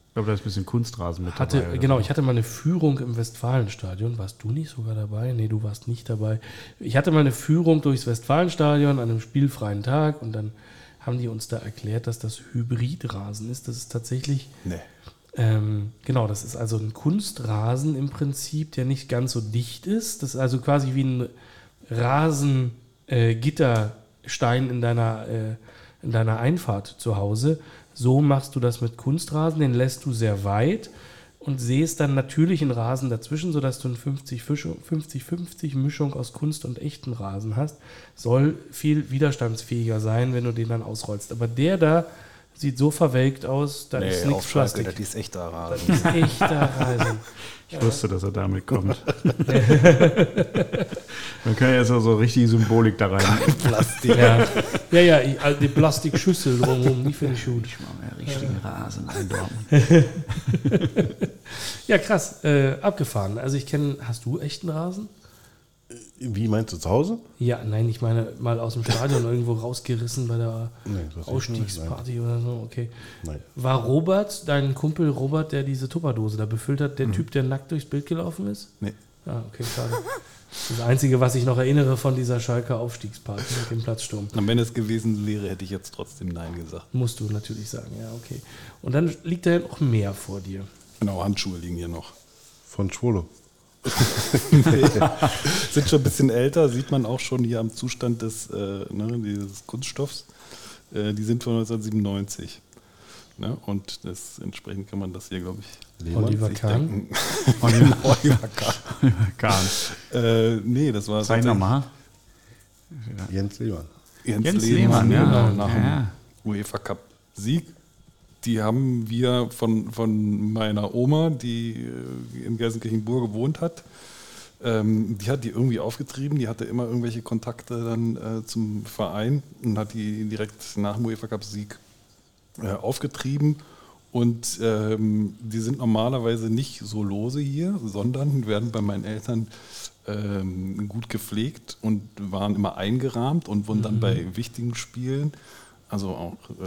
Ich glaube, da ist ein bisschen Kunstrasen mit Hatte, dabei. genau, ich hatte mal eine Führung im Westfalenstadion. Warst du nicht sogar dabei? Nee, du warst nicht dabei. Ich hatte mal eine Führung durchs Westfalenstadion an einem spielfreien Tag und dann haben die uns da erklärt, dass das Hybridrasen ist. Das ist tatsächlich, Nee. Ähm, genau, das ist also ein Kunstrasen im Prinzip, der nicht ganz so dicht ist. Das ist also quasi wie ein Rasengitterstein äh, in deiner, äh, in deiner Einfahrt zu Hause. So machst du das mit Kunstrasen, den lässt du sehr weit und sähst dann natürlich einen Rasen dazwischen, sodass du eine 50-50 Mischung aus Kunst und echten Rasen hast. Soll viel widerstandsfähiger sein, wenn du den dann ausrollst. Aber der da sieht so verwelkt aus, da ist nichts Plastik. das ist echter Das Rasen. ist echter Rasen. (laughs) Ich wusste, dass er damit kommt. Man kann ja so, so richtige Symbolik da rein. (laughs) Plastik. Ja, ja, ja ich, also die Plastikschüssel drumherum, die finde ich gut. Ich mache mir richtigen Rasen einbauen. (laughs) Ja, krass, äh, abgefahren. Also ich kenne, hast du echten Rasen? Wie meinst du zu Hause? Ja, nein, ich meine mal aus dem Stadion (laughs) irgendwo rausgerissen bei der Nee, nicht. Ausstiegsparty oder so, okay. Nein. War Robert, dein Kumpel Robert, der diese Tupperdose da befüllt hat, Mhm. der Typ, der nackt durchs Bild gelaufen ist? Nee. Ah, okay, schade. Das Einzige, was ich noch erinnere von dieser Schalker Aufstiegsparty mit dem Platzsturm. Und wenn es gewesen wäre, hätte ich jetzt trotzdem Nein gesagt. Musst du natürlich sagen, ja, okay. Und dann liegt da ja noch mehr vor dir. Genau, Handschuhe liegen hier noch. Von Schwolo. (laughs) Sind schon ein bisschen älter, sieht man auch schon hier am Zustand des, äh, ne, dieses Kunststoffs. Äh, die sind von 1997. Ne? Und das, entsprechend kann man das hier, glaube ich, Lehmann? Oliver sich Kahn. (laughs) Oliver Oliver Kahn. Kahn. Äh, nee, das war tatsächlich nochmal. Jens Lehmann. Jens, Jens Lehmann, Lehmann, ja. ja. Nach Ja. dem UEFA Cup Sieg. Die haben wir von, von meiner Oma, die äh, in Gelsenkirchen-Burg gewohnt hat, ähm, die hat die irgendwie aufgetrieben. Die hatte immer irgendwelche Kontakte dann äh, zum Verein und hat die direkt nach dem UEFA Cup Sieg äh, aufgetrieben. Und ähm, die sind normalerweise nicht so lose hier, sondern werden bei meinen Eltern ähm, gut gepflegt und waren immer eingerahmt und wurden dann bei wichtigen Spielen, also auch äh,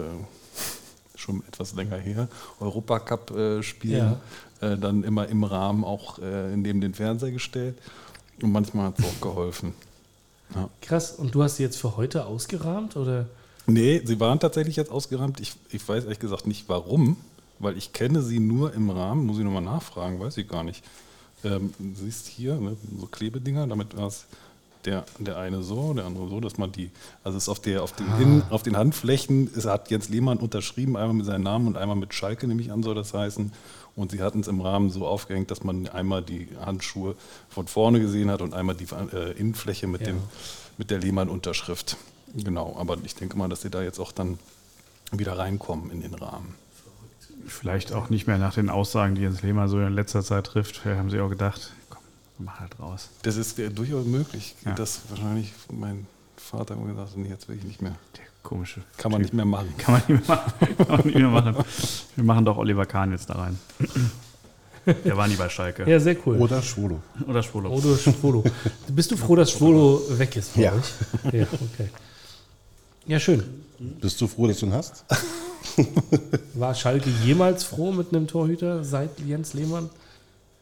schon etwas länger her, Europacup-Spielen, äh, dann immer im Rahmen auch äh, neben den Fernseher gestellt. Und manchmal hat es auch geholfen. Ja. Krass. Und du hast sie jetzt für heute ausgerahmt? Oder? Nee, sie waren tatsächlich jetzt ausgerammt. Ich, ich weiß ehrlich gesagt nicht warum, weil ich kenne sie nur im Rahmen. Muss ich nochmal nachfragen, weiß ich gar nicht. Ähm, siehst hier ne, so Klebedinger, damit war es der, der eine so, der andere so, dass man die, also es ist auf, der, auf, den, Innen, auf den Handflächen, es hat Jens Lehmann unterschrieben, einmal mit seinem Namen und einmal mit Schalke, nehme ich an, soll das heißen. Und sie hatten es im Rahmen so aufgehängt, dass man einmal die Handschuhe von vorne gesehen hat und einmal die äh, Innenfläche mit, Ja. dem, mit der Lehmann-Unterschrift. Genau, aber ich denke mal, dass sie da jetzt auch dann wieder reinkommen in den Rahmen. Vielleicht auch nicht mehr nach den Aussagen, die Jens Lehmann so in letzter Zeit trifft. Vielleicht haben sie auch gedacht, mach halt raus. Das ist äh, durchaus möglich, Ja. dass wahrscheinlich mein Vater immer gesagt hat, nee, jetzt will ich nicht mehr. Der komische. Kann man Typ. nicht mehr machen. Kann man nicht mehr machen. (laughs) Kann man nicht mehr machen. Wir machen doch Oliver Kahn jetzt da rein. Der war nie bei Schalke. Ja, sehr cool. Oder Schwolo. Oder Schwolo. Oder Schwolo. Bist du froh, dass Schwolo weg ist bei Ja. euch? Ja, okay. Ja, schön. Bist du froh, dass du ihn hast? (laughs) War Schalke jemals froh mit einem Torhüter seit Jens Lehmann?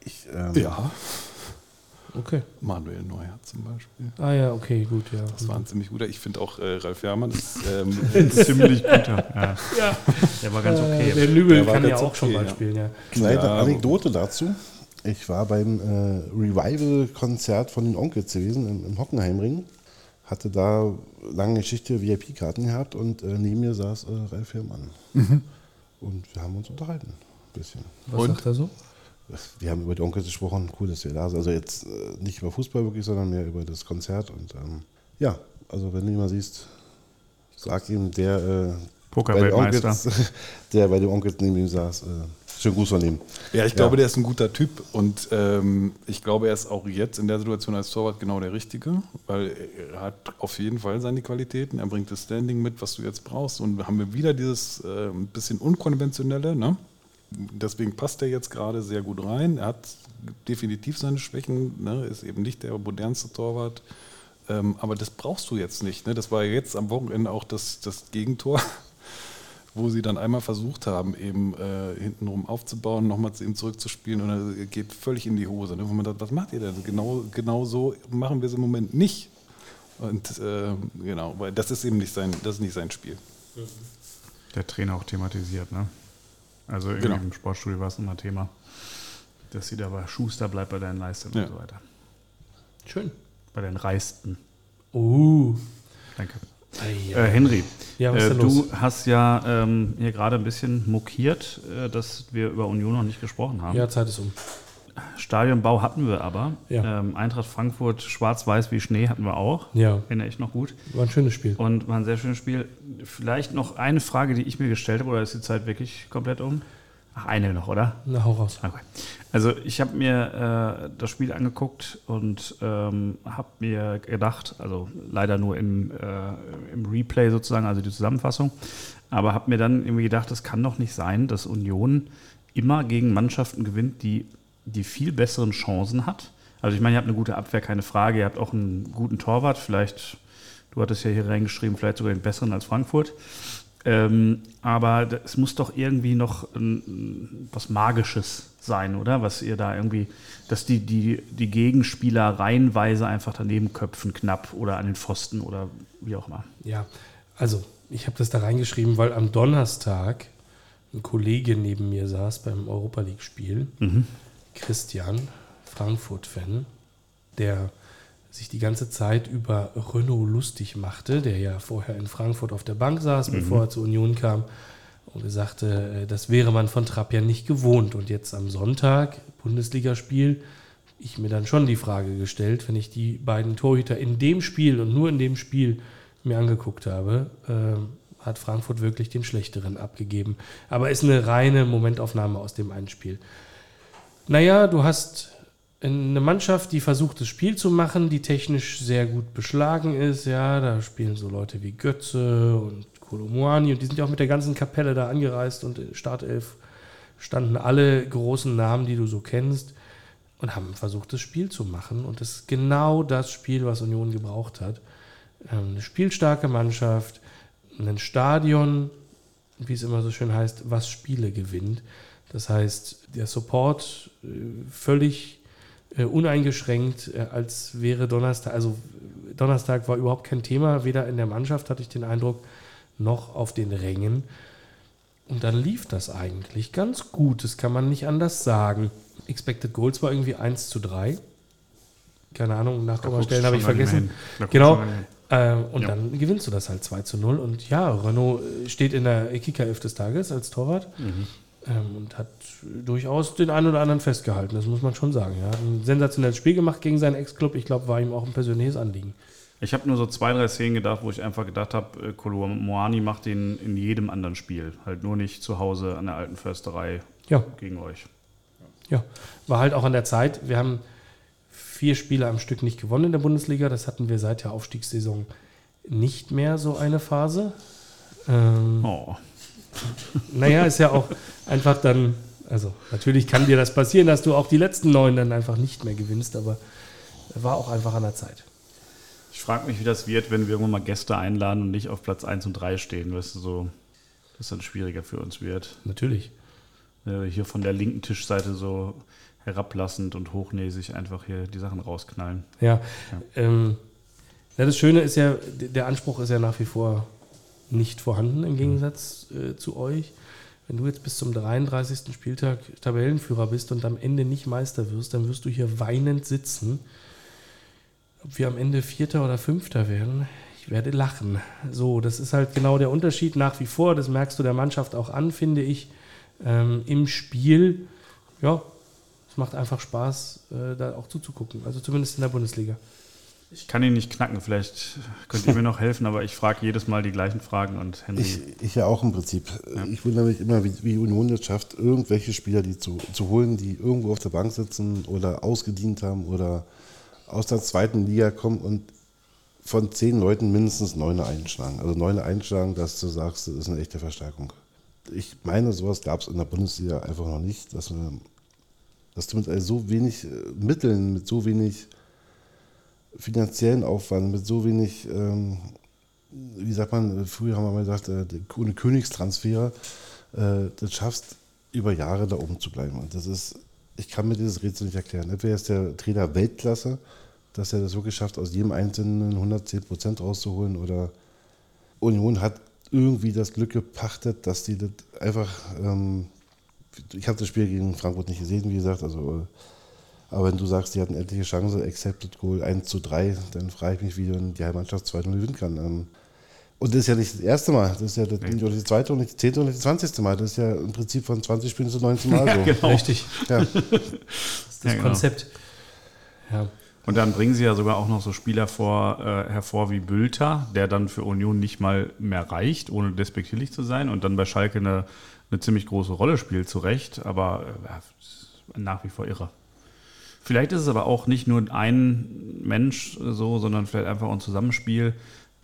Ich, ähm, Ja, Okay. Manuel Neuer zum Beispiel. Ah ja, okay, gut, ja. Das war ein ziemlich guter. Ich finde auch äh, Ralf Herrmann ist ähm, (laughs) Ziemlich guter. Ja. (laughs) ja. Der war ganz okay. Äh, der war kann ja auch schon okay, mal ja. spielen, ja. Kleine Ja, Anekdote dazu. Ich war beim äh, Revival-Konzert von den Onkels gewesen im, im Hockenheimring. Hatte da lange Geschichte VIP-Karten gehabt und äh, neben mir saß äh, Ralf Herrmann. Und wir haben uns unterhalten. Ein bisschen. Was Und? sagt er so? Wir haben über die Onkels gesprochen. Cool, dass wir da sind. Also jetzt äh, nicht über Fußball wirklich, sondern mehr über das Konzert. Und ähm, ja, also wenn du ihn mal siehst, sag ihm, der, äh, bei. Onkels, (laughs) der bei den Onkels neben ihm saß, äh, schönen Gruß von ihm. Ja, ich glaube, Ja. der ist ein guter Typ und ähm, ich glaube, er ist auch jetzt in der Situation als Torwart genau der Richtige, weil er hat auf jeden Fall seine Qualitäten, er bringt das Standing mit, was du jetzt brauchst und haben wir wieder dieses äh, ein bisschen unkonventionelle, ne? Deswegen passt er jetzt gerade sehr gut rein. Er hat definitiv seine Schwächen, ne? ist eben nicht der modernste Torwart. Ähm, aber das brauchst du jetzt nicht. Ne? Das war jetzt am Wochenende auch das, das Gegentor, (laughs) wo sie dann einmal versucht haben, eben äh, hintenrum aufzubauen, nochmal zu ihm zurückzuspielen und er geht völlig in die Hose. Ne? Wo man sagt, was macht ihr denn? Genau, genau so machen wir es im Moment nicht. Und äh, genau, weil das ist eben nicht sein, das ist nicht sein Spiel. Der Trainer auch thematisiert, ne? Also irgendwie Genau. im Sportstudio war es immer Thema, dass sie da bei Schuster bleibt bei deinen Leistungen Ja. und so weiter. Schön. Bei den Reisten. Uh. Danke. Äh, Henry, Ja, äh, denn los? du hast ja ähm, hier gerade ein bisschen mokiert, äh, dass wir über Union noch nicht gesprochen haben. Ja, Zeit ist um. Stadionbau hatten wir aber. Ja. Ähm, Eintracht Frankfurt schwarz-weiß wie Schnee hatten wir auch. Ja, Erinnere ich noch gut. war ein schönes Spiel. Und war ein sehr schönes Spiel. Vielleicht noch eine Frage, die ich mir gestellt habe, oder ist die Zeit wirklich komplett um? Ach, eine noch, oder? Na, hau raus. Okay. Also ich habe mir äh, das Spiel angeguckt und ähm, habe mir gedacht, also leider nur im, äh, im Replay sozusagen, also die Zusammenfassung, aber habe mir dann irgendwie gedacht, es kann doch nicht sein, dass Union immer gegen Mannschaften gewinnt, die, die viel besseren Chancen hat. Also ich meine, ihr habt eine gute Abwehr, keine Frage, ihr habt auch einen guten Torwart, vielleicht, du hattest ja hier reingeschrieben, vielleicht sogar den besseren als Frankfurt. Ähm, aber es muss doch irgendwie noch ähm, was Magisches sein, oder? Was ihr da irgendwie, dass die, die, die Gegenspieler reihenweise einfach daneben köpfen, knapp oder an den Pfosten oder wie auch immer. Ja, also ich habe das da reingeschrieben, weil am Donnerstag ein Kollege neben mir saß beim Europa League-Spiel, Christian, Frankfurt-Fan, der sich die ganze Zeit über Renault lustig machte, der ja vorher in Frankfurt auf der Bank saß, bevor er zur Union kam Und er sagte, äh, das wäre man von Trapp ja nicht gewohnt. Und jetzt am Sonntag, Bundesligaspiel, ich mir dann schon die Frage gestellt, wenn ich die beiden Torhüter in dem Spiel und nur in dem Spiel mir angeguckt habe, äh, hat Frankfurt wirklich den schlechteren abgegeben. Aber ist eine reine Momentaufnahme aus dem einen Spiel. Naja, du hast eine Mannschaft, die versucht, das Spiel zu machen, die technisch sehr gut beschlagen ist. Ja, da spielen so Leute wie Götze und Kolomuani und die sind ja auch mit der ganzen Kapelle da angereist und Startelf standen alle großen Namen, die du so kennst und haben versucht, das Spiel zu machen. Und das ist genau das Spiel, was Union gebraucht hat. Ähm, eine spielstarke Mannschaft, ein Stadion, wie es immer so schön heißt, was Spiele gewinnt. Das heißt, der Support äh, völlig äh, uneingeschränkt, äh, als wäre Donnerstag, also Donnerstag war überhaupt kein Thema, weder in der Mannschaft hatte ich den Eindruck, noch auf den Rängen. Und dann lief das eigentlich ganz gut, das kann man nicht anders sagen. Expected Goals war irgendwie 1 zu 3. Keine Ahnung, Nachkommastellen habe ich vergessen. Genau. Und ja. dann gewinnst du das halt 2 zu 0. Und ja, Renault steht in der Kicker-Elf des Tages als Torwart. Mhm. Ähm, und hat durchaus den einen oder anderen festgehalten, das muss man schon sagen. Er hat ein sensationelles Spiel gemacht gegen seinen Ex-Club. Ich glaube, war ihm auch ein persönliches Anliegen. Ich habe nur so zwei, drei Szenen gedacht, wo ich einfach gedacht habe, äh, Moani macht den in jedem anderen Spiel. Halt nur nicht zu Hause an der alten Försterei ja. gegen euch. Ja, war halt auch an der Zeit. Wir haben vier Spiele am Stück nicht gewonnen in der Bundesliga. Das hatten wir seit der Aufstiegssaison nicht mehr so eine Phase. Ähm, oh. Naja, ist ja auch einfach dann, also natürlich kann dir das passieren, dass du auch die letzten neun dann einfach nicht mehr gewinnst, aber war auch einfach an der Zeit. Ich frage mich, wie das wird, wenn wir irgendwann mal Gäste einladen und nicht auf Platz 1 und 3 stehen, weißt du, so, dass dann schwieriger für uns wird. Natürlich. hier von der linken Tischseite so herablassend und hochnäsig einfach hier die Sachen rausknallen. Ja. ja. Ähm, ja das Schöne ist ja, der Anspruch ist ja nach wie vor nicht vorhanden im Gegensatz äh, zu euch. Wenn du jetzt bis zum 33. Spieltag Tabellenführer bist und am Ende nicht Meister wirst, dann wirst du hier weinend sitzen. Ob wir am Ende Vierter oder Fünfter werden, ich werde lachen. So, das ist halt genau der Unterschied nach wie vor. Das merkst du der Mannschaft auch an, finde ich, ähm, im Spiel. Ja, es macht einfach Spaß, äh, da auch zuzugucken. Also zumindest in der Bundesliga. Ich kann ihn nicht knacken, vielleicht könnt ihr mir noch helfen, aber ich frage jedes Mal die gleichen Fragen und Henry. Ich, ich ja auch im Prinzip. Ja. Ich wundere mich immer, wie, wie Union es schafft, irgendwelche Spieler die zu, zu holen, die irgendwo auf der Bank sitzen oder ausgedient haben oder aus der zweiten Liga kommen und von zehn Leuten mindestens neun einschlagen. Also neun einschlagen, dass du sagst, das ist eine echte Verstärkung. Ich meine, sowas gab es in der Bundesliga einfach noch nicht, dass, wir, dass du mit so wenig äh, Mitteln, mit so wenig finanziellen Aufwand, mit so wenig, ähm, wie sagt man, früher haben wir mal gesagt, äh, ohne Königstransfer, äh, das schaffst, über Jahre da oben zu bleiben. Und das ist, ich kann mir dieses Rätsel nicht erklären. Entweder ist der Trainer Weltklasse, dass er das wirklich schafft, aus jedem Einzelnen 110 Prozent rauszuholen, oder Union hat irgendwie das Glück gepachtet, dass die das einfach, ähm, ich habe das Spiel gegen Frankfurt nicht gesehen, wie gesagt, also aber wenn du sagst, die hatten etliche Chance, Accepted Goal 1 zu 3, dann frage ich mich, wie die Heimmannschaft 2-0 gewinnen kann. Ähm, und das ist ja nicht das erste Mal, das ist ja das, nicht das zweite und nicht das zehnte und nicht das zwanzigste Mal. Das ist ja im Prinzip von 20 Spielen zu 19 Mal so. Ja, genau. Richtig. Ja. Das (laughs) ist das ja, genau. Konzept. Ja. Und dann bringen sie ja sogar auch noch so Spieler vor, äh, hervor wie Bülter, der dann für Union nicht mal mehr reicht, ohne despektierlich zu sein und dann bei Schalke eine, eine ziemlich große Rolle spielt, zu Recht, aber äh, nach wie vor irre. Vielleicht ist es aber auch nicht nur ein Mensch so, sondern vielleicht einfach ein Zusammenspiel.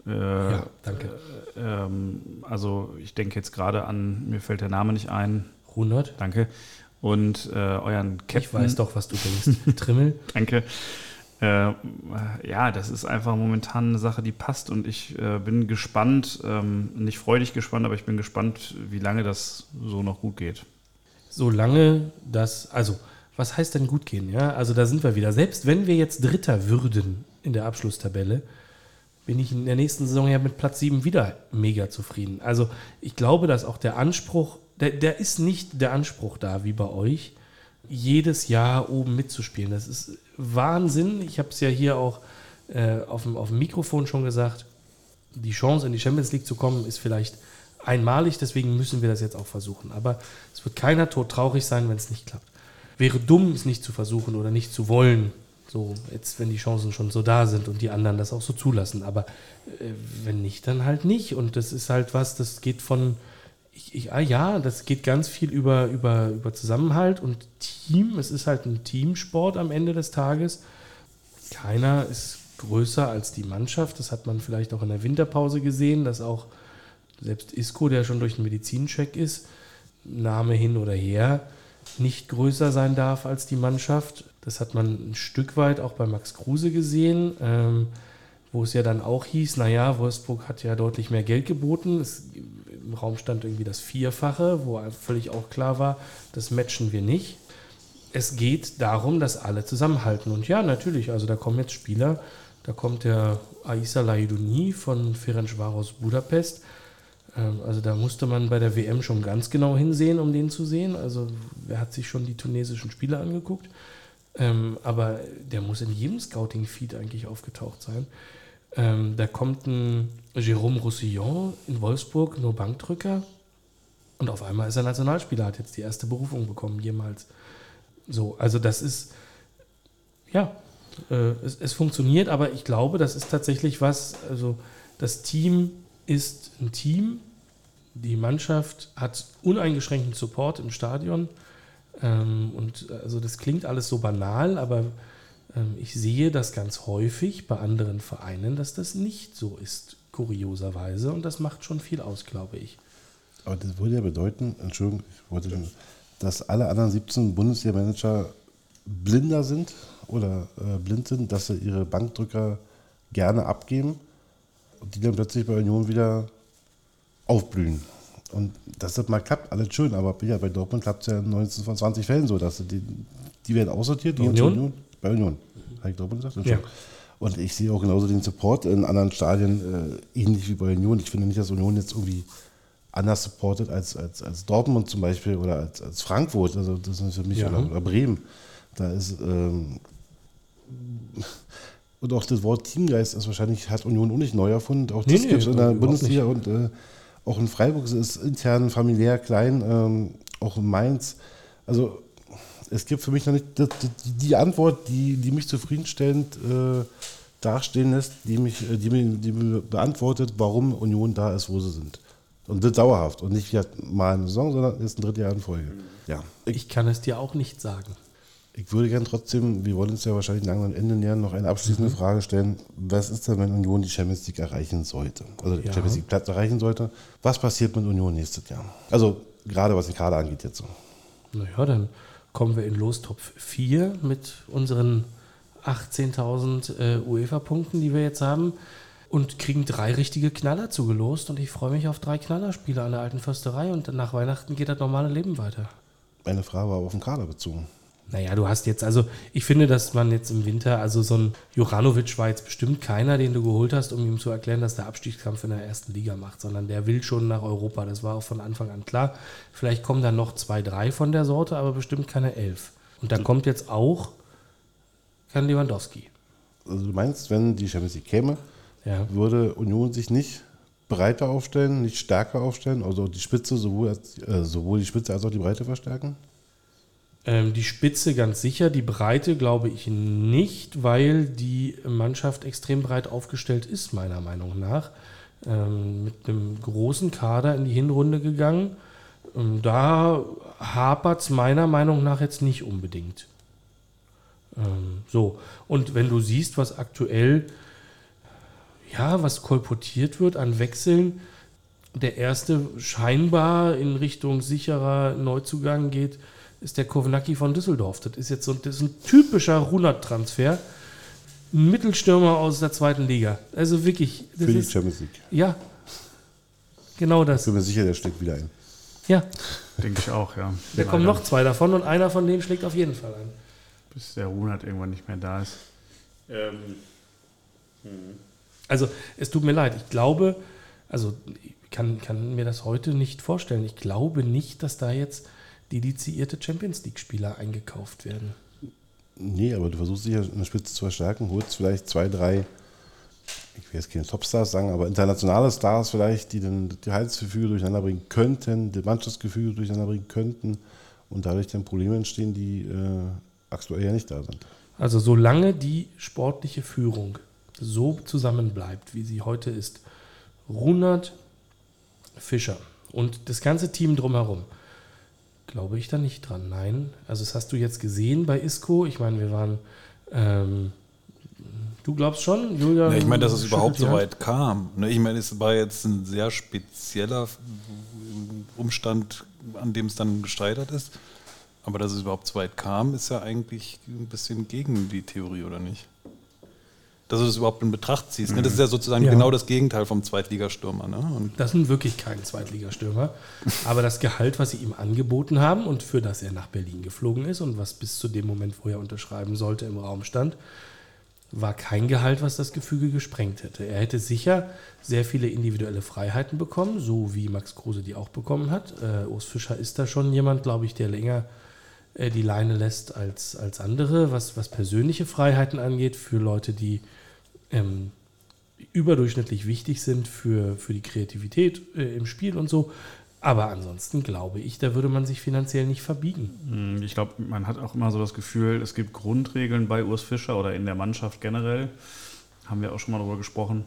Äh, ja, danke. Äh, ähm, also ich denke jetzt gerade an, mir fällt der Name nicht ein. 100. Danke. Und äh, euren Captain. Ich weiß doch, was du denkst. (laughs) Trimmel. danke. Äh, ja, das ist einfach momentan eine Sache, die passt und ich äh, bin gespannt, ähm, nicht freudig gespannt, aber ich bin gespannt, wie lange das so noch gut geht. Solange das, also was heißt denn gut gehen? Ja, also da sind wir wieder. Selbst wenn wir jetzt Dritter würden in der Abschlusstabelle, bin ich in der nächsten Saison ja mit Platz 7 wieder mega zufrieden. Also ich glaube, dass auch der Anspruch, der, der ist nicht der Anspruch da wie bei euch, jedes Jahr oben mitzuspielen. Das ist Wahnsinn. Ich habe es ja hier auch äh, auf, dem, auf dem Mikrofon schon gesagt. Die Chance, in die Champions League zu kommen, ist vielleicht einmalig, deswegen müssen wir das jetzt auch versuchen. Aber es wird keiner todtraurig sein, wenn es nicht klappt. Wäre dumm, es nicht zu versuchen oder nicht zu wollen. So, jetzt, wenn die Chancen schon so da sind und die anderen das auch so zulassen. Aber äh, wenn nicht, dann halt nicht. Und das ist halt was, das geht von, ich, ich, ah ja, das geht ganz viel über, über, über Zusammenhalt und Team. Es ist halt ein Teamsport am Ende des Tages. Keiner ist größer als die Mannschaft. Das hat man vielleicht auch in der Winterpause gesehen, dass auch selbst Isco, der schon durch den Medizincheck ist, Name hin oder her, nicht größer sein darf als die Mannschaft. Das hat man ein Stück weit auch bei Max Kruse gesehen, ähm, wo es ja dann auch hieß, naja, Wolfsburg hat ja deutlich mehr Geld geboten. Es, Im Raum stand irgendwie das Vierfache, wo völlig auch klar war, das matchen wir nicht. Es geht darum, dass alle zusammenhalten. Und ja, natürlich, also da kommen jetzt Spieler, da kommt der Aissa Laidouni von Ferencvaros Budapest, also da musste man bei der WM schon ganz genau hinsehen, um den zu sehen. Also er hat sich schon die tunesischen Spiele angeguckt. Ähm, aber der muss in jedem Scouting-Feed eigentlich aufgetaucht sein. Ähm, da kommt ein Jérôme Roussillon in Wolfsburg, nur Bankdrücker. Und auf einmal ist er Nationalspieler, hat jetzt die erste Berufung bekommen, jemals. So, also das ist, ja, äh, es, es funktioniert, aber ich glaube, das ist tatsächlich was, also das Team ist ein Team. Die Mannschaft hat uneingeschränkten Support im Stadion. Ähm, und also das klingt alles so banal, aber ähm, ich sehe das ganz häufig bei anderen Vereinen, dass das nicht so ist, kurioserweise. Und das macht schon viel aus, glaube ich. Aber das würde ja bedeuten, Entschuldigung, ich wollte, dass alle anderen 17 Bundesliga-Manager blinder sind oder äh, blind sind, dass sie ihre Bankdrücker gerne abgeben die dann plötzlich bei Union wieder aufblühen. Und dass das mal klappt, alles schön, aber ja, bei Dortmund klappt es ja in 19 von 20 Fällen so, dass die, die werden aussortiert, die Union? Union? Bei Union. Habe ich Dortmund gesagt? Ja. Und ich sehe auch genauso den Support in anderen Stadien, äh, ähnlich wie bei Union. Ich finde nicht, dass Union jetzt irgendwie anders supportet als, als, als Dortmund zum Beispiel oder als, als Frankfurt. Also das ist für mich ja. oder, oder, Bremen. Da ist ähm, und auch das Wort Teamgeist ist wahrscheinlich, hat Union auch nicht neu erfunden. Auch das nee, gibt es in der Bundesliga nicht. und äh, auch in Freiburg ist es intern familiär klein, ähm, auch in Mainz. Also es gibt für mich noch nicht die, die Antwort, die, die mich zufriedenstellend äh, dastehen lässt, die mich, äh, die, mir, die mir beantwortet, warum Union da ist, wo sie sind. Und das dauerhaft und nicht mal eine Saison, sondern ist ein drittes Jahr in Folge. Ja. Ich kann es dir auch nicht sagen. Ich würde gerne trotzdem, wir wollen uns ja wahrscheinlich langsam am Ende nähern, noch eine abschließende mhm. Frage stellen. Was ist denn, wenn Union die Champions League erreichen sollte? Also die ja. Champions League Platz erreichen sollte. Was passiert mit Union nächstes Jahr? Also gerade was den Kader angeht jetzt so. Naja, dann kommen wir in Lostopf 4 mit unseren 18.000 äh, UEFA-Punkten, die wir jetzt haben und kriegen drei richtige Knaller zugelost und ich freue mich auf drei Knallerspiele an der alten Försterei und nach Weihnachten geht das normale Leben weiter. Meine Frage war auf den Kader bezogen. Naja, du hast jetzt, also ich finde, dass man jetzt im Winter, also so ein Juranovic war jetzt bestimmt keiner, den du geholt hast, um ihm zu erklären, dass der Abstiegskampf in der ersten Liga macht, sondern der will schon nach Europa. Das war auch von Anfang an klar. Vielleicht kommen dann noch zwei, drei von der Sorte, aber bestimmt keine elf. Und da kommt jetzt auch kein Lewandowski. Also du meinst, wenn die Champions League käme, ja. würde Union sich nicht breiter aufstellen, nicht stärker aufstellen, also die Spitze, sowohl, als, äh, sowohl die Spitze als auch die Breite verstärken? Ähm, die Spitze ganz sicher, die Breite glaube ich nicht, weil die Mannschaft extrem breit aufgestellt ist, meiner Meinung nach. Ähm, mit einem großen Kader in die Hinrunde gegangen. Ähm, da hapert es meiner Meinung nach jetzt nicht unbedingt. Ähm, so, und wenn du siehst, was aktuell, ja, was kolportiert wird an Wechseln, der erste scheinbar in Richtung sicherer Neuzugang geht, ist der Kovnacki von Düsseldorf. Das ist jetzt so das ist ein typischer Runert-Transfer. Ein Mittelstürmer aus der zweiten Liga. Also wirklich. Für die Champions League. Ja. Genau das. Ich bin mir sicher, der schlägt wieder ein. Ja. Denke ich auch, ja. Da kommen noch zwei davon und einer von denen schlägt auf jeden Fall ein. Bis der Runert irgendwann nicht mehr da ist. Ähm. Hm. Also, es tut mir leid. Ich glaube, also ich kann, kann mir das heute nicht vorstellen. Ich glaube nicht, dass da jetzt dedizierte Champions League-Spieler eingekauft werden. Nee, aber du versuchst dich ja in der Spitze zu verstärken, holst vielleicht zwei, drei ich will jetzt keine Topstars sagen, aber internationale Stars vielleicht, die dann die Halsgefüge durcheinander bringen könnten, die Mannschaftsgefüge durcheinander bringen könnten und dadurch dann Probleme entstehen, die äh, aktuell ja nicht da sind. Also solange die sportliche Führung so zusammenbleibt, wie sie heute ist, Runert, Fischer und das ganze Team drumherum, glaube ich da nicht dran. Nein, also das hast du jetzt gesehen bei Isco. Ich meine, wir waren, ähm, du glaubst schon, Julia? Ja, ich meine, dass es überhaupt so weit kam. Ne, Ich meine, es war jetzt ein sehr spezieller Umstand, an dem es dann gescheitert ist. Aber dass es überhaupt so weit kam, ist ja eigentlich ein bisschen gegen die Theorie, oder nicht? Dass du das überhaupt in Betracht ziehst. Ne? Das ist ja sozusagen Ja. genau das Gegenteil vom Zweitligastürmer. Ne? Das sind wirklich keine Zweitligastürmer. Aber das Gehalt, was sie ihm angeboten haben und für das er nach Berlin geflogen ist und was bis zu dem Moment, wo er unterschreiben sollte, im Raum stand, war kein Gehalt, was das Gefüge gesprengt hätte. Er hätte sicher sehr viele individuelle Freiheiten bekommen, so wie Max Kruse die auch bekommen hat. Äh, Urs Fischer ist da schon jemand, glaube ich, der länger äh, die Leine lässt als, als andere, was, was persönliche Freiheiten angeht, für Leute, die ähm, überdurchschnittlich wichtig sind für, für die Kreativität äh, im Spiel und so. Aber ansonsten glaube ich, da würde man sich finanziell nicht verbiegen. Hm, Ich glaube, man hat auch immer so das Gefühl, es gibt Grundregeln bei Urs Fischer oder in der Mannschaft generell, haben wir auch schon mal darüber gesprochen,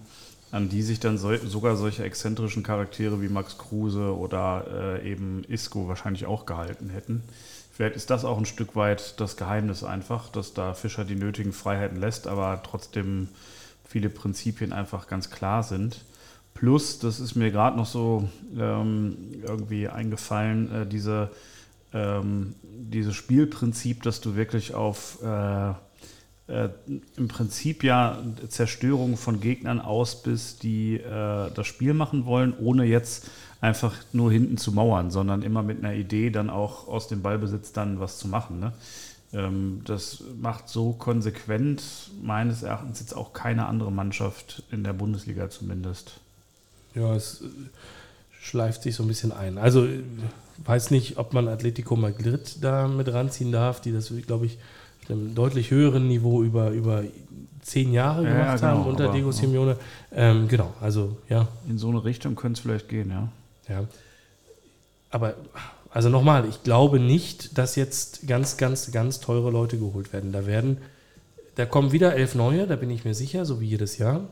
an die sich dann sol sogar solche exzentrischen Charaktere wie Max Kruse oder äh, eben Isco wahrscheinlich auch gehalten hätten. Vielleicht ist das auch ein Stück weit das Geheimnis einfach, dass da Fischer die nötigen Freiheiten lässt, aber trotzdem viele Prinzipien einfach ganz klar sind. Plus, das ist mir gerade noch so ähm, irgendwie eingefallen, äh, diese, ähm, dieses Spielprinzip, dass du wirklich auf äh, äh, im Prinzip ja Zerstörung von Gegnern aus bist, die äh, das Spiel machen wollen, ohne jetzt einfach nur hinten zu mauern, sondern immer mit einer Idee dann auch aus dem Ballbesitz dann was zu machen. Ne? Ähm, das macht so konsequent meines Erachtens jetzt auch keine andere Mannschaft in der Bundesliga zumindest. Ja, es äh, schleift sich so ein bisschen ein. Also, äh, weiß nicht, ob man Atletico Madrid da mit ranziehen darf, die das, glaube ich, auf einem deutlich höheren Niveau über, über zehn Jahre Ja, gemacht genau, haben unter aber, Diego ja. Simeone. Ähm, genau, also ja, In so eine Richtung könnte es vielleicht gehen, ja. ja. Aber, also nochmal, ich glaube nicht, dass jetzt ganz, ganz, ganz teure Leute geholt werden. Da werden, da kommen wieder elf neue, da bin ich mir sicher, so wie jedes Jahr.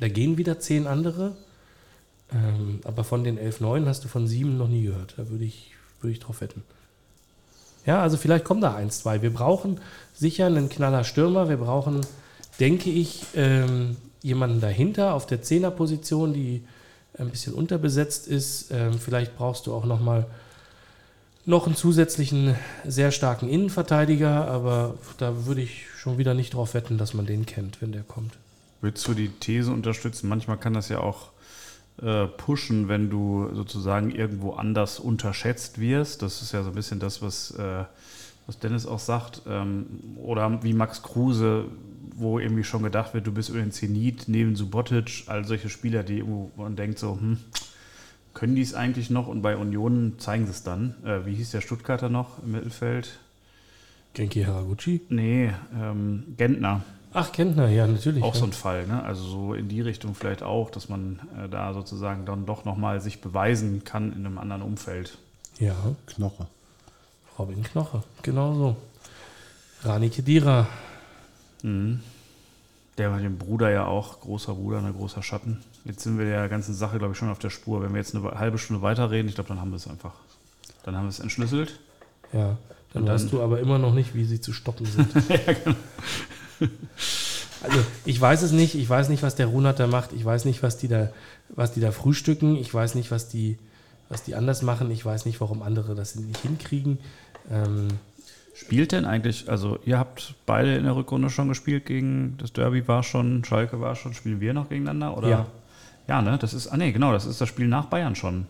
Da gehen wieder zehn andere. Ähm, aber von den elf neuen hast du von sieben noch nie gehört. Da würde ich, würde ich drauf wetten. Ja, also vielleicht kommen da eins, zwei. Wir brauchen sicher einen knaller Stürmer. Wir brauchen, denke ich, ähm, jemanden dahinter auf der Zehnerposition, die ein bisschen unterbesetzt ist. Ähm, vielleicht brauchst du auch noch mal noch einen zusätzlichen sehr starken Innenverteidiger, aber da würde ich schon wieder nicht drauf wetten, dass man den kennt, wenn der kommt. Würdest du die These unterstützen? Manchmal kann das ja auch äh, pushen, wenn du sozusagen irgendwo anders unterschätzt wirst. Das ist ja so ein bisschen das, was, äh, was Dennis auch sagt. Ähm, oder wie Max Kruse, wo irgendwie schon gedacht wird, du bist über den Zenit neben Subotic, all solche Spieler, die irgendwo man denkt so, hm, können die es eigentlich noch? Und bei Union zeigen sie es dann. Äh, wie hieß der Stuttgarter noch im Mittelfeld? Genki Haraguchi? Nee, ähm, Gentner. Ach, Kentner, ja, natürlich. Auch ja. so ein Fall, ne? Also so in die Richtung vielleicht auch, dass man äh, da sozusagen dann doch nochmal sich beweisen kann in einem anderen Umfeld. Ja, Knoche. Robin Knoche, genau so. Rani Kedira, Mhm. Der mit dem Bruder ja auch, großer Bruder, ein großer Schatten. Jetzt sind wir der ganzen Sache, glaube ich, schon auf der Spur. Wenn wir jetzt eine halbe Stunde weiterreden, ich glaube, dann haben wir es einfach. Dann haben wir es entschlüsselt. ja. Dann dann- weißt du aber immer noch nicht, wie sie zu stoppen sind. (laughs) Also ich weiß es nicht, ich weiß nicht, was der Runat da macht, ich weiß nicht, was die da, was die da frühstücken, ich weiß nicht, was die, was die anders machen, ich weiß nicht, warum andere das nicht hinkriegen. Ähm, Spielt denn eigentlich, also ihr habt beide in der Rückrunde schon gespielt gegen, das Derby war schon, Schalke war schon, spielen wir noch gegeneinander? Oder? Ja. Ja, ne? Das ist, ah nee, genau, das ist das Spiel nach Bayern schon.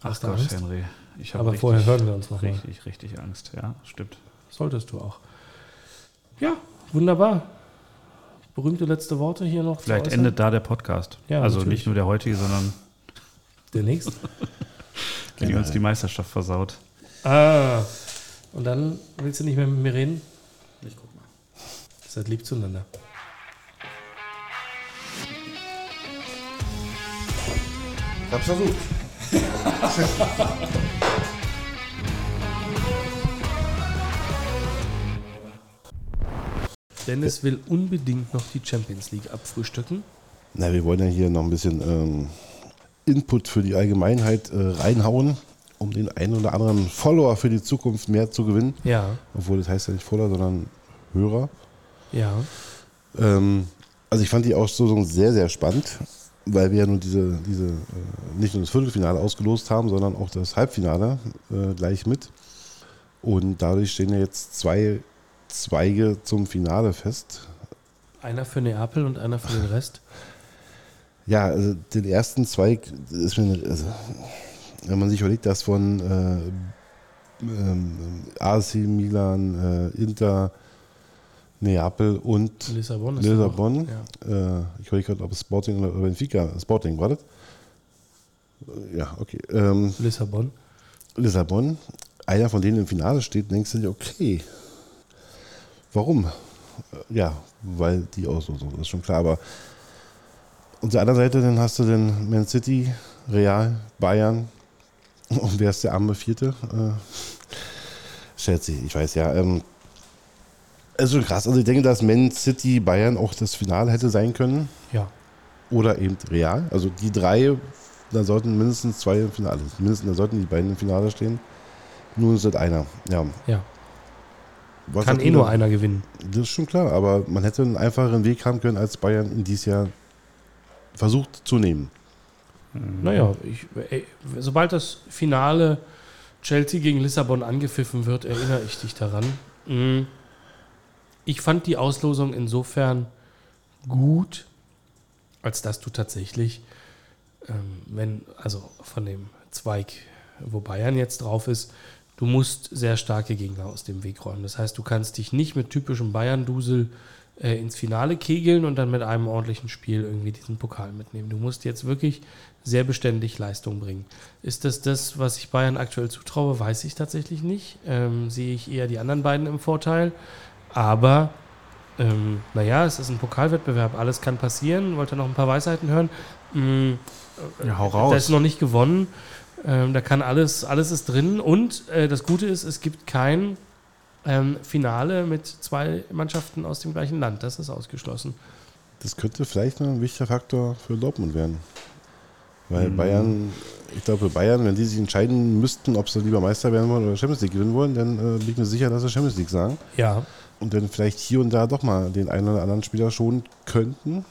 Ach Hast du Gott, Angst? Henry. Ich aber richtig, vorher hören wir uns noch mal. Richtig, richtig Angst, ja, stimmt. Solltest du auch. Ja, wunderbar. Berühmte letzte Worte hier noch. Vielleicht endet da der Podcast. Ja, also natürlich. nicht nur der heutige, sondern der nächste. (laughs) wenn ihr uns die Meisterschaft versaut. Ah, und dann willst du nicht mehr mit mir reden? Ich guck mal. Seid lieb zueinander. Hab's versucht. (laughs) Dennis will unbedingt noch die Champions League abfrühstücken. Na, wir wollen ja hier noch ein bisschen ähm, Input für die Allgemeinheit äh, reinhauen, um den einen oder anderen Follower für die Zukunft mehr zu gewinnen. Ja, Obwohl das heißt ja nicht Follower, sondern Hörer. ja. Ähm, also ich fand die Auslosung sehr, sehr spannend, weil wir ja nur diese, diese äh, nicht nur das Viertelfinale ausgelost haben, sondern auch das Halbfinale äh, gleich mit. Und dadurch stehen ja jetzt zwei Zweige zum Finale fest. Einer für Neapel und einer für den Rest. Ja, also den ersten Zweig ist mir, also, wenn man sich überlegt, dass von äh, ähm, AC Milan, äh, Inter, Neapel und Lissabon Lissabon. Ja. Äh, ich überlege gerade, ob es Sporting oder Benfica, Sporting war das? Ja, okay. Ähm, Lissabon. Lissabon, einer von denen im Finale steht, denkst du dir, okay, warum? Äh, Ja, weil die Auslosung, das ist schon klar, aber auf der anderen Seite, dann hast du den Man City, Real, Bayern und wer ist der arme Vierte? Äh, Chelsea, ich weiß ja. Ähm, ist schon krass. Also ich denke, dass Man City, Bayern auch das Finale hätte sein können Ja. oder eben Real. Also die drei, da sollten mindestens zwei im Finale, mindestens da sollten die beiden im Finale stehen. Nun ist das einer. Ja. Ja. Was Kann eh nur noch- einer gewinnen. Das ist schon klar, aber man hätte einen einfacheren Weg haben können, als Bayern in dieses Jahr versucht zu nehmen. Naja, ich, ey, sobald das Finale Chelsea gegen Lissabon angepfiffen wird, erinnere ich dich daran. Mm. Ich fand die Auslosung insofern gut, als dass du tatsächlich, ähm, wenn, also von dem Zweig, wo Bayern jetzt drauf ist, du musst sehr starke Gegner aus dem Weg räumen. Das heißt, du kannst dich nicht mit typischem Bayern-Dusel äh, ins Finale kegeln und dann mit einem ordentlichen Spiel irgendwie diesen Pokal mitnehmen. Du musst jetzt wirklich sehr beständig Leistung bringen. Ist das das, was ich Bayern aktuell zutraue? Weiß ich tatsächlich nicht. Ähm, sehe ich eher die anderen beiden im Vorteil. Aber, ähm, naja, es ist ein Pokalwettbewerb. Alles kann passieren. Wollt ihr noch ein paar Weisheiten hören? Mm, Ja, hau Da raus. ist noch nicht gewonnen. Ähm, da kann alles, alles ist drin. Und äh, das Gute ist, es gibt kein ähm, Finale mit zwei Mannschaften aus dem gleichen Land. Das ist ausgeschlossen. Das könnte vielleicht noch ein wichtiger Faktor für Dortmund werden. Weil Mhm. Bayern, ich glaube, Bayern, wenn die sich entscheiden müssten, ob sie lieber Meister werden wollen oder Champions League gewinnen wollen, dann äh, bin ich mir sicher, dass sie Champions League sagen. Ja. Und dann vielleicht hier und da doch mal den einen oder anderen Spieler schonen könnten.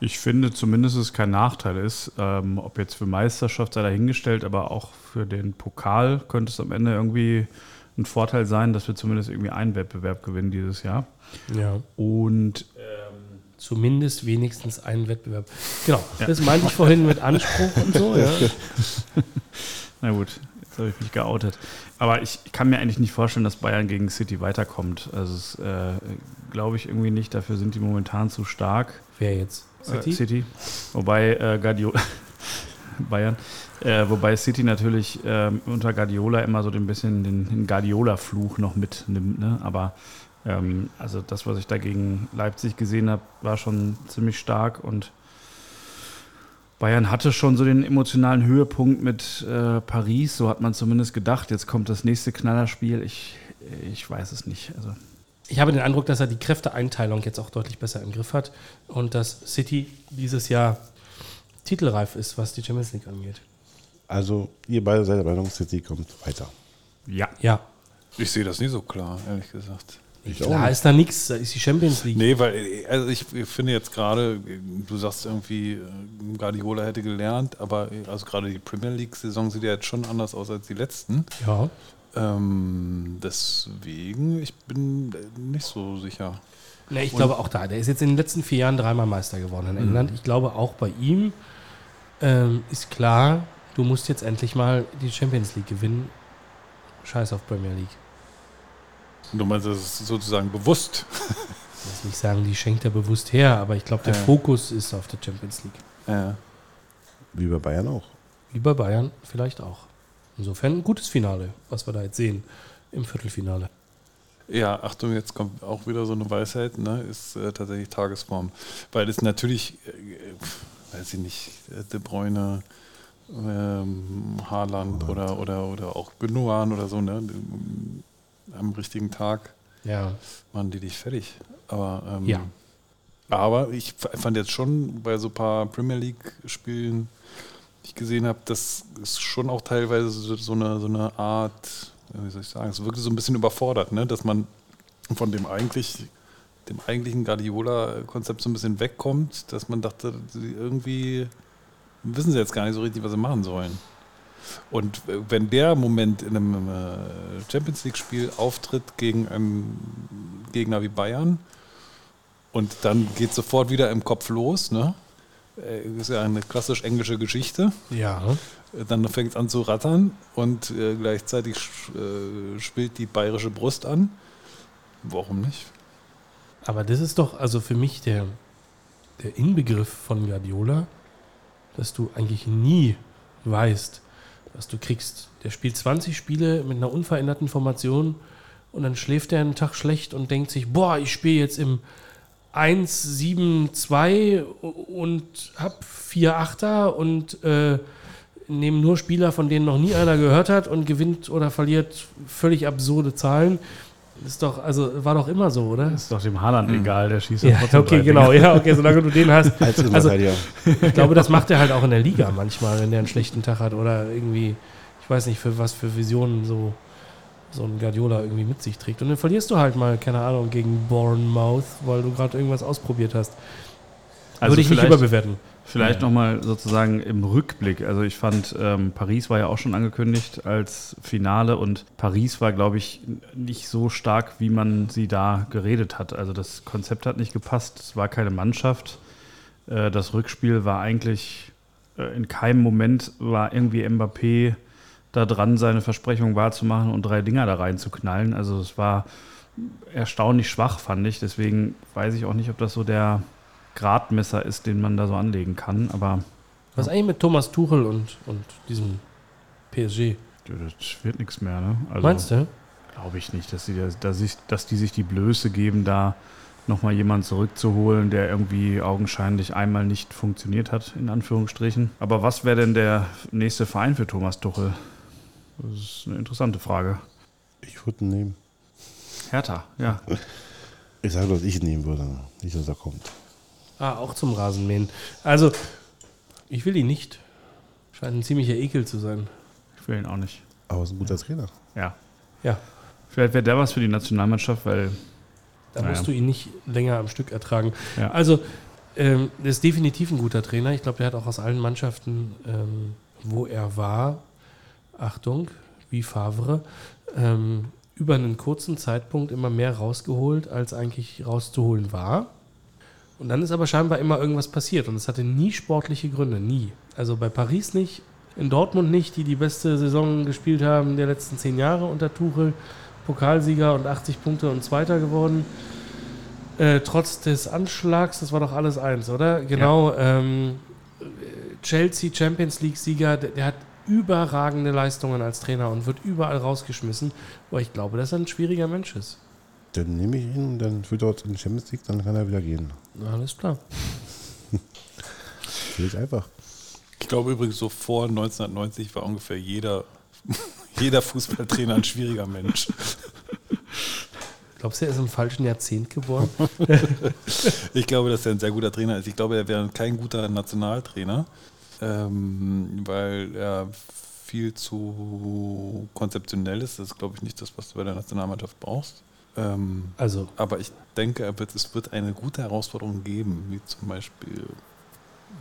Ich finde zumindest, dass es kein Nachteil ist, ähm, ob jetzt für Meisterschaft sei dahingestellt, aber auch für den Pokal könnte es am Ende irgendwie ein Vorteil sein, dass wir zumindest irgendwie einen Wettbewerb gewinnen dieses Jahr. Ja. Und Zumindest wenigstens einen Wettbewerb. Genau, das meinte ich vorhin mit Anspruch und so. (laughs) Ja. na gut, habe ich mich geoutet. Aber ich kann mir eigentlich nicht vorstellen, dass Bayern gegen City weiterkommt. Also äh, glaube ich irgendwie nicht. Dafür sind die momentan zu stark. Wer jetzt? City. Äh, City. Wobei äh, Guardiola, (laughs) Bayern, äh, wobei City natürlich ähm, unter Guardiola immer so ein bisschen den, den Guardiola-Fluch noch mitnimmt. Ne? Aber ähm, also das, was ich da gegen Leipzig gesehen habe, war schon ziemlich stark und Bayern hatte schon so den emotionalen Höhepunkt mit äh, Paris, so hat man zumindest gedacht. Jetzt kommt das nächste Knallerspiel. Ich, ich weiß es nicht. Also Ich habe den Eindruck, dass er die Kräfteeinteilung jetzt auch deutlich besser im Griff hat und dass City dieses Jahr titelreif ist, was die Champions League angeht. Also, ihr beide seid der Meinung, City kommt weiter. ja, Ja, Ich sehe das nie so klar, ehrlich gesagt. Ich klar ist da nichts, da ist die Champions League. Nee, weil also ich finde jetzt gerade, du sagst irgendwie, äh, Guardiola hätte gelernt, aber also gerade die Premier League-Saison sieht ja jetzt schon anders aus als die letzten. Ja, Ähm, deswegen, ich bin nicht so sicher. nee, ich glaube auch da. Der ist jetzt in den letzten vier Jahren dreimal Meister geworden in England. Ich glaube auch bei ihm ähm, ist klar, du musst jetzt endlich mal die Champions League gewinnen. Scheiß auf Premier League. Du meinst, das ist sozusagen bewusst. Ich will jetzt nicht sagen, die schenkt er bewusst her, aber ich glaube, der Ja. Fokus ist auf der Champions League. Ja. Wie bei Bayern auch. Wie bei Bayern vielleicht auch. Insofern ein gutes Finale, was wir da jetzt sehen im Viertelfinale. Ja, Achtung, jetzt kommt auch wieder so eine Weisheit, ne? ist äh, tatsächlich Tagesform. Weil es natürlich, äh, weiß ich nicht, äh, De Bruyne ähm, Haaland oder, oder, oder auch Gündogan oder so, ne? Am richtigen Tag Ja. machen die dich fertig. Aber, ähm, Ja. aber ich fand jetzt schon bei so ein paar Premier League-Spielen, die ich gesehen habe, das ist schon auch teilweise so eine, so eine Art, wie soll ich sagen, es wirkte so ein bisschen überfordert, ne? dass man von dem eigentlich dem eigentlichen Guardiola-Konzept so ein bisschen wegkommt, dass man dachte, irgendwie wissen sie jetzt gar nicht so richtig, was sie machen sollen. Und wenn der Moment in einem äh, Champions League-Spiel auftritt gegen einen Gegner wie Bayern und dann geht sofort wieder im Kopf los, ne? Äh, Ist ja eine klassisch englische Geschichte. Ja. Äh, Dann fängt es an zu rattern und gleichzeitig schwillt die bayerische Brust an. Warum nicht? Aber das ist doch also für mich der, der Inbegriff von Guardiola, dass du eigentlich nie weißt, was du kriegst. Der spielt 20 Spiele mit einer unveränderten Formation und dann schläft er einen Tag schlecht und denkt sich, boah, ich spiele jetzt im 1-7-2 und hab vier Achter und äh, nehme nur Spieler, von denen noch nie einer gehört hat und gewinnt oder verliert völlig absurde Zahlen. Das ist doch, also war doch immer so, oder? Ist doch dem Haaland Mhm. egal, der schießt Ja, trotzdem okay, drei genau. Ja, okay, solange du den hast. (laughs) Als Also, Innenverteidiger. ich glaube, das macht er halt auch in der Liga manchmal, wenn der einen schlechten Tag hat oder irgendwie, ich weiß nicht, für was für Visionen so, so ein Guardiola irgendwie mit sich trägt. Und dann verlierst du halt mal, keine Ahnung, gegen Bournemouth, weil du gerade irgendwas ausprobiert hast. Also Würde ich nicht überbewerten. Vielleicht Ja. nochmal sozusagen im Rückblick. Also ich fand, ähm, Paris war ja auch schon angekündigt als Finale und Paris war, glaube ich, nicht so stark, wie man sie da geredet hat. Also das Konzept hat nicht gepasst, es war keine Mannschaft. Äh, das Rückspiel war eigentlich äh, in keinem Moment war irgendwie Mbappé da dran, seine Versprechung wahrzumachen und drei Dinger da reinzuknallen. Also es war erstaunlich schwach, fand ich. Deswegen weiß ich auch nicht, ob das so der Gradmesser ist, den man da so anlegen kann. Aber Was eigentlich mit Thomas Tuchel und, und diesem PSG? das wird nichts mehr. Ne? Also, Meinst du? Glaube ich nicht, dass die, dass, ich, dass die sich die Blöße geben, da nochmal jemanden zurückzuholen, der irgendwie augenscheinlich einmal nicht funktioniert hat, in Anführungsstrichen. Aber was wäre denn der nächste Verein für Thomas Tuchel? Das ist eine interessante Frage. Ich würde ihn nehmen. Hertha, ja. Ich sage, dass ich ihn nehmen würde. Nicht, dass er kommt. Ah, auch zum Rasenmähen. Also, ich will ihn nicht. Scheint ein ziemlicher Ekel zu sein. Ich will ihn auch nicht. Aber er ist ein guter Trainer. Ja. Ja. Vielleicht wäre der was für die Nationalmannschaft, weil Da Naja. musst du ihn nicht länger am Stück ertragen. Ja. Also, ähm, der ist definitiv ein guter Trainer. Ich glaube, der hat auch aus allen Mannschaften, ähm, wo er war, Achtung, wie Favre, ähm, über einen kurzen Zeitpunkt immer mehr rausgeholt, als eigentlich rauszuholen war. Und dann ist aber scheinbar immer irgendwas passiert und es hatte nie sportliche Gründe, nie. Also bei Paris nicht, in Dortmund nicht, die die beste Saison gespielt haben der letzten zehn Jahre unter Tuchel, Pokalsieger und 80 Punkte und Zweiter geworden. Äh, trotz des Anschlags, das war doch alles eins, oder? Genau. Ähm, Chelsea Champions League-Sieger, der, der hat überragende Leistungen als Trainer und wird überall rausgeschmissen. Aber ich glaube, dass er ein schwieriger Mensch ist. Dann nehme ich ihn, dann führt er uns in die Champions League, dann kann er wieder gehen. Alles klar. (laughs) Völlig einfach. Ich glaube übrigens, so vor 1990 war ungefähr jeder, (laughs) jeder Fußballtrainer ein schwieriger Mensch. Glaubst du, er ist im falschen Jahrzehnt geboren? (laughs) Ich glaube, dass er ein sehr guter Trainer ist. Ich glaube, er wäre kein guter Nationaltrainer, ähm, weil er viel zu konzeptionell ist. Das ist, glaube ich, nicht das, was du bei der Nationalmannschaft brauchst. Ähm, Also, aber ich denke, es wird eine gute Herausforderung geben, wie zum Beispiel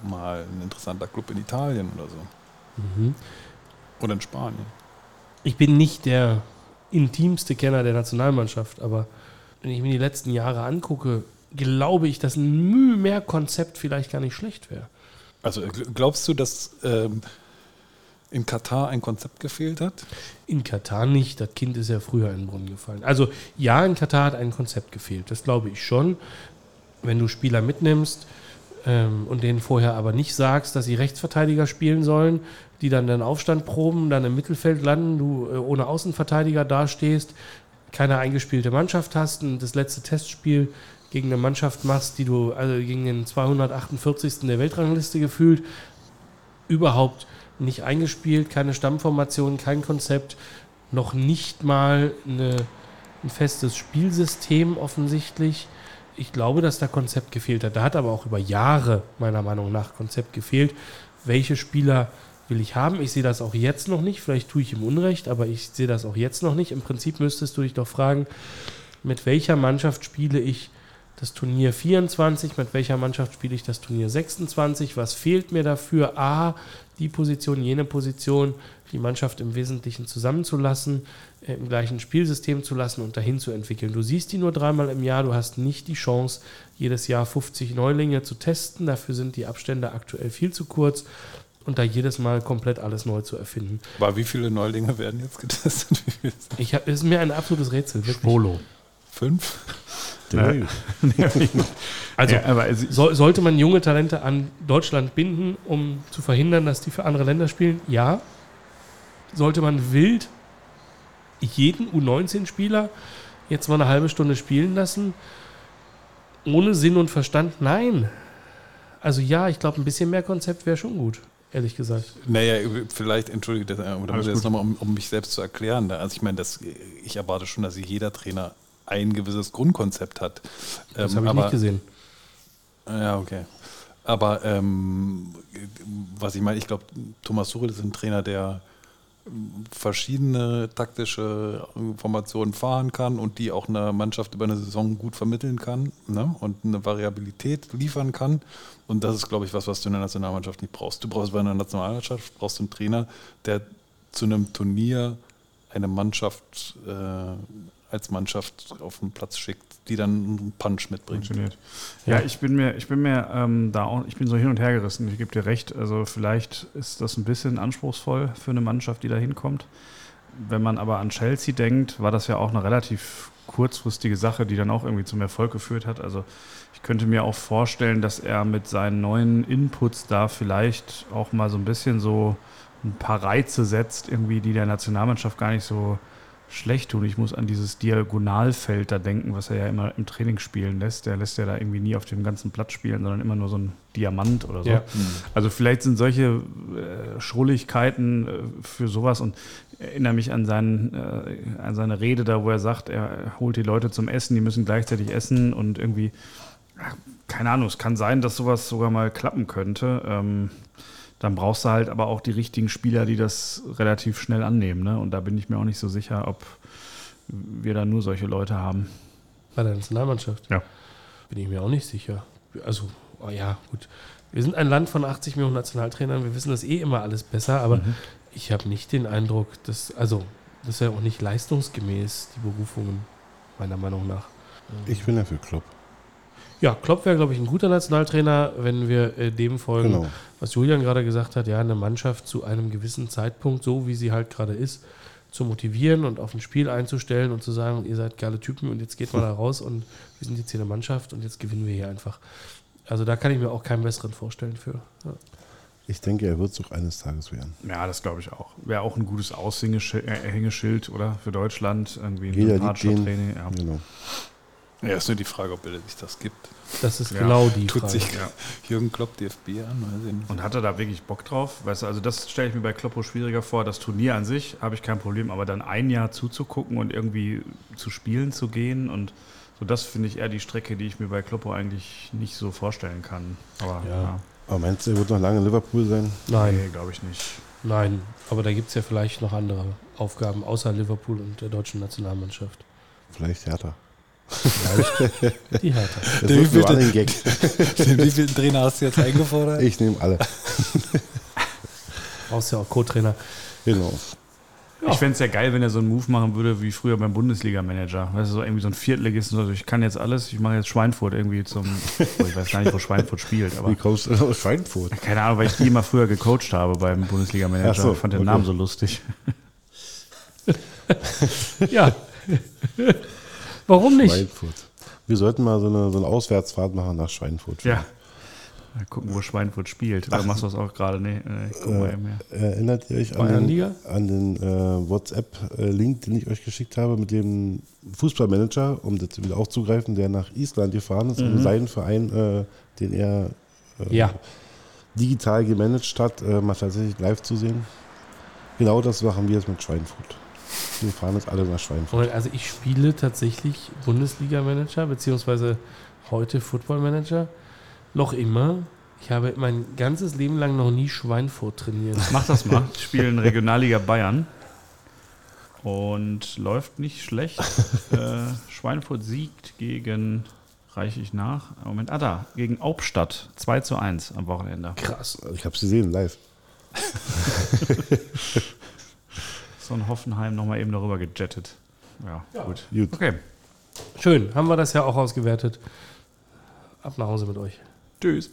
mal ein interessanter Club in Italien oder so. mhm. Oder in Spanien. ich bin nicht der intimste Kenner der Nationalmannschaft, aber wenn ich mir die letzten Jahre angucke, glaube ich, dass ein Mühe mehr Konzept vielleicht gar nicht schlecht wäre. Also gl- glaubst du, dass ähm, in Katar ein Konzept gefehlt hat? In Katar nicht. Das Kind ist ja früher in den Brunnen gefallen. Also ja, in Katar hat ein Konzept gefehlt. Das glaube ich schon. Wenn du Spieler mitnimmst ähm, und denen vorher aber nicht sagst, dass sie Rechtsverteidiger spielen sollen, die dann den Aufstand proben, dann im Mittelfeld landen, du äh, ohne Außenverteidiger dastehst, keine eingespielte Mannschaft hast und das letzte Testspiel gegen eine Mannschaft machst, die du, also gegen den 248. der Weltrangliste gefühlt, überhaupt nicht eingespielt, keine Stammformation, kein Konzept, noch nicht mal eine, ein festes Spielsystem offensichtlich. Ich glaube, dass da Konzept gefehlt hat. Da hat aber auch über Jahre meiner Meinung nach Konzept gefehlt. Welche Spieler will ich haben? Ich sehe das auch jetzt noch nicht. Vielleicht tue ich ihm Unrecht, aber ich sehe das auch jetzt noch nicht. Im Prinzip müsstest du dich doch fragen, mit welcher Mannschaft spiele ich das Turnier 24, mit welcher Mannschaft spiele ich das Turnier 26, was fehlt mir dafür? A, die Position, jene Position, die Mannschaft im Wesentlichen zusammenzulassen, äh, im gleichen Spielsystem zu lassen und dahin zu entwickeln. Du siehst die nur dreimal im Jahr, du hast nicht die Chance, jedes Jahr 50 Neulinge zu testen, dafür sind die Abstände aktuell viel zu kurz und da jedes Mal komplett alles neu zu erfinden. Aber wie viele Neulinge werden jetzt getestet? (laughs) Ich hab, es ist mir ein absolutes Rätsel. Wirklich. Polo. Fünf? Nee. (laughs) Also, Ja, aber es- soll, sollte man junge Talente an Deutschland binden, um zu verhindern, dass die für andere Länder spielen? Ja. Sollte man wild jeden U19-Spieler jetzt mal eine halbe Stunde spielen lassen? Ohne Sinn und Verstand? Nein. Also ja, ich glaube, ein bisschen mehr Konzept wäre schon gut, ehrlich gesagt. Naja, vielleicht, entschuldige, das, äh, jetzt gut. nochmal, um, um mich selbst zu erklären. Also ich meine, das, ich erwarte schon, dass jeder Trainer ein gewisses Grundkonzept hat. Das Ähm, habe ich aber, nicht gesehen. Ja, okay. Aber ähm, was ich meine, ich glaube, Thomas Tuchel ist ein Trainer, der ähm, verschiedene taktische Formationen fahren kann und die auch einer Mannschaft über eine Saison gut vermitteln kann ne? und eine Variabilität liefern kann. Und das ist, glaube ich, was, was du in der Nationalmannschaft nicht brauchst. Du brauchst bei einer Nationalmannschaft brauchst du einen Trainer, der zu einem Turnier eine Mannschaft äh, als Mannschaft auf den Platz schickt, die dann einen Punch mitbringt. Funktioniert. Ja, ich bin mir, ich bin mir ähm, da auch, ich bin so hin und her gerissen. Ich gebe dir recht. Also vielleicht ist das ein bisschen anspruchsvoll für eine Mannschaft, die da hinkommt. Wenn man aber an Chelsea denkt, war das ja auch eine relativ kurzfristige Sache, die dann auch irgendwie zum Erfolg geführt hat. Also ich könnte mir auch vorstellen, dass er mit seinen neuen Inputs da vielleicht auch mal so ein bisschen so ein paar Reize setzt, irgendwie, die der Nationalmannschaft gar nicht so schlecht tun. Ich muss an dieses Diagonalfeld da denken, was er ja immer im Training spielen lässt. Der lässt ja da irgendwie nie auf dem ganzen Platz spielen, sondern immer nur so ein Diamant oder so. Ja. Also vielleicht sind solche äh, Schrulligkeiten äh, für sowas und erinnere mich an, seinen, äh, an seine Rede da, wo er sagt, er holt die Leute zum Essen, die müssen gleichzeitig essen und irgendwie, keine Ahnung, es kann sein, dass sowas sogar mal klappen könnte. Ähm, dann brauchst du halt aber auch die richtigen Spieler, die das relativ schnell annehmen. Ne? Und da bin ich mir auch nicht so sicher, ob wir da nur solche Leute haben. Bei der Nationalmannschaft? Ja. Bin ich mir auch nicht sicher. Also, oh ja, gut. Wir sind ein Land von 80 Millionen Nationaltrainern. Wir wissen das eh immer alles besser, aber Mhm. ich habe nicht den Eindruck, dass, also, das ist ja auch nicht leistungsgemäß, die Berufungen, meiner Meinung nach. Ich bin ja für Klopp. Ja, Klopp wäre, glaube ich, ein guter Nationaltrainer, wenn wir äh, dem folgen, Genau. was Julian gerade gesagt hat, ja, eine Mannschaft zu einem gewissen Zeitpunkt, so wie sie halt gerade ist, zu motivieren und auf ein Spiel einzustellen und zu sagen, ihr seid geile Typen und jetzt geht mal da raus und wir sind jetzt hier eine Mannschaft und jetzt gewinnen wir hier einfach. Also da kann ich mir auch keinen besseren vorstellen für. Ja. Ich denke, er wird es auch eines Tages werden. Ja, das glaube ich auch. Wäre auch ein gutes Aushängeschild, oder? Für Deutschland. Irgendwie ein Jeder liebt sympathischer den. Training. Ja. Genau. Ja, ist nur die Frage, ob er sich das gibt. Das ist Ja, genau die Tut Frage. sich Ja. Jürgen Klopp DFB an? Weiß ich nicht. Und hat er da wirklich Bock drauf? Weißt du, also das stelle ich mir bei Kloppo schwieriger vor. Das Turnier an sich habe ich kein Problem, aber dann ein Jahr zuzugucken und irgendwie zu spielen zu gehen und so, das finde ich eher die Strecke, die ich mir bei Kloppo eigentlich nicht so vorstellen kann. Aber Ja. ja, Aber meinst du, er wird noch lange in Liverpool sein? Nein, nee, glaube ich nicht. nein. Aber da gibt es ja vielleicht noch andere Aufgaben außer Liverpool und der deutschen Nationalmannschaft. Vielleicht härter. (laughs) Die Hertha. Das Der wird nur wievielte- ein Gag. Den wievielten (laughs) Trainer hast du jetzt eingefordert? Ich nehme alle. (laughs) Brauchst ja auch Co-Trainer. Genau. Ich fände es ja geil, wenn er so einen Move machen würde wie früher beim Bundesliga-Manager. Weißt du, so irgendwie so ein Viertligisten, so, ich kann jetzt alles, ich mache jetzt Schweinfurt irgendwie zum, oh, ich weiß gar nicht, wo Schweinfurt spielt, aber Wie kommst du aus Schweinfurt? keine Ahnung, weil ich die immer früher gecoacht habe beim Bundesliga-Manager. So, ich fand den okay. Namen so lustig. Ja. Warum nicht? Schweinfurt. Wir sollten mal so eine, so eine Auswärtsfahrt machen nach Schweinfurt. Ja. Mal gucken, wo Schweinfurt spielt. Oder machst du das auch gerade? Nee, nee, guck mal eben her. Erinnert ihr euch an den, an den äh, WhatsApp-Link, den ich euch geschickt habe mit dem Fußballmanager, um das wieder aufzugreifen, der nach Island gefahren ist, um seinen Verein, äh, den er äh, Ja. digital gemanagt hat, äh, mal tatsächlich live zu sehen. Genau das machen wir jetzt mit Schweinfurt. Wir fahren jetzt alle nach Schweinfurt. Also ich spiele tatsächlich Bundesliga-Manager, beziehungsweise heute Football-Manager. Noch immer. Ich habe mein ganzes Leben lang noch nie Schweinfurt trainiert. (laughs) Mach das mal. Spielen Regionalliga Bayern. Und läuft nicht schlecht. (laughs) äh, Schweinfurt siegt gegen, reiche ich nach, Moment, ah da, gegen Aubstadt 2 zu 1 am Wochenende. Krass. Ich habe es gesehen, live. (laughs) Ein Hoffenheim nochmal eben darüber gejettet. Ja, gut. Gut. Okay. Schön, haben wir das ja auch ausgewertet. Ab nach Hause mit euch. Tschüss.